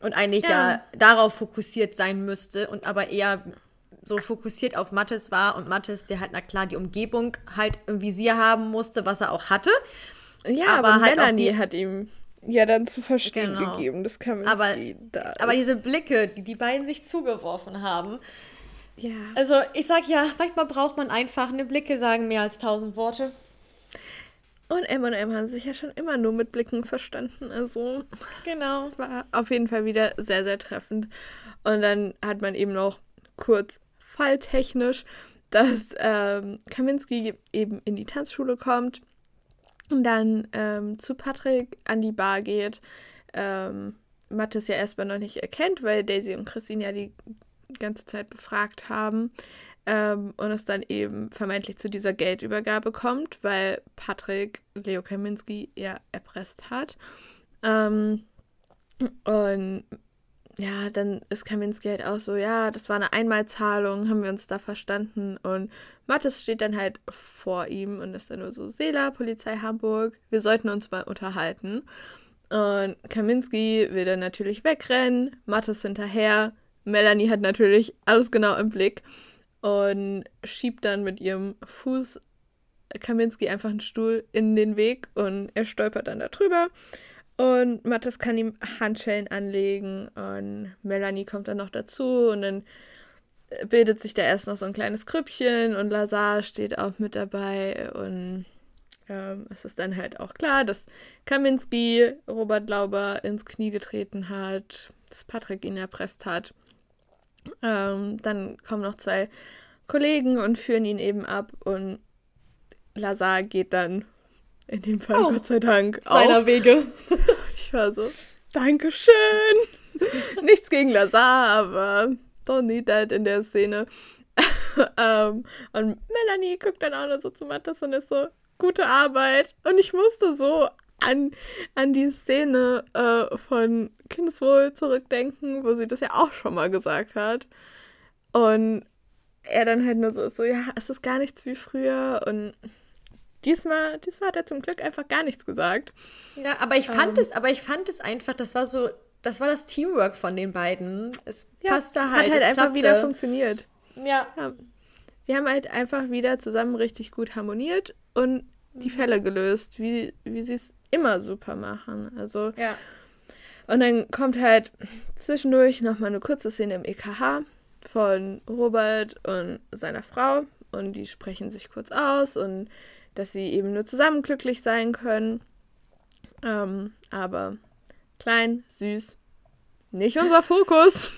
und eigentlich ja. ja darauf fokussiert sein müsste und aber eher so fokussiert auf Mattes war und Mattes, der halt, na klar, die Umgebung halt im Visier haben musste, was er auch hatte. Ja, aber, aber halt Melanie die, hat ihm ja dann zu verstehen genau. gegeben. Das kann man aber, da aber diese Blicke, die die beiden sich zugeworfen haben. Ja. Also ich sag ja, manchmal braucht man einfach eine Blicke sagen mehr als tausend Worte. Und M und M haben sich ja schon immer nur mit Blicken verstanden. Also genau. Es war auf jeden Fall wieder sehr, sehr treffend. Und dann hat man eben noch kurz falltechnisch, dass ähm, Kaminski eben in die Tanzschule kommt und dann ähm, zu Patrick an die Bar geht. Ähm, Mattes ja erstmal noch nicht erkennt, weil Daisy und Christine ja die ganze Zeit befragt haben. ähm, und es dann eben vermeintlich zu dieser Geldübergabe kommt, weil Patrick Leo Kaminski ja erpresst hat. Ähm, und ja, dann ist Kaminski halt auch so, ja, das war eine Einmalzahlung, haben wir uns da verstanden. Und Mattes steht dann halt vor ihm und ist dann nur so, Sela, Polizei Hamburg, wir sollten uns mal unterhalten. Und Kaminski will dann natürlich wegrennen, Mattes hinterher. Melanie hat natürlich alles genau im Blick und schiebt dann mit ihrem Fuß Kaminski einfach einen Stuhl in den Weg und er stolpert dann da drüber. Und Mattes kann ihm Handschellen anlegen und Melanie kommt dann noch dazu und dann bildet sich da erst noch so ein kleines Krüppchen und Lazar steht auch mit dabei und ähm, es ist dann halt auch klar, dass Kaminski Robert Lauber ins Knie getreten hat, dass Patrick ihn erpresst hat. Ähm, dann kommen noch zwei Kollegen und führen ihn eben ab und Lazar geht dann in dem Fall, oh, Gott sei Dank. Seiner auch. Wege. ich war so, Dankeschön. Nichts gegen Lazar, aber don't need that in der Szene. um, und Melanie guckt dann auch noch so zu Mattes und ist so, gute Arbeit. Und ich musste so an, an die Szene äh, von Kindeswohl zurückdenken, wo sie das ja auch schon mal gesagt hat. Und er dann halt nur so ist, so, ja, es ist gar nichts wie früher und Diesmal, diesmal hat er zum Glück einfach gar nichts gesagt. Ja, aber ich fand ähm, es, aber ich fand es einfach, das war so, das war das Teamwork von den beiden. Es ja, passte halt. Es hat halt einfach klappte. wieder funktioniert. Ja. ja. Sie haben halt einfach wieder zusammen richtig gut harmoniert und die mhm. Fälle gelöst, wie, wie sie es immer super machen. Also. Ja. Und dann kommt halt zwischendurch nochmal eine kurze Szene im EKH von Robert und seiner Frau und die sprechen sich kurz aus und dass sie eben nur zusammen glücklich sein können. Ähm, aber klein, süß, nicht unser Fokus.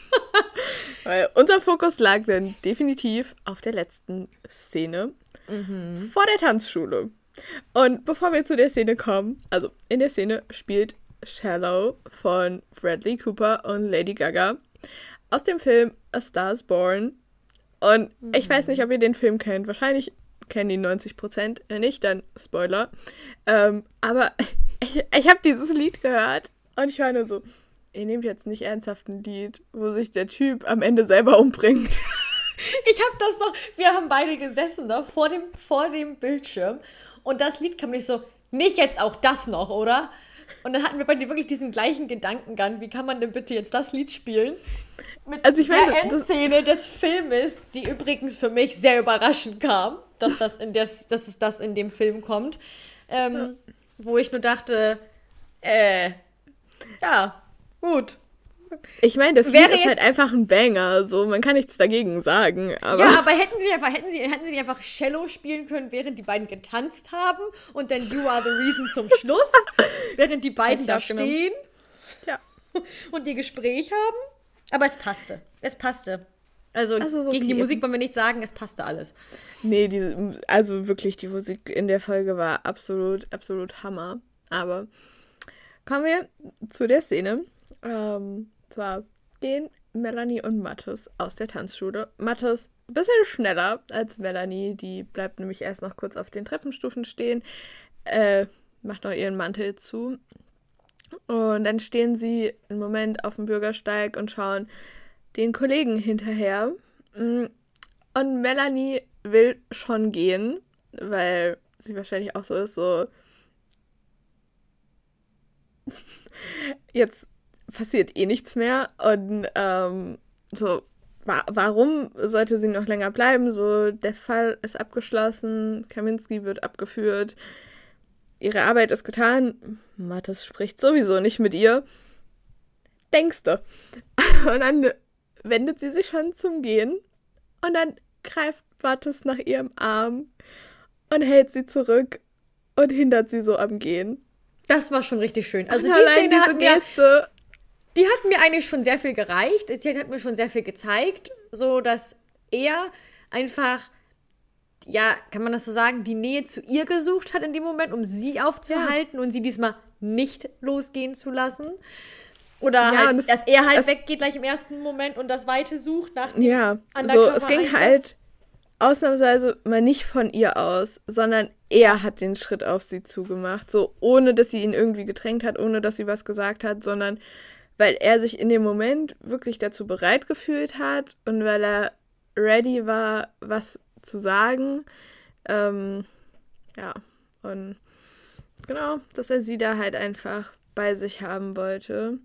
Weil unser Fokus lag dann definitiv auf der letzten Szene mhm. vor der Tanzschule. Und bevor wir zu der Szene kommen, also in der Szene spielt Shallow von Bradley Cooper und Lady Gaga aus dem Film A Star is Born. Und mhm. ich weiß nicht, ob ihr den Film kennt. Wahrscheinlich kennen die 90 Prozent nicht, dann Spoiler. Ähm, aber ich, ich habe dieses Lied gehört und ich war nur so, ihr nehmt jetzt nicht ernsthaft ein Lied, wo sich der Typ am Ende selber umbringt. Ich habe das noch, wir haben beide gesessen da vor dem, vor dem Bildschirm und das Lied kam nicht so, nicht jetzt auch das noch, oder? Und dann hatten wir bei dir wirklich diesen gleichen Gedankengang, wie kann man denn bitte jetzt das Lied spielen? Mit also ich der meine, Endszene des Filmes, die übrigens für mich sehr überraschend kam dass das in des, dass es das in dem Film kommt. Ähm. Wo ich nur dachte, äh, ja, gut. Ich meine, das Wäre ist halt einfach ein Banger, so man kann nichts dagegen sagen. Aber ja, aber hätten sie einfach, hätten sie, hätten sie einfach Cello spielen können, während die beiden getanzt haben und dann You Are the Reason zum Schluss, während die beiden da stehen ja. und ihr Gespräch haben. Aber es passte. Es passte. Also, also gegen die Musik wollen wir nicht sagen, es passte alles. Nee, die, also wirklich, die Musik in der Folge war absolut, absolut Hammer. Aber kommen wir zu der Szene. Ähm, zwar gehen Melanie und Mathis aus der Tanzschule. Mathis ein bisschen schneller als Melanie, die bleibt nämlich erst noch kurz auf den Treppenstufen stehen, äh, macht noch ihren Mantel zu. Und dann stehen sie einen Moment auf dem Bürgersteig und schauen den Kollegen hinterher. Mm, und Melanie will schon gehen, weil sie wahrscheinlich auch so ist, so. Jetzt passiert eh nichts mehr. Und ähm, so, wa warum sollte sie noch länger bleiben? So, der Fall ist abgeschlossen, Kaminski wird abgeführt, ihre Arbeit ist getan. Mathis spricht sowieso nicht mit ihr. Denkste. Und dann wendet sie sich schon zum Gehen und dann greift Mattes nach ihrem Arm und hält sie zurück und hindert sie so am Gehen. Das war schon richtig schön. Also und die Szene hat mir, Geste. die hat mir eigentlich schon sehr viel gereicht. Die hat mir schon sehr viel gezeigt, so dass er einfach ja, kann man das so sagen, die Nähe zu ihr gesucht hat in dem Moment, um sie aufzuhalten ja. und sie diesmal nicht losgehen zu lassen. Oder ja, halt, dass er halt weggeht gleich im ersten Moment und das Weite sucht nach dem Ja, so, es ging halt ausnahmsweise mal nicht von ihr aus, sondern er hat den Schritt auf sie zugemacht. So, ohne dass sie ihn irgendwie gedrängt hat, ohne dass sie was gesagt hat, sondern weil er sich in dem Moment wirklich dazu bereit gefühlt hat und weil er ready war, was zu sagen. Ähm, ja, und genau, dass er sie da halt einfach bei sich haben wollte.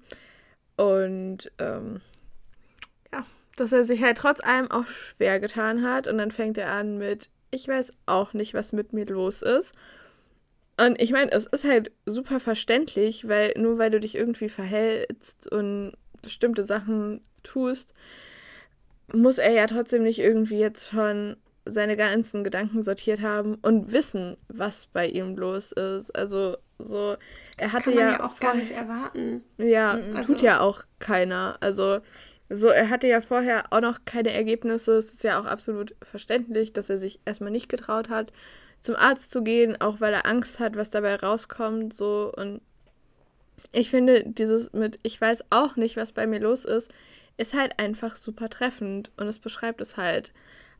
Und ähm, ja, dass er sich halt trotz allem auch schwer getan hat. Und dann fängt er an mit, ich weiß auch nicht, was mit mir los ist. Und ich meine, es ist halt super verständlich, weil nur weil du dich irgendwie verhältst und bestimmte Sachen tust, muss er ja trotzdem nicht irgendwie jetzt schon seine ganzen Gedanken sortiert haben und wissen, was bei ihm los ist. Also so, er hatte Kann man ja, ja auch gar nicht erwarten. Ja, also, tut ja auch keiner. Also so, er hatte ja vorher auch noch keine Ergebnisse. Es ist ja auch absolut verständlich, dass er sich erstmal nicht getraut hat, zum Arzt zu gehen, auch weil er Angst hat, was dabei rauskommt. So und ich finde, dieses mit ich weiß auch nicht, was bei mir los ist, ist halt einfach super treffend und es beschreibt es halt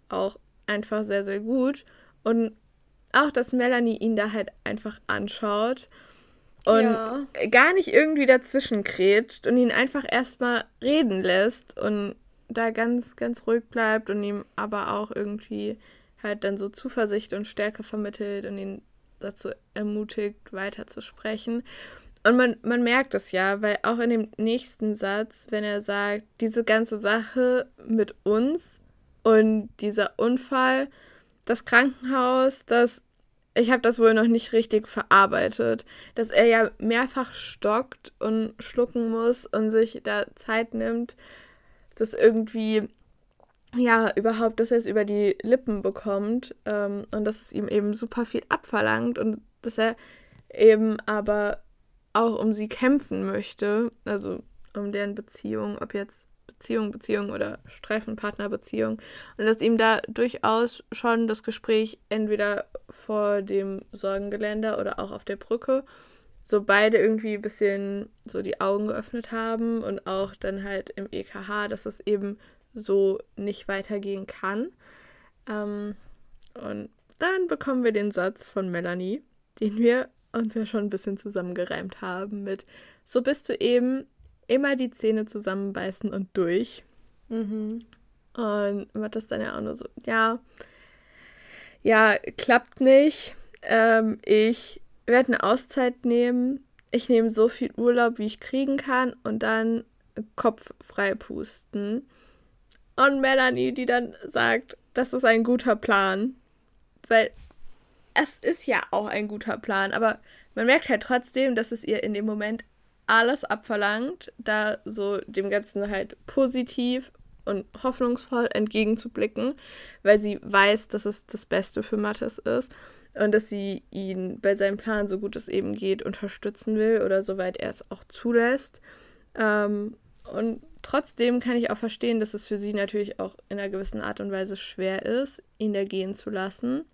auch einfach sehr, sehr gut. Und auch, dass Melanie ihn da halt einfach anschaut und ja. gar nicht irgendwie dazwischen krätscht und ihn einfach erstmal reden lässt und da ganz, ganz ruhig bleibt und ihm aber auch irgendwie halt dann so Zuversicht und Stärke vermittelt und ihn dazu ermutigt, weiter zu sprechen. Und man, man merkt es ja, weil auch in dem nächsten Satz, wenn er sagt, diese ganze Sache mit uns und dieser Unfall, das Krankenhaus, das ich habe das wohl noch nicht richtig verarbeitet, dass er ja mehrfach stockt und schlucken muss und sich da Zeit nimmt, das irgendwie ja, überhaupt, dass er es über die Lippen bekommt ähm, und dass es ihm eben super viel abverlangt und dass er eben aber auch um sie kämpfen möchte, also um deren Beziehung, ob jetzt Beziehung, Beziehung oder Streifenpartnerbeziehung und dass ihm da durchaus schon das Gespräch entweder vor dem Sorgengeländer oder auch auf der Brücke so beide irgendwie ein bisschen so die Augen geöffnet haben und auch dann halt im EKH, dass es eben so nicht weitergehen kann. Ähm, und dann bekommen wir den Satz von Melanie, den wir uns ja schon ein bisschen zusammengereimt haben mit so bist du eben immer die Zähne zusammenbeißen und durch. Mhm. Und Matt dann ja auch nur so, ja, ja, klappt nicht. Ähm, ich werde eine Auszeit nehmen. Ich nehme so viel Urlaub, wie ich kriegen kann und dann Kopf frei pusten. Und Melanie, die dann sagt, das ist ein guter Plan. Weil es ist ja auch ein guter Plan, aber man merkt halt trotzdem, dass es ihr in dem Moment alles abverlangt, da so dem Ganzen halt positiv und hoffnungsvoll entgegenzublicken, weil sie weiß, dass es das Beste für Mathis ist und dass sie ihn bei seinem Plan, so gut es eben geht, unterstützen will oder soweit er es auch zulässt. Ähm, und trotzdem kann ich auch verstehen, dass es für sie natürlich auch in einer gewissen Art und Weise schwer ist, ihn da gehen zu lassen.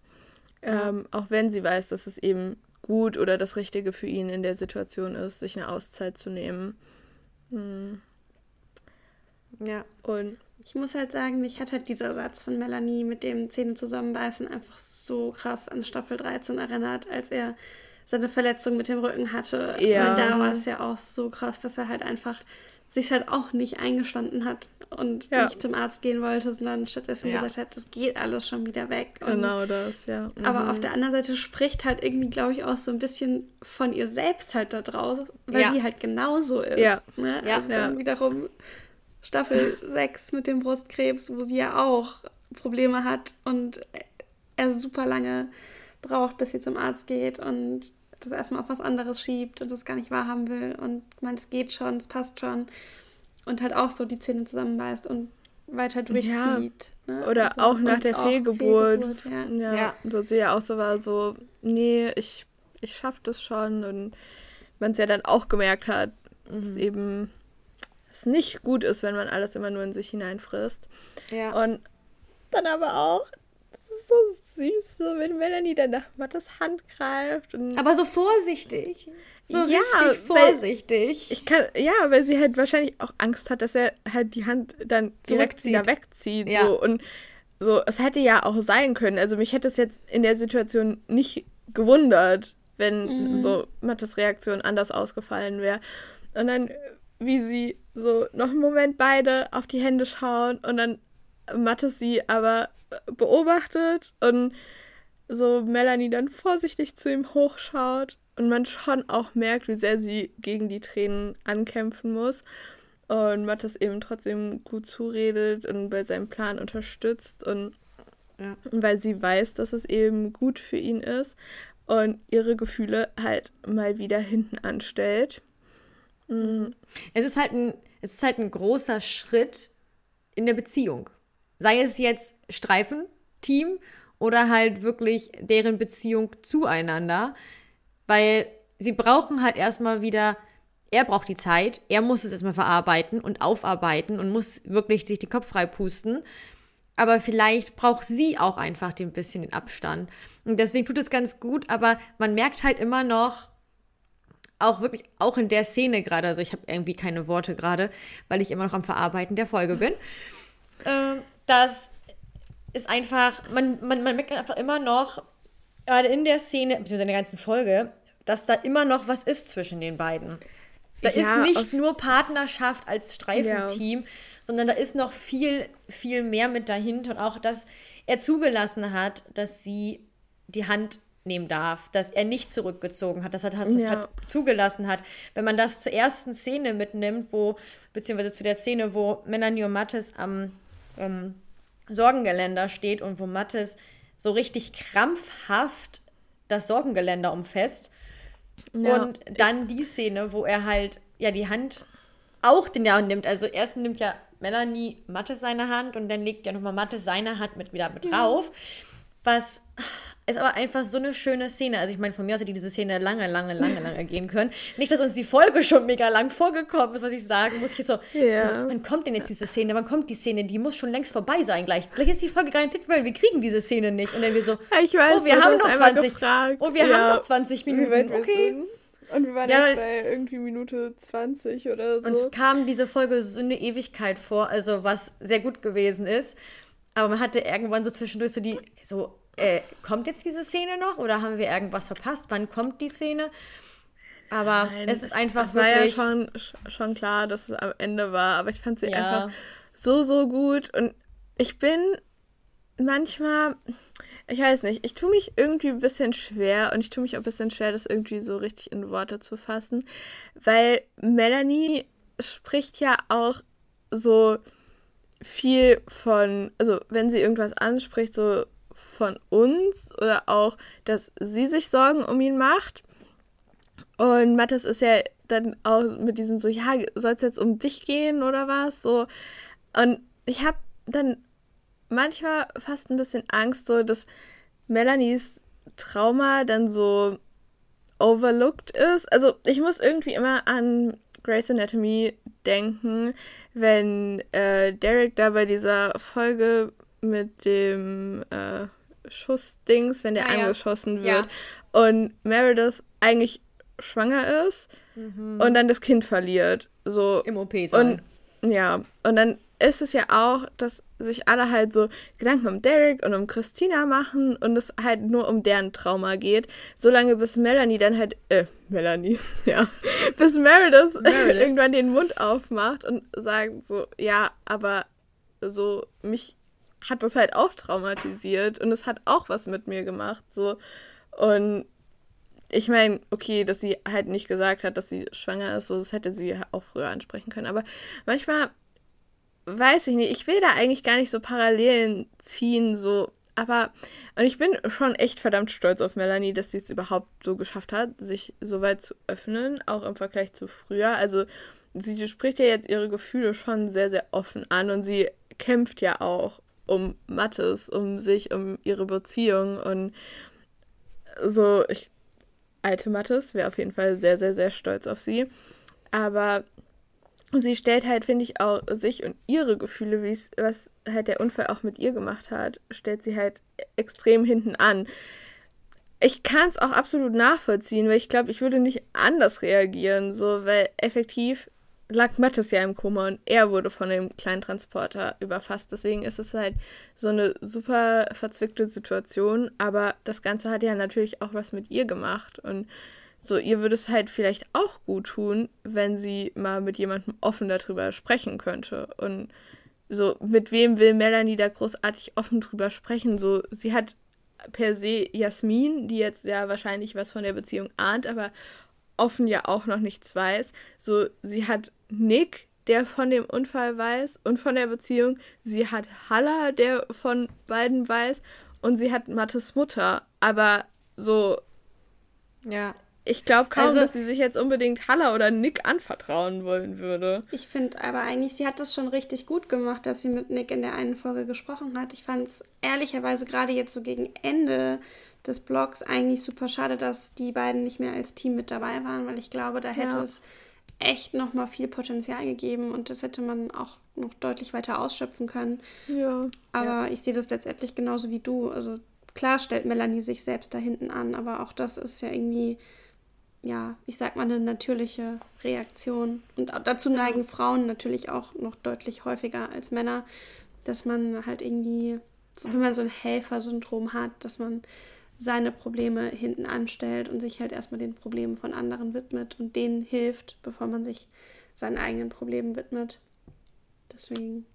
Ähm, auch wenn sie weiß, dass es eben gut oder das Richtige für ihn in der Situation ist, sich eine Auszeit zu nehmen. Hm. Ja. Und ich muss halt sagen, mich hat halt dieser Satz von Melanie mit dem Zähne zusammenbeißen einfach so krass an Staffel 13 erinnert, als er seine Verletzung mit dem Rücken hatte. Ja. Weil da war es ja auch so krass, dass er halt einfach sich halt auch nicht eingestanden hat und ja. nicht zum Arzt gehen wollte, sondern stattdessen ja. gesagt hat, das geht alles schon wieder weg. Genau das, ja. Mhm. Aber auf der anderen Seite spricht halt irgendwie, glaube ich, auch so ein bisschen von ihr selbst halt da draus, weil ja. sie halt genauso ist. Ja. Ne? ja. Also dann wiederum Staffel 6 mit dem Brustkrebs, wo sie ja auch Probleme hat und er super lange braucht, bis sie zum Arzt geht und das erstmal auf was anderes schiebt und das gar nicht wahrhaben will und meint, es geht schon, es passt schon und halt auch so die Zähne zusammenbeißt und weiter durchzieht. Ja. Ne? Oder also, auch nach der Fehlgeburt. Fehlgeburt ja. Ja, ja. Wo sie ja auch so war, so, nee, ich, ich schaff das schon und man es ja dann auch gemerkt hat, mhm. dass eben es nicht gut ist, wenn man alles immer nur in sich hineinfrisst. Ja. Und dann aber auch, so süß, so wenn Melanie dann nach Mattes Hand greift. Aber so vorsichtig. So ja, richtig vorsichtig. Ich kann, ja, weil sie halt wahrscheinlich auch Angst hat, dass er halt die Hand dann direkt wieder wegzieht. Ja. So. Und so, es hätte ja auch sein können. Also mich hätte es jetzt in der Situation nicht gewundert, wenn mhm. so Mattes Reaktion anders ausgefallen wäre. Und dann, wie sie so noch einen Moment beide auf die Hände schauen und dann Mattes sie aber beobachtet und so Melanie dann vorsichtig zu ihm hochschaut und man schon auch merkt, wie sehr sie gegen die Tränen ankämpfen muss. Und Mattes eben trotzdem gut zuredet und bei seinem Plan unterstützt und ja. weil sie weiß, dass es eben gut für ihn ist und ihre Gefühle halt mal wieder hinten anstellt. Mhm. Es ist halt ein, es ist halt ein großer Schritt in der Beziehung. Sei es jetzt Streifenteam oder halt wirklich deren Beziehung zueinander, weil sie brauchen halt erstmal wieder er braucht die Zeit, er muss es erstmal verarbeiten und aufarbeiten und muss wirklich sich den Kopf frei pusten. Aber vielleicht braucht sie auch einfach ein bisschen den Abstand. Und deswegen tut es ganz gut, aber man merkt halt immer noch, auch wirklich, auch in der Szene gerade, also ich habe irgendwie keine Worte gerade, weil ich immer noch am Verarbeiten der Folge bin, äh, dass ist einfach, man, man, man merkt einfach immer noch, gerade in der Szene, beziehungsweise in der ganzen Folge, dass da immer noch was ist zwischen den beiden. Da ja, ist nicht nur Partnerschaft als Streifenteam, ja. sondern da ist noch viel, viel mehr mit dahinter. Und auch, dass er zugelassen hat, dass sie die Hand nehmen darf, dass er nicht zurückgezogen hat, dass er das ja. hat, zugelassen hat. Wenn man das zur ersten Szene mitnimmt, wo, beziehungsweise zu der Szene, wo Melanie und Mattes am ähm, Sorgengeländer steht und wo Mattes so richtig krampfhaft das Sorgengeländer umfasst ja. Und dann die Szene, wo er halt ja die Hand auch den Jahr nimmt. Also erst nimmt ja Melanie Mathe seine Hand und dann legt ja nochmal Mathe seine Hand mit wieder mit drauf. Was ist aber einfach so eine schöne Szene. Also ich meine, von mir aus hätte diese Szene lange, lange, lange, lange gehen können. Nicht, dass uns die Folge schon mega lang vorgekommen ist, was ich sagen muss. Ich so, ja. so, wann kommt denn jetzt diese Szene? Wann kommt die Szene? Die muss schon längst vorbei sein gleich. Vielleicht ist die Folge gar nicht weil wir kriegen diese Szene nicht. Und dann wir so, ich weiß, oh, wir haben noch 20. Oh, wir ja. haben noch 20 Minuten. Okay. Und wir waren ja, erst bei irgendwie Minute 20 oder so. Uns kam diese Folge so eine Ewigkeit vor, also was sehr gut gewesen ist. Aber man hatte irgendwann so zwischendurch so die, so, äh, kommt jetzt diese Szene noch oder haben wir irgendwas verpasst? Wann kommt die Szene? Aber Nein, es ist einfach es wirklich... war ja schon, schon klar, dass es am Ende war, aber ich fand sie ja. einfach so, so gut und ich bin manchmal, ich weiß nicht, ich tue mich irgendwie ein bisschen schwer und ich tue mich auch ein bisschen schwer, das irgendwie so richtig in Worte zu fassen, weil Melanie spricht ja auch so viel von, also wenn sie irgendwas anspricht, so von uns oder auch, dass sie sich Sorgen um ihn macht. Und Mathis ist ja dann auch mit diesem so, ja, soll es jetzt um dich gehen oder was? So. Und ich habe dann manchmal fast ein bisschen Angst, so dass Melanies Trauma dann so overlooked ist. Also ich muss irgendwie immer an Grey's Anatomy denken, wenn äh, Derek da bei dieser Folge mit dem äh, Schussdings, wenn der ah, angeschossen ja. wird ja. und Meredith eigentlich schwanger ist mhm. und dann das Kind verliert. So. Im OP sein. Und ja, und dann ist es ja auch, dass sich alle halt so Gedanken um Derek und um Christina machen und es halt nur um deren Trauma geht. Solange bis Melanie dann halt, äh, Melanie, ja, bis Meredith, Meredith. irgendwann den Mund aufmacht und sagt so, ja, aber so, mich hat das halt auch traumatisiert und es hat auch was mit mir gemacht. So. Und ich meine, okay, dass sie halt nicht gesagt hat, dass sie schwanger ist, so das hätte sie auch früher ansprechen können. Aber manchmal weiß ich nicht, ich will da eigentlich gar nicht so Parallelen ziehen, so. Aber, und ich bin schon echt verdammt stolz auf Melanie, dass sie es überhaupt so geschafft hat, sich so weit zu öffnen, auch im Vergleich zu früher. Also, sie spricht ja jetzt ihre Gefühle schon sehr, sehr offen an und sie kämpft ja auch um Mattes, um sich, um ihre Beziehung und so, ich, alte Mattes wäre auf jeden Fall sehr, sehr, sehr stolz auf sie. Aber sie stellt halt, finde ich, auch sich und ihre Gefühle, was halt der Unfall auch mit ihr gemacht hat, stellt sie halt extrem hinten an. Ich kann es auch absolut nachvollziehen, weil ich glaube, ich würde nicht anders reagieren, so, weil effektiv lag Mattes ja im Koma und er wurde von dem kleinen Transporter überfasst. Deswegen ist es halt so eine super verzwickte Situation. Aber das Ganze hat ja natürlich auch was mit ihr gemacht. Und so, ihr würde es halt vielleicht auch gut tun, wenn sie mal mit jemandem offen darüber sprechen könnte. Und so, mit wem will Melanie da großartig offen drüber sprechen? So, sie hat per se Jasmin, die jetzt ja wahrscheinlich was von der Beziehung ahnt, aber offen ja auch noch nichts weiß. So, sie hat Nick, der von dem Unfall weiß und von der Beziehung. Sie hat Halla, der von beiden weiß. Und sie hat Mattes Mutter. Aber so. Ja. Ich glaube kaum, also, dass sie sich jetzt unbedingt Halla oder Nick anvertrauen wollen würde. Ich finde aber eigentlich, sie hat das schon richtig gut gemacht, dass sie mit Nick in der einen Folge gesprochen hat. Ich fand es ehrlicherweise gerade jetzt so gegen Ende des Blogs eigentlich super schade, dass die beiden nicht mehr als Team mit dabei waren, weil ich glaube, da hätte ja. es echt noch mal viel Potenzial gegeben und das hätte man auch noch deutlich weiter ausschöpfen können. Ja. Aber ja. ich sehe das letztendlich genauso wie du. Also klar stellt Melanie sich selbst da hinten an, aber auch das ist ja irgendwie ja, ich sag mal, eine natürliche Reaktion. Und dazu neigen Frauen natürlich auch noch deutlich häufiger als Männer, dass man halt irgendwie, wenn man so ein Helfersyndrom hat, dass man seine Probleme hinten anstellt und sich halt erstmal den Problemen von anderen widmet und denen hilft, bevor man sich seinen eigenen Problemen widmet. Deswegen.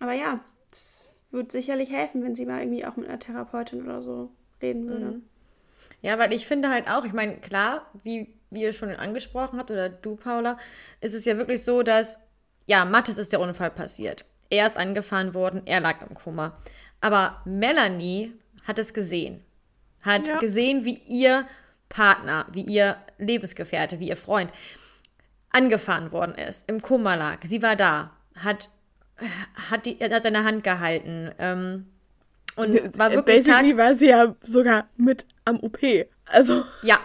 Aber ja, es würde sicherlich helfen, wenn sie mal irgendwie auch mit einer Therapeutin oder so reden würde. Mhm. Ja, weil ich finde halt auch, ich meine, klar, wie, wie ihr schon angesprochen habt, oder du, Paula, ist es ja wirklich so, dass, ja, Mattes ist der Unfall passiert. Er ist angefahren worden, er lag im Koma. Aber Melanie hat es gesehen. Hat ja. gesehen, wie ihr Partner, wie ihr Lebensgefährte, wie ihr Freund angefahren worden ist, im Koma lag. Sie war da, hat, hat, die, hat seine Hand gehalten. Ähm, und war wirklich. Basically war sie ja sogar mit am OP. Also. Ja,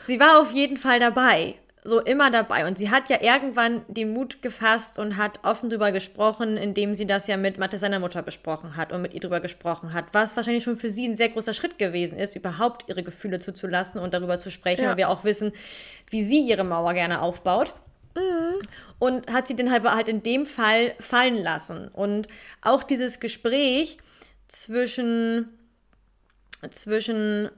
sie war auf jeden Fall dabei. So immer dabei. Und sie hat ja irgendwann den Mut gefasst und hat offen drüber gesprochen, indem sie das ja mit Mathe seiner Mutter besprochen hat und mit ihr drüber gesprochen hat. Was wahrscheinlich schon für sie ein sehr großer Schritt gewesen ist, überhaupt ihre Gefühle zuzulassen und darüber zu sprechen, ja. weil wir auch wissen, wie sie ihre Mauer gerne aufbaut. Mhm. Und hat sie dann halt, halt in dem Fall fallen lassen. Und auch dieses Gespräch zwischen, zwischen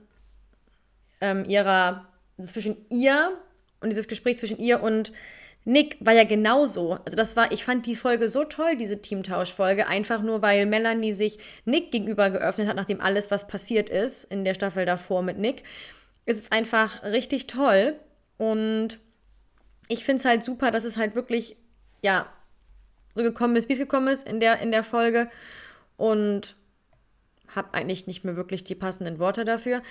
ähm, ihrer, zwischen ihr und dieses Gespräch zwischen ihr und Nick war ja genauso. Also das war, ich fand die Folge so toll, diese Teamtausch-Folge, einfach nur, weil Melanie sich Nick gegenüber geöffnet hat, nachdem alles, was passiert ist in der Staffel davor mit Nick. Es ist einfach richtig toll und ich finde es halt super, dass es halt wirklich, ja, so gekommen ist, wie es gekommen ist in der, in der Folge und habe eigentlich nicht mehr wirklich die passenden Worte dafür.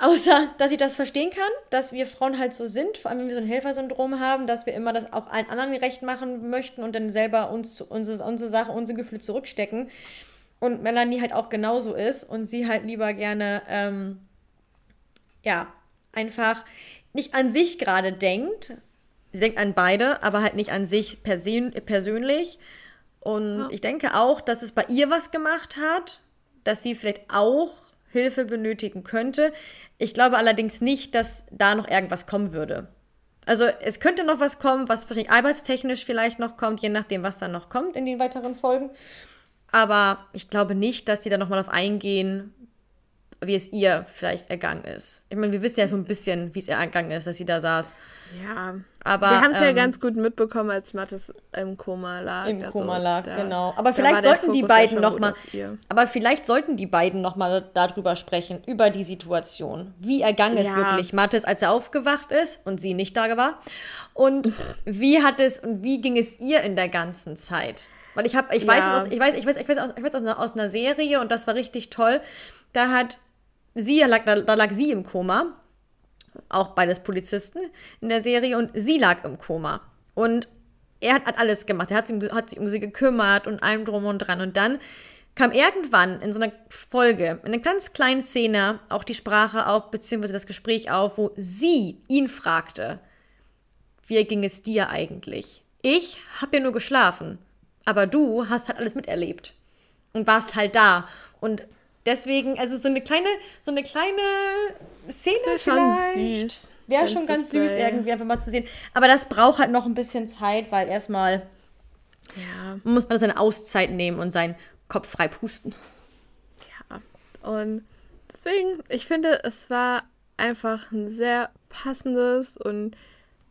Außer, dass ich das verstehen kann, dass wir Frauen halt so sind, vor allem wenn wir so ein Helfersyndrom haben, dass wir immer das auch allen anderen recht machen möchten und dann selber uns unsere, unsere Sache, unsere Gefühle zurückstecken. Und Melanie halt auch genauso ist und sie halt lieber gerne, ähm, ja, einfach nicht an sich gerade denkt. Sie denkt an beide, aber halt nicht an sich persön persönlich. Und ja. ich denke auch, dass es bei ihr was gemacht hat, dass sie vielleicht auch Hilfe benötigen könnte. Ich glaube allerdings nicht, dass da noch irgendwas kommen würde. Also es könnte noch was kommen, was wahrscheinlich arbeitstechnisch vielleicht noch kommt, je nachdem, was dann noch kommt in den weiteren Folgen. Aber ich glaube nicht, dass die da nochmal auf eingehen, wie es ihr vielleicht ergangen ist. Ich meine, wir wissen ja schon ein bisschen, wie es ihr ergangen ist, dass sie da saß. Ja. Aber, wir haben es ähm, ja ganz gut mitbekommen, als Mattes im Koma lag. Im also, Koma lag, da, genau. Aber vielleicht sollten die beiden ja noch mal, aber vielleicht sollten die beiden noch mal darüber sprechen, über die Situation. Wie ergangen ja. es wirklich Mattes, als er aufgewacht ist und sie nicht da war? Und wie hat es und wie ging es ihr in der ganzen Zeit? Weil ich habe, ich, ja. weiß, aus, ich weiß, ich weiß, ich weiß, aus, ich weiß aus, einer, aus einer Serie und das war richtig toll. Da hat sie, da lag, da lag sie im Koma auch beides Polizisten in der Serie und sie lag im Koma. Und er hat, hat alles gemacht. Er hat, hat sich um sie gekümmert und allem drum und dran. Und dann kam irgendwann in so einer Folge, in einer ganz kleinen Szene, auch die Sprache auf, beziehungsweise das Gespräch auf, wo sie ihn fragte, wie ging es dir eigentlich? Ich habe ja nur geschlafen, aber du hast halt alles miterlebt und warst halt da. Und deswegen, also so eine kleine, so eine kleine Szene das ist vielleicht. Schon süß. wäre schon ganz süß, irgendwie einfach mal zu sehen. Aber das braucht halt noch ein bisschen Zeit, weil erstmal ja. muss man seine Auszeit nehmen und seinen Kopf frei pusten. Ja, und deswegen, ich finde, es war einfach ein sehr passendes und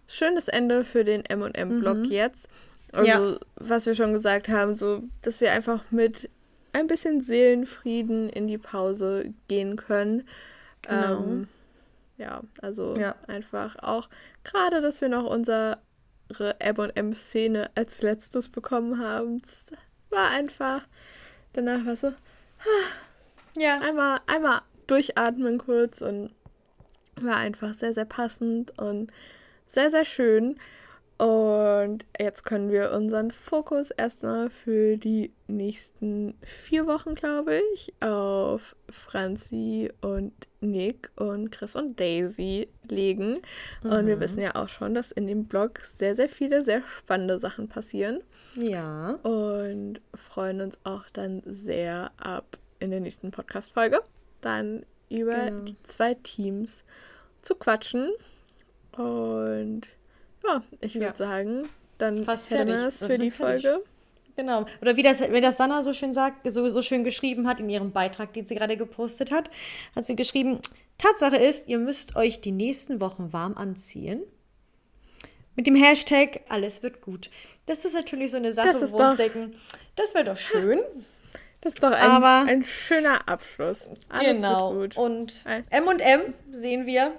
schönes Ende für den MM-Blog mhm. jetzt. Also, ja. was wir schon gesagt haben, so, dass wir einfach mit ein bisschen Seelenfrieden in die Pause gehen können. Genau. Ähm, ja, also ja. einfach auch gerade, dass wir noch unsere M&M-Szene als letztes bekommen haben, war einfach, danach war so, ja, einmal, einmal durchatmen kurz und war einfach sehr, sehr passend und sehr, sehr schön. Und jetzt können wir unseren Fokus erstmal für die nächsten vier Wochen, glaube ich, auf Franzi und Nick und Chris und Daisy legen. Mhm. Und wir mhm. wissen ja auch schon, dass in dem Blog sehr, sehr viele sehr spannende Sachen passieren. Ja. Und freuen uns auch dann sehr ab in der nächsten Podcast-Folge dann über genau. die zwei Teams zu quatschen. Und ja, ich würde ja. sagen, dann fast fertig für die fertig. Folge. Genau. Oder wie das, wie das Sanna so schön sagt, so, so schön geschrieben hat in ihrem Beitrag, den sie gerade gepostet hat, hat sie geschrieben, Tatsache ist, ihr müsst euch die nächsten Wochen warm anziehen. Mit dem Hashtag alles wird gut. Das ist natürlich so eine Sache, wo wir uns denken, das wäre doch schön. Das ist doch ein, Aber, ein schöner Abschluss. Alles genau. Und M&M sehen wir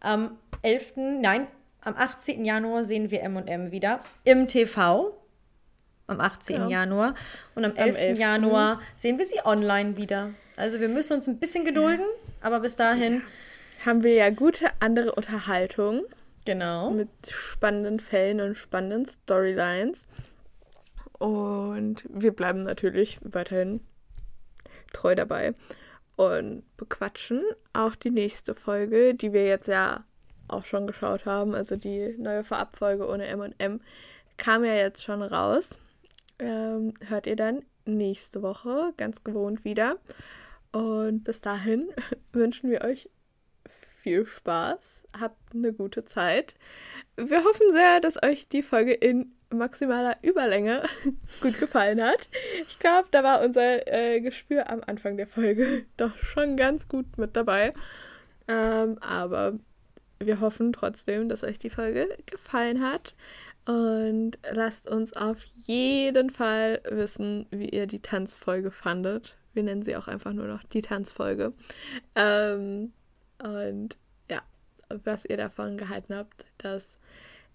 am 11., nein, am 18. Januar sehen wir M&M wieder im TV. Am 18. Genau. Januar. Und am 11. am 11. Januar sehen wir sie online wieder. Also wir müssen uns ein bisschen gedulden, ja. aber bis dahin haben wir ja gute andere Unterhaltung. Genau. Mit spannenden Fällen und spannenden Storylines. Und wir bleiben natürlich weiterhin treu dabei und bequatschen auch die nächste Folge, die wir jetzt ja auch schon geschaut haben, also die neue Vorabfolge ohne M&M, kam ja jetzt schon raus. Ähm, hört ihr dann nächste Woche ganz gewohnt wieder. Und bis dahin wünschen wir euch viel Spaß, habt eine gute Zeit. Wir hoffen sehr, dass euch die Folge in maximaler Überlänge gut gefallen hat. Ich glaube, da war unser äh, Gespür am Anfang der Folge doch schon ganz gut mit dabei. Ähm, aber wir hoffen trotzdem, dass euch die Folge gefallen hat. Und lasst uns auf jeden Fall wissen, wie ihr die Tanzfolge fandet. Wir nennen sie auch einfach nur noch die Tanzfolge. Ähm, und ja, was ihr davon gehalten habt, dass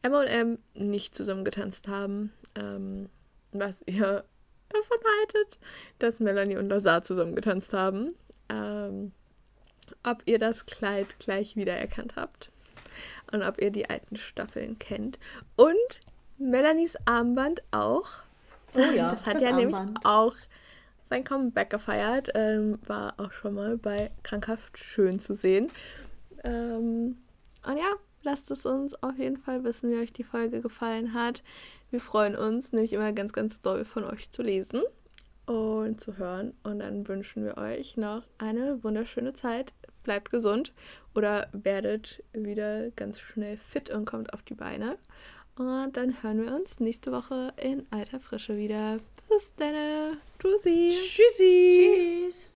Emma und M nicht zusammen getanzt haben. Ähm, was ihr davon haltet, dass Melanie und Lazar zusammen getanzt haben. Ähm, ob ihr das Kleid gleich wiedererkannt habt und ob ihr die alten Staffeln kennt. Und Melanies Armband auch. Oh ja, das hat das ja Armband. nämlich auch sein Comeback gefeiert. Ähm, war auch schon mal bei Krankhaft schön zu sehen. Ähm, und ja, lasst es uns auf jeden Fall wissen, wie euch die Folge gefallen hat. Wir freuen uns nämlich immer ganz, ganz doll von euch zu lesen und zu hören. Und dann wünschen wir euch noch eine wunderschöne Zeit. Bleibt gesund oder werdet wieder ganz schnell fit und kommt auf die Beine. Und dann hören wir uns nächste Woche in alter Frische wieder. Bis dann. Tschüssi. Tschüssi. Tschüss.